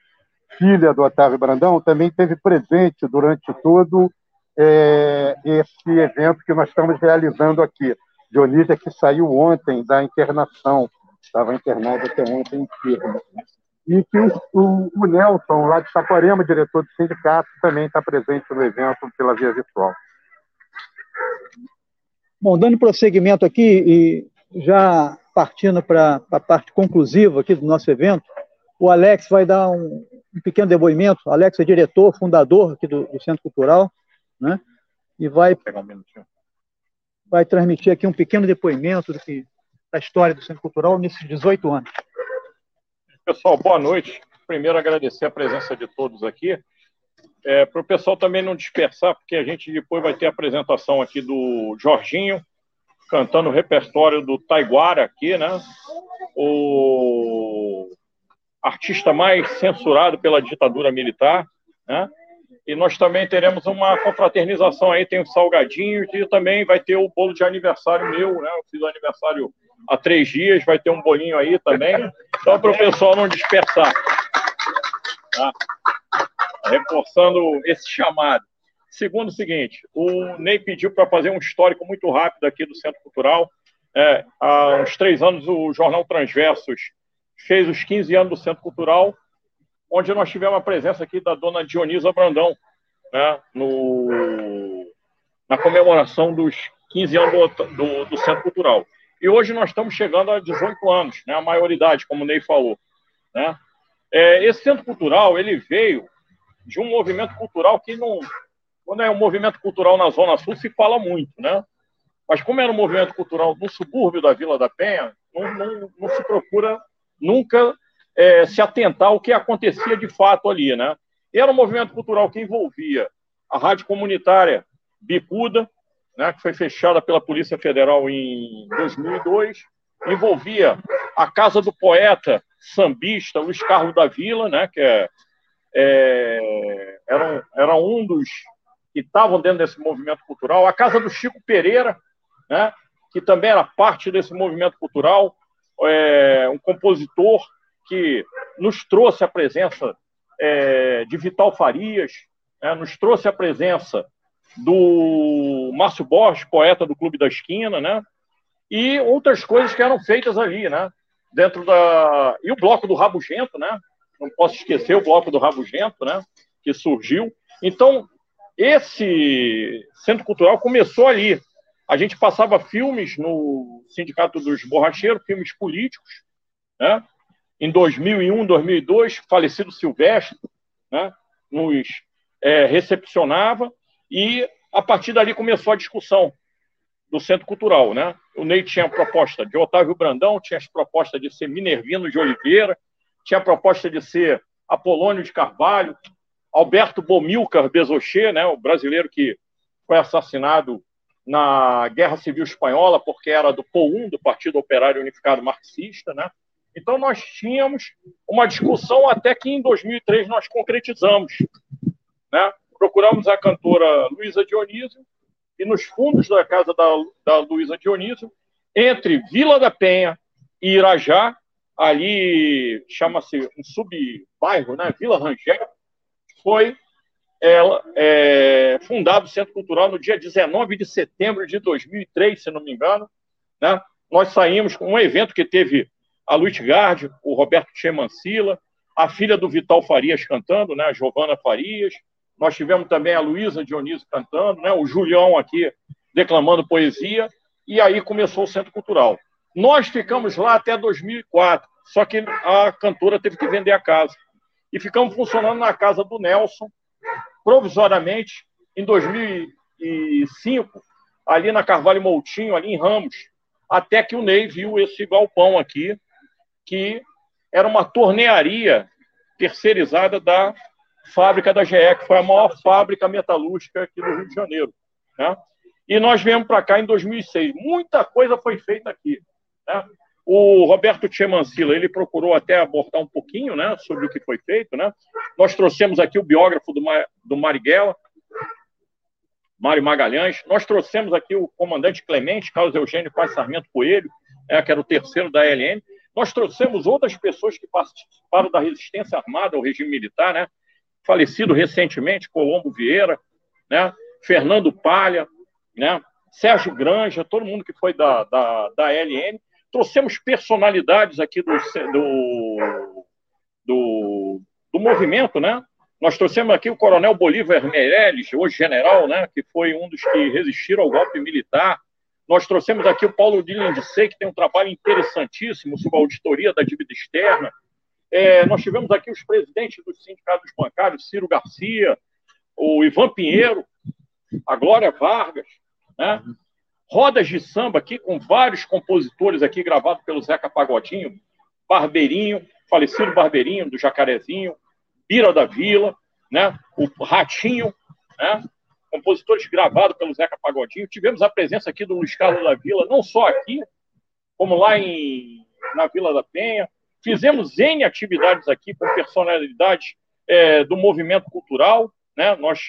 filha do Otávio Brandão, também teve presente durante todo é, esse evento que nós estamos realizando aqui. Dionísia que saiu ontem da internação, estava internada até ontem enferma. E que o, o, o, Nelson, lá de Saquarema, diretor do sindicato, também está presente no evento pela via virtual. Bom, dando prosseguimento aqui e já partindo para a parte conclusiva aqui do nosso evento, o Alex vai dar um, um pequeno depoimento. O Alex é diretor, fundador aqui do, do Centro Cultural, né? E vai um. Vai transmitir aqui um pequeno depoimento do que, da história do Centro Cultural nesses 18 anos. Pessoal, boa noite. Primeiro, agradecer a presença de todos aqui. É, Para o pessoal também não dispersar, porque a gente depois vai ter a apresentação aqui do Jorginho, cantando o repertório do Taiguara aqui, né? O artista mais censurado pela ditadura militar, né? E nós também teremos uma confraternização aí, tem os salgadinhos e também vai ter o bolo de aniversário meu, né? Eu fiz o aniversário há três dias, vai ter um bolinho aí também. Então, para o pessoal não dispersar. Tá? Reforçando esse chamado. Segundo o seguinte, o Ney pediu para fazer um histórico muito rápido aqui do Centro Cultural. É, há uns três anos, o Jornal Transversos fez os 15 anos do Centro Cultural onde nós tivemos a presença aqui da dona Dionisa Brandão, né, no, na comemoração dos 15 anos do, do, do, Centro Cultural. E hoje nós estamos chegando a 18 anos, né, a maioridade, como o Ney falou. Né? É, esse Centro Cultural ele veio de um movimento cultural que não. Quando é um movimento cultural na Zona Sul, se fala muito, né? Mas como era um movimento cultural no subúrbio da Vila da Penha, não, não, não se procura nunca é, se atentar ao que acontecia de fato ali, né? Era um movimento cultural que envolvia a rádio comunitária Bicuda, né, que foi fechada pela Polícia Federal em 2002, envolvia a Casa do Poeta Sambista Luiz Carlos da Vila, né, que é, é, era, um, era um dos que estavam dentro desse movimento cultural, a Casa do Chico Pereira, né, que também era parte desse movimento cultural, é, um compositor que nos trouxe a presença é, de Vital Farias, né, nos trouxe a presença do Márcio Borges, poeta do Clube da Esquina, né? E outras coisas que eram feitas ali, né? Dentro da. E o bloco do Rabugento, né? Não posso esquecer o bloco do Rabugento, né? Que surgiu. Então, esse centro cultural começou ali. A gente passava filmes no Sindicato dos Borracheiros, filmes políticos, né? em 2001, 2002, falecido Silvestre, né, nos é, recepcionava e a partir dali começou a discussão do Centro Cultural. Né? O Ney tinha a proposta de Otávio Brandão, tinha a proposta de ser Minervino de Oliveira, tinha a proposta de ser Apolônio de Carvalho, Alberto Bomilcar Bezocher, né, o brasileiro que foi assassinado na Guerra Civil Espanhola, porque era do POUM, do Partido Operário Unificado Marxista, né? Então nós tínhamos uma discussão até que em 2003 nós concretizamos, né? Procuramos a cantora Luísa Dionísio e nos fundos da casa da, da Luísa Dionísio, entre Vila da Penha e Irajá, ali chama-se um sub-bairro, né? Vila Rangel, foi ela, é, fundado o Centro Cultural no dia 19 de setembro de 2003, se não me engano. Né? Nós saímos com um evento que teve a Luiz Gard, o Roberto Chemancila, a filha do Vital Farias cantando, né? a Giovana Farias. Nós tivemos também a Luísa Dionísio cantando, né? o Julião aqui declamando poesia, e aí começou o Centro Cultural. Nós ficamos lá até 2004, só que a cantora teve que vender a casa. E ficamos funcionando na casa do Nelson, provisoriamente em 2005, ali na Carvalho Moutinho, ali em Ramos, até que o Ney viu esse galpão aqui, que era uma tornearia terceirizada da fábrica da GE, que foi a maior fábrica metalúrgica aqui do Rio de Janeiro. Né? E nós viemos para cá em 2006. Muita coisa foi feita aqui. Né? O Roberto Tchemancila, ele procurou até abordar um pouquinho né, sobre o que foi feito. Né? Nós trouxemos aqui o biógrafo do, do Marighella, Mário Magalhães. Nós trouxemos aqui o comandante Clemente, Carlos Eugênio Paz Sarmento Coelho, né, que era o terceiro da LN. Nós trouxemos outras pessoas que participaram da resistência armada ao regime militar, né? Falecido recentemente, Colombo Vieira, né? Fernando Palha, né? Sérgio Granja, todo mundo que foi da, da, da LN. Trouxemos personalidades aqui do, do, do, do movimento, né? Nós trouxemos aqui o Coronel Bolívar Meirelles, hoje general, né? Que foi um dos que resistiram ao golpe militar. Nós trouxemos aqui o Paulo Lindicei, que tem um trabalho interessantíssimo sobre a auditoria da dívida externa. É, nós tivemos aqui os presidentes dos sindicatos bancários, Ciro Garcia, o Ivan Pinheiro, a Glória Vargas, né? rodas de samba aqui com vários compositores aqui gravados pelo Zeca Pagodinho, Barbeirinho, falecido Barbeirinho do Jacarezinho, Bira da Vila, né? O Ratinho, né? Compositores gravados pelo Zeca Pagodinho. Tivemos a presença aqui do Luiz Carlos da Vila, não só aqui, como lá em, na Vila da Penha. Fizemos N atividades aqui com personalidades é, do movimento cultural, né? Nós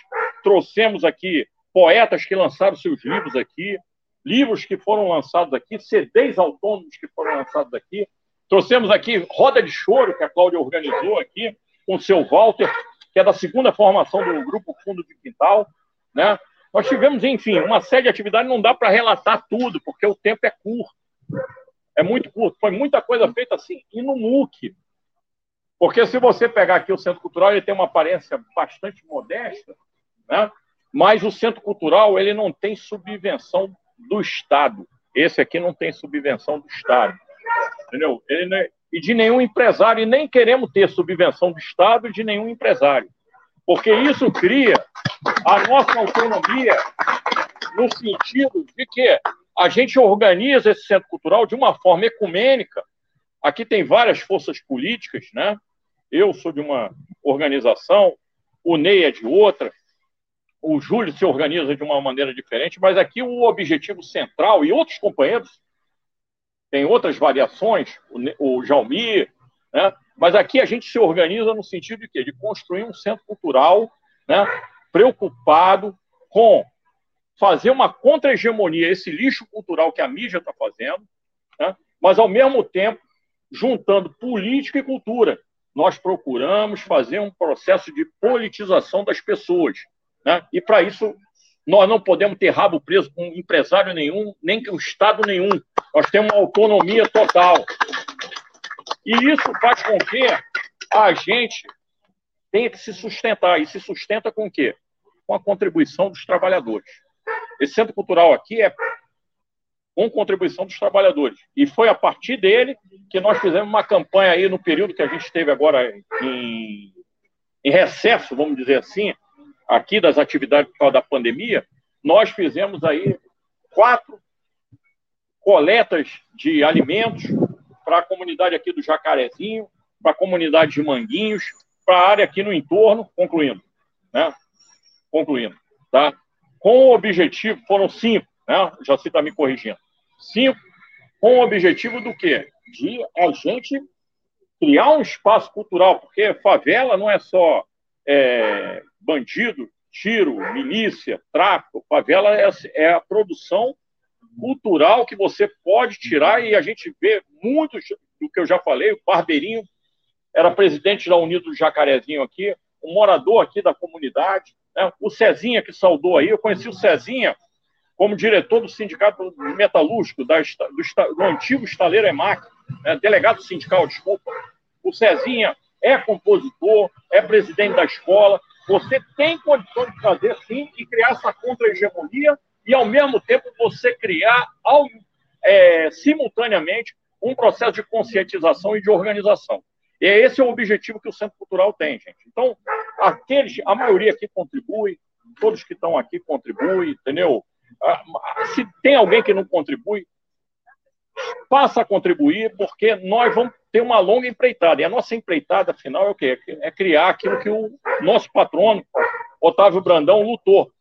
trouxemos aqui poetas que lançaram seus livros aqui, livros que foram lançados aqui, CDs autônomos que foram lançados aqui. Trouxemos aqui Roda de Choro, que a Cláudia organizou aqui, com o seu Walter, que é da segunda formação do Grupo Fundo de Quintal. Né? Nós tivemos, enfim, uma série de atividades, não dá para relatar tudo, porque o tempo é curto. É muito curto. Foi muita coisa feita assim, e no MOOC. Porque se você pegar aqui o Centro Cultural, ele tem uma aparência bastante modesta, né? mas o Centro Cultural ele não tem subvenção do Estado. Esse aqui não tem subvenção do Estado. Entendeu? É, e de nenhum empresário, e nem queremos ter subvenção do Estado de nenhum empresário. Porque isso cria a nossa autonomia no sentido de que a gente organiza esse centro cultural de uma forma ecumênica. Aqui tem várias forças políticas, né? Eu sou de uma organização, o Ney é de outra, o Júlio se organiza de uma maneira diferente, mas aqui o objetivo central, e outros companheiros têm outras variações, o, o Jaumir, né? mas aqui a gente se organiza no sentido de quê? De construir um centro cultural né? preocupado com fazer uma contra-hegemonia, esse lixo cultural que a mídia está fazendo, né? mas ao mesmo tempo juntando política e cultura. Nós procuramos fazer um processo de politização das pessoas. Né? E para isso, nós não podemos ter rabo preso com empresário nenhum, nem com Estado nenhum. Nós temos uma autonomia total. E isso faz com que a gente tenha que se sustentar. E se sustenta com o quê? Com a contribuição dos trabalhadores. Esse centro cultural aqui é com contribuição dos trabalhadores. E foi a partir dele que nós fizemos uma campanha aí no período que a gente esteve agora em, em recesso, vamos dizer assim, aqui das atividades por causa da pandemia, nós fizemos aí quatro coletas de alimentos para a comunidade aqui do Jacarezinho, para a comunidade de Manguinhos, para a área aqui no entorno, concluindo, né? Concluindo, tá? Com o objetivo, foram cinco, né? Já se está me corrigindo. Cinco, com o objetivo do quê? De a gente criar um espaço cultural, porque favela não é só é, bandido, tiro, milícia, tráfico. Favela é, é, a produção cultural que você pode tirar e a gente vê muito do que eu já falei. O Barbeirinho era presidente da Unido do Jacarezinho aqui, um morador aqui da comunidade. Né? O Cezinha, que saudou aí, eu conheci o Cezinha como diretor do Sindicato Metalúrgico, da, do, do antigo estaleiro EMAC, né? delegado sindical, desculpa. O Cezinha é compositor, é presidente da escola. Você tem condições de fazer sim e criar essa contra-hegemonia e, ao mesmo tempo, você criar ao, é, simultaneamente um processo de conscientização e de organização. E é esse é o objetivo que o Centro Cultural tem, gente. Então, aqueles, a maioria aqui contribui, todos que estão aqui contribuem, entendeu? Ah, se tem alguém que não contribui, passa a contribuir, porque nós vamos ter uma longa empreitada. E a nossa empreitada, afinal, é o quê? É criar aquilo que o nosso patrono, Otávio Brandão, lutou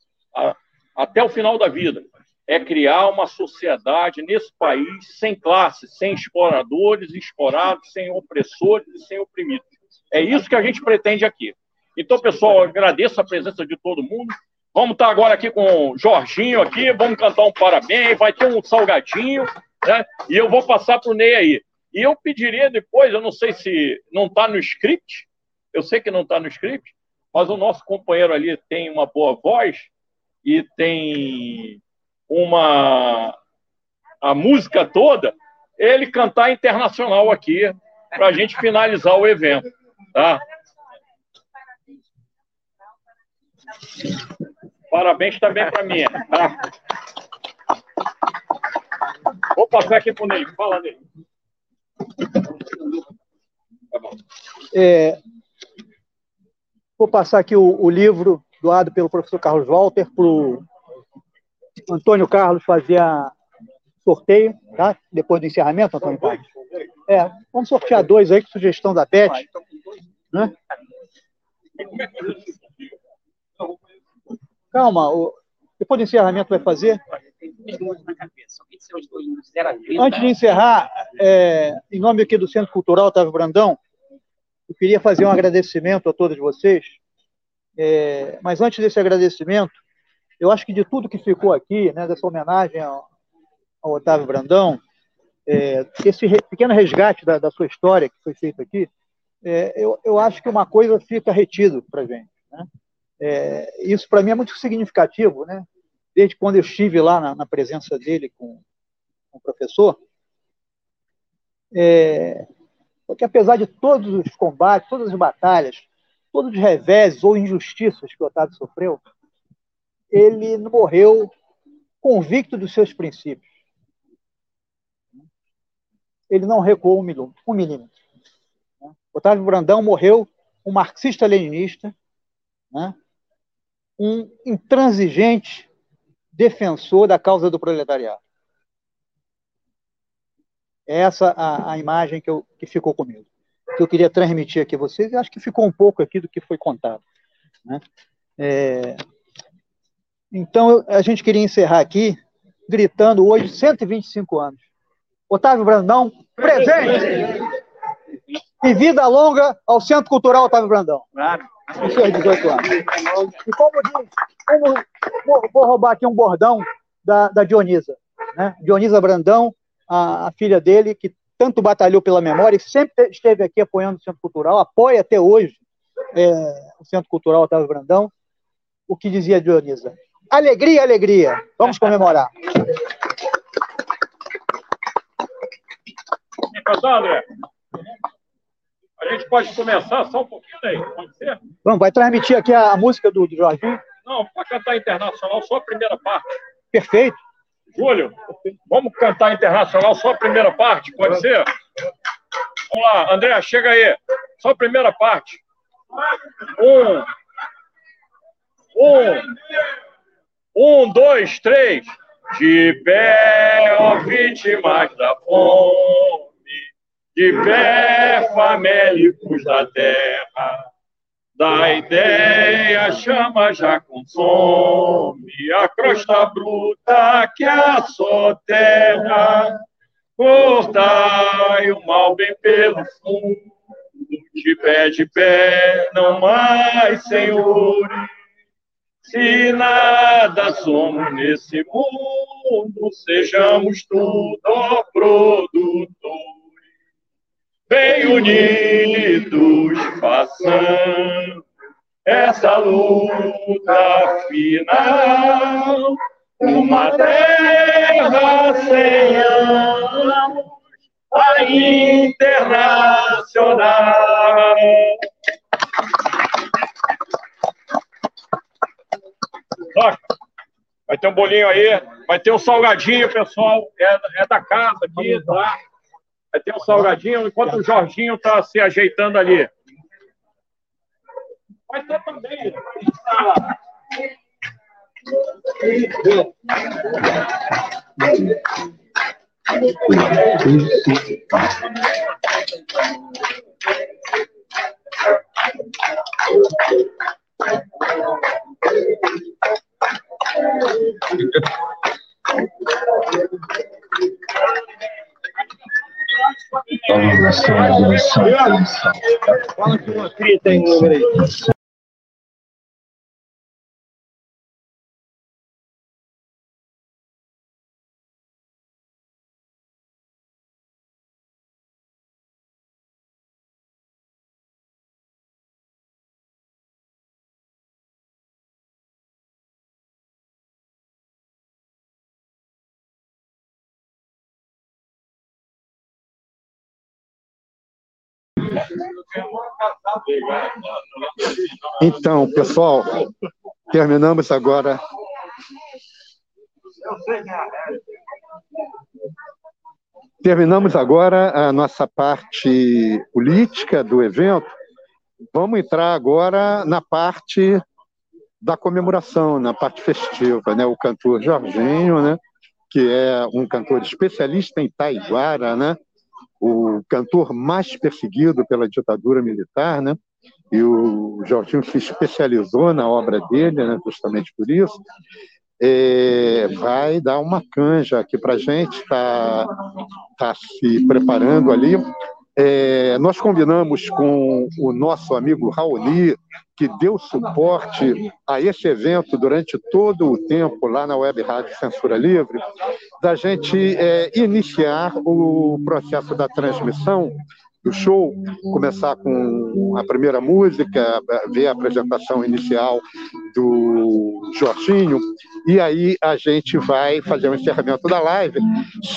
até o final da vida. É criar uma sociedade nesse país sem classes, sem exploradores, explorados, sem opressores e sem oprimidos. É isso que a gente pretende aqui. Então, pessoal, agradeço a presença de todo mundo. Vamos estar agora aqui com o Jorginho aqui, vamos cantar um parabéns, vai ter um salgadinho, né? E eu vou passar para o Ney aí. E eu pediria depois, eu não sei se não está no script, eu sei que não está no script, mas o nosso companheiro ali tem uma boa voz e tem uma a música toda, ele cantar internacional aqui para a gente finalizar o evento, tá? Parabéns também para mim. Tá? Vou passar aqui para o Ney. Fala, Ney. Tá é, vou passar aqui o, o, livro doado pelo professor Carlos Walter para o Antônio Carlos fazer a sorteio, tá? Depois do encerramento, Antônio Carlos. É, vamos sortear dois aí, com sugestão da Beth. Né? Calma, o, depois do encerramento vai fazer? Antes de encerrar, é, em nome aqui do Centro Cultural Otávio Brandão, eu queria fazer um agradecimento a todos vocês. É, mas antes desse agradecimento, eu acho que de tudo que ficou aqui, né, dessa homenagem ao, ao Otávio Brandão, é, esse re, pequeno resgate da, da, sua história que foi feito aqui, é, eu, eu acho que uma coisa fica retido para a gente. Né? É, isso, para mim, é muito significativo, né? desde quando eu estive lá na, na presença dele com, com o professor, é, porque apesar de todos os combates, todas as batalhas, todos os reveses ou injustiças que o Otávio sofreu, ele morreu convicto dos seus princípios. Ele não recuou um milímetro. Otávio Brandão morreu um marxista-leninista, né? Um intransigente defensor da causa do proletariado. Essa a, a imagem que, eu, que ficou comigo, que eu queria transmitir aqui a vocês, e acho que ficou um pouco aqui do que foi contado. Né? É, então, a gente queria encerrar aqui gritando hoje 125 anos. Otávio Brandão, presente! E vida longa ao Centro Cultural Otávio Brandão. Claro. Seus 18 anos. E como diz, como, vou roubar aqui um bordão da, da Dionisa. Né? Dionisa Brandão, a, a, filha dele, que tanto batalhou pela memória e sempre esteve aqui apoiando o Centro Cultural, apoia até hoje é, o Centro Cultural Otávio Brandão. O que dizia Dionisa? Alegria, alegria. Vamos comemorar. André. A gente pode começar só um pouquinho aí, pode ser? Vamos, vai transmitir aqui a, a música do, do Jorginho. Não, pode cantar internacional, só a primeira parte. Perfeito. Júlio, vamos cantar internacional, só a primeira parte, pode ser? Vamos lá, André, chega aí. Só a primeira parte. Um. Um. Um, dois, três. De pé, ó vítimas da fome, de pé, famélicos da terra. Da ideia chama já consome a crosta bruta que a só terra cortai o mal bem pelo fundo de pé de pé não mais senhores se nada somos nesse mundo sejamos tudo produtores bem unidos façamos essa luta final. Uma terra sem anos, a internacional. Vai ter um bolinho aí, vai ter um salgadinho, pessoal. É, é da casa aqui, tá? Vai ter um salgadinho, enquanto o Jorginho está se ajeitando ali. Vai ter também. Fala que uma cria tem número aí. Então, pessoal, terminamos agora. Terminamos agora a nossa parte política do evento. Vamos entrar agora na parte da comemoração, na parte festiva, né? O cantor Jorginho, né? Que é um cantor especialista em taiguara, né? O cantor mais perseguido pela ditadura militar, né? E o Jorginho se especializou na obra dele, né? Justamente por isso. É, vai dar uma canja aqui para gente, está tá se preparando ali. É, nós combinamos com o nosso amigo Raoni, que deu suporte a esse evento durante todo o tempo lá na Web Rádio Censura Livre, da gente é, iniciar o processo da transmissão do show, começar com a primeira música, ver a apresentação inicial do Jorginho, e aí a gente vai fazer o encerramento da live,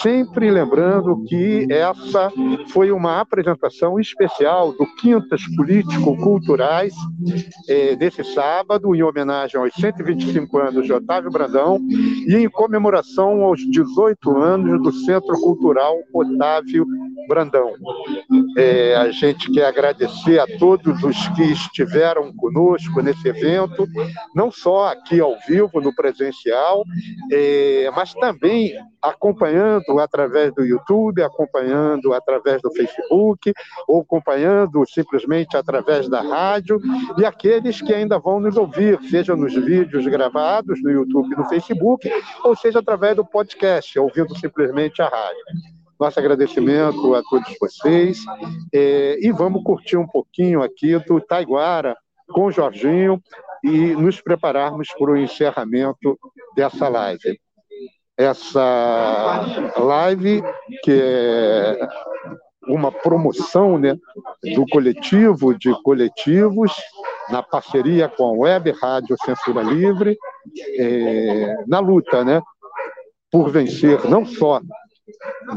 sempre lembrando que essa foi uma apresentação especial do Quintas Político-Culturais é, desse sábado, em homenagem aos 125 anos de Otávio Brandão e em comemoração aos 18 anos do Centro Cultural Otávio Brandão. É, a gente quer agradecer a todos os que estiveram conosco nesse evento, não só aqui ao vivo, no presencial, é, mas também acompanhando através do YouTube, acompanhando através do Facebook, ou acompanhando simplesmente através da rádio, e aqueles que ainda vão nos ouvir, seja nos vídeos gravados no YouTube no Facebook, ou seja através do podcast, ouvindo simplesmente a rádio nosso agradecimento a todos vocês. É, e vamos curtir um pouquinho aqui do Taiguara com o Jorginho e nos prepararmos para o encerramento dessa live. Essa live que é uma promoção né, do coletivo de coletivos, na parceria com a Web Rádio Censura Livre, é, na luta né, por vencer não só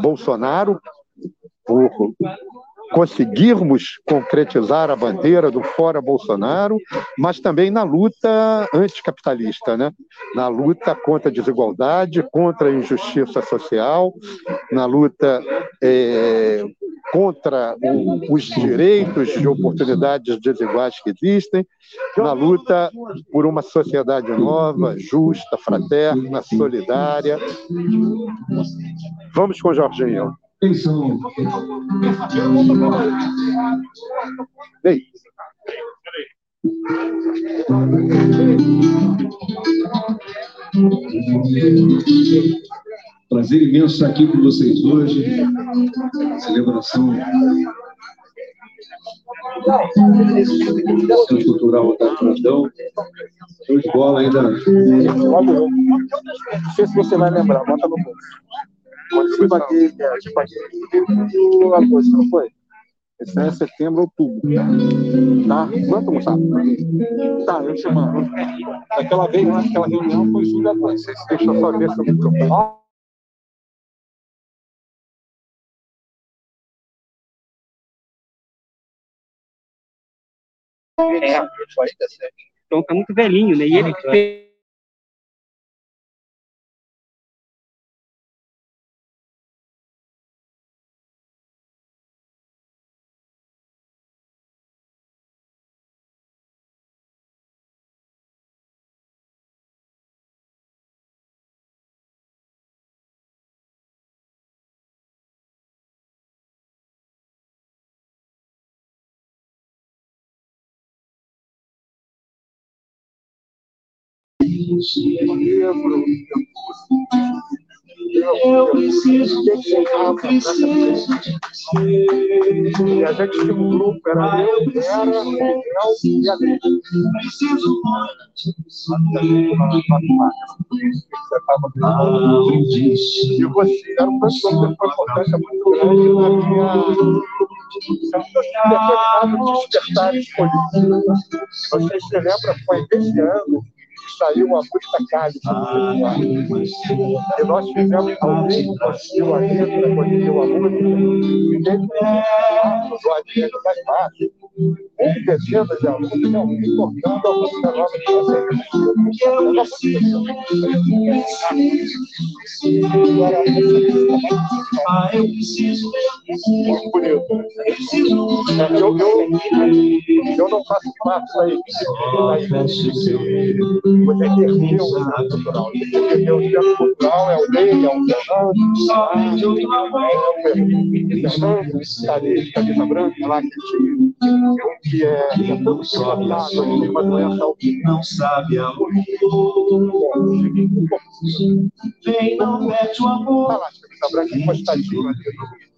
Bolsonaro, por conseguirmos concretizar a bandeira do fora Bolsonaro, mas também na luta anticapitalista, né? na luta contra a desigualdade, contra a injustiça social, na luta é, contra o, os direitos de oportunidades desiguais que existem, na luta por uma sociedade nova, justa, fraterna, solidária. Vamos com o Jorginho. Ei. Prazer imenso estar aqui com vocês hoje. Celebração Centro Cultural Otávio Brandão. Show de bola ainda. Não sei se você vai lembrar, bota no bolso. Quando eu paguei, eu paguei em agosto, não foi? Esse é setembro, outubro. Tá? Quanto, moçada? Tá, eu te mando. Daquela vez, eu acho que aquela reunião foi julho agosto. Deixa eu só ver se eu me preocupar. É, então tá muito velhinho, né? E ele Eu preciso, eu preciso de você. E a gente tinha um grupo, era eu, era o Miguel e a. Preciso E você era um pessoa que foi importância muito grande na minha determinado despertar político. Vocês se lembram, foi esse ano saiu a música Cálice. Ah, e nós fizemos alguém conseguiu a letra, conseguiu a música, e dentro do adiante das massas, um dezenas de alunos realmente importante a música nova que vocês Ah, eu preciso. Muito bonito. Eu, eu, eu não faço parte da equipe da equipe você perdeu o cultural. Você perdeu o centro cultural, é o Ney, é o Fernando, é o Fernando, está ali, camisa branca, lá que que é, que é todo pilotado, uma doença Não sabe amor. Vem, não mete o amor. Lá, camisa branca encostadinho ali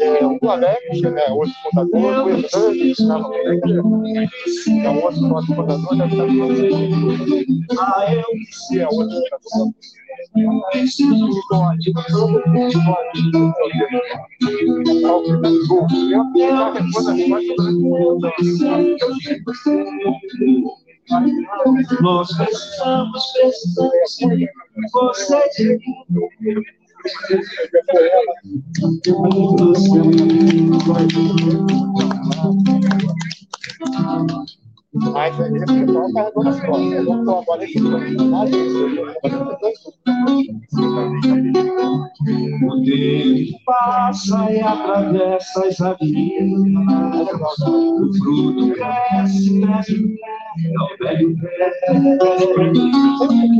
é, o Alex, né, outro fundador, o Hernandes, né, é um outro nosso fundador, já está Ah, eu que é outro fundador. Nós precisamos, precisamos, você de mim. Thank you. Mas esse pessoal carregou nas costas. Eu não estou agora esse nada O tempo passa e atravessa as avenidas. O fruto cresce, cresce, o velho pé.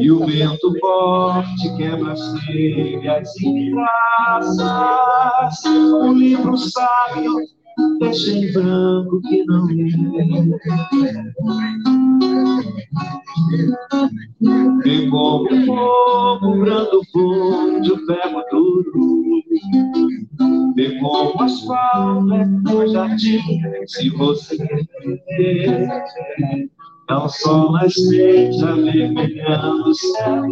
E o vento forte quebra as telhas e graças. O livro sábio deixa em branco que não é. Vem como fogo, brando fundo, ferro duro. Vem como asfalto, é no jardim, se você quer. É o sol nascente, avermelhando o céu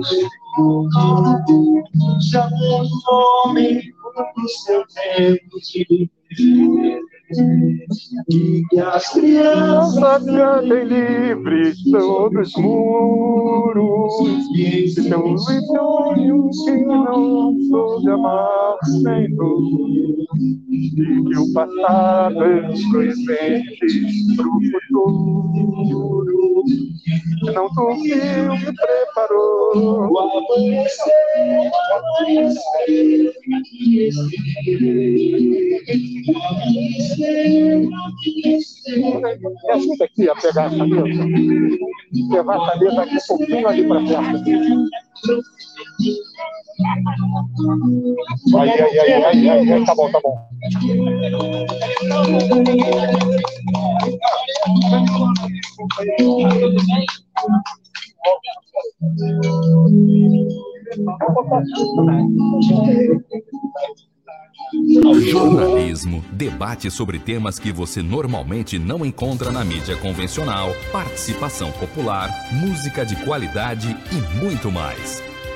Já tem fome no seu tempo de viver. E as crianças cantem livres sobre os muros. São os sonhos que não soube amar sem dor. E que o passado é os presentes pro futuro. Não dormiu, me preparou. O amanhecer, o amanhecer, aqui a pegar essa mesa. Levar essa mesa aqui um pouquinho ali para perto. Aí, aí, aí, aí, tá bom, tá bom. Jornalismo, debate sobre temas que você normalmente não encontra na mídia convencional, participação popular, música de qualidade e muito mais.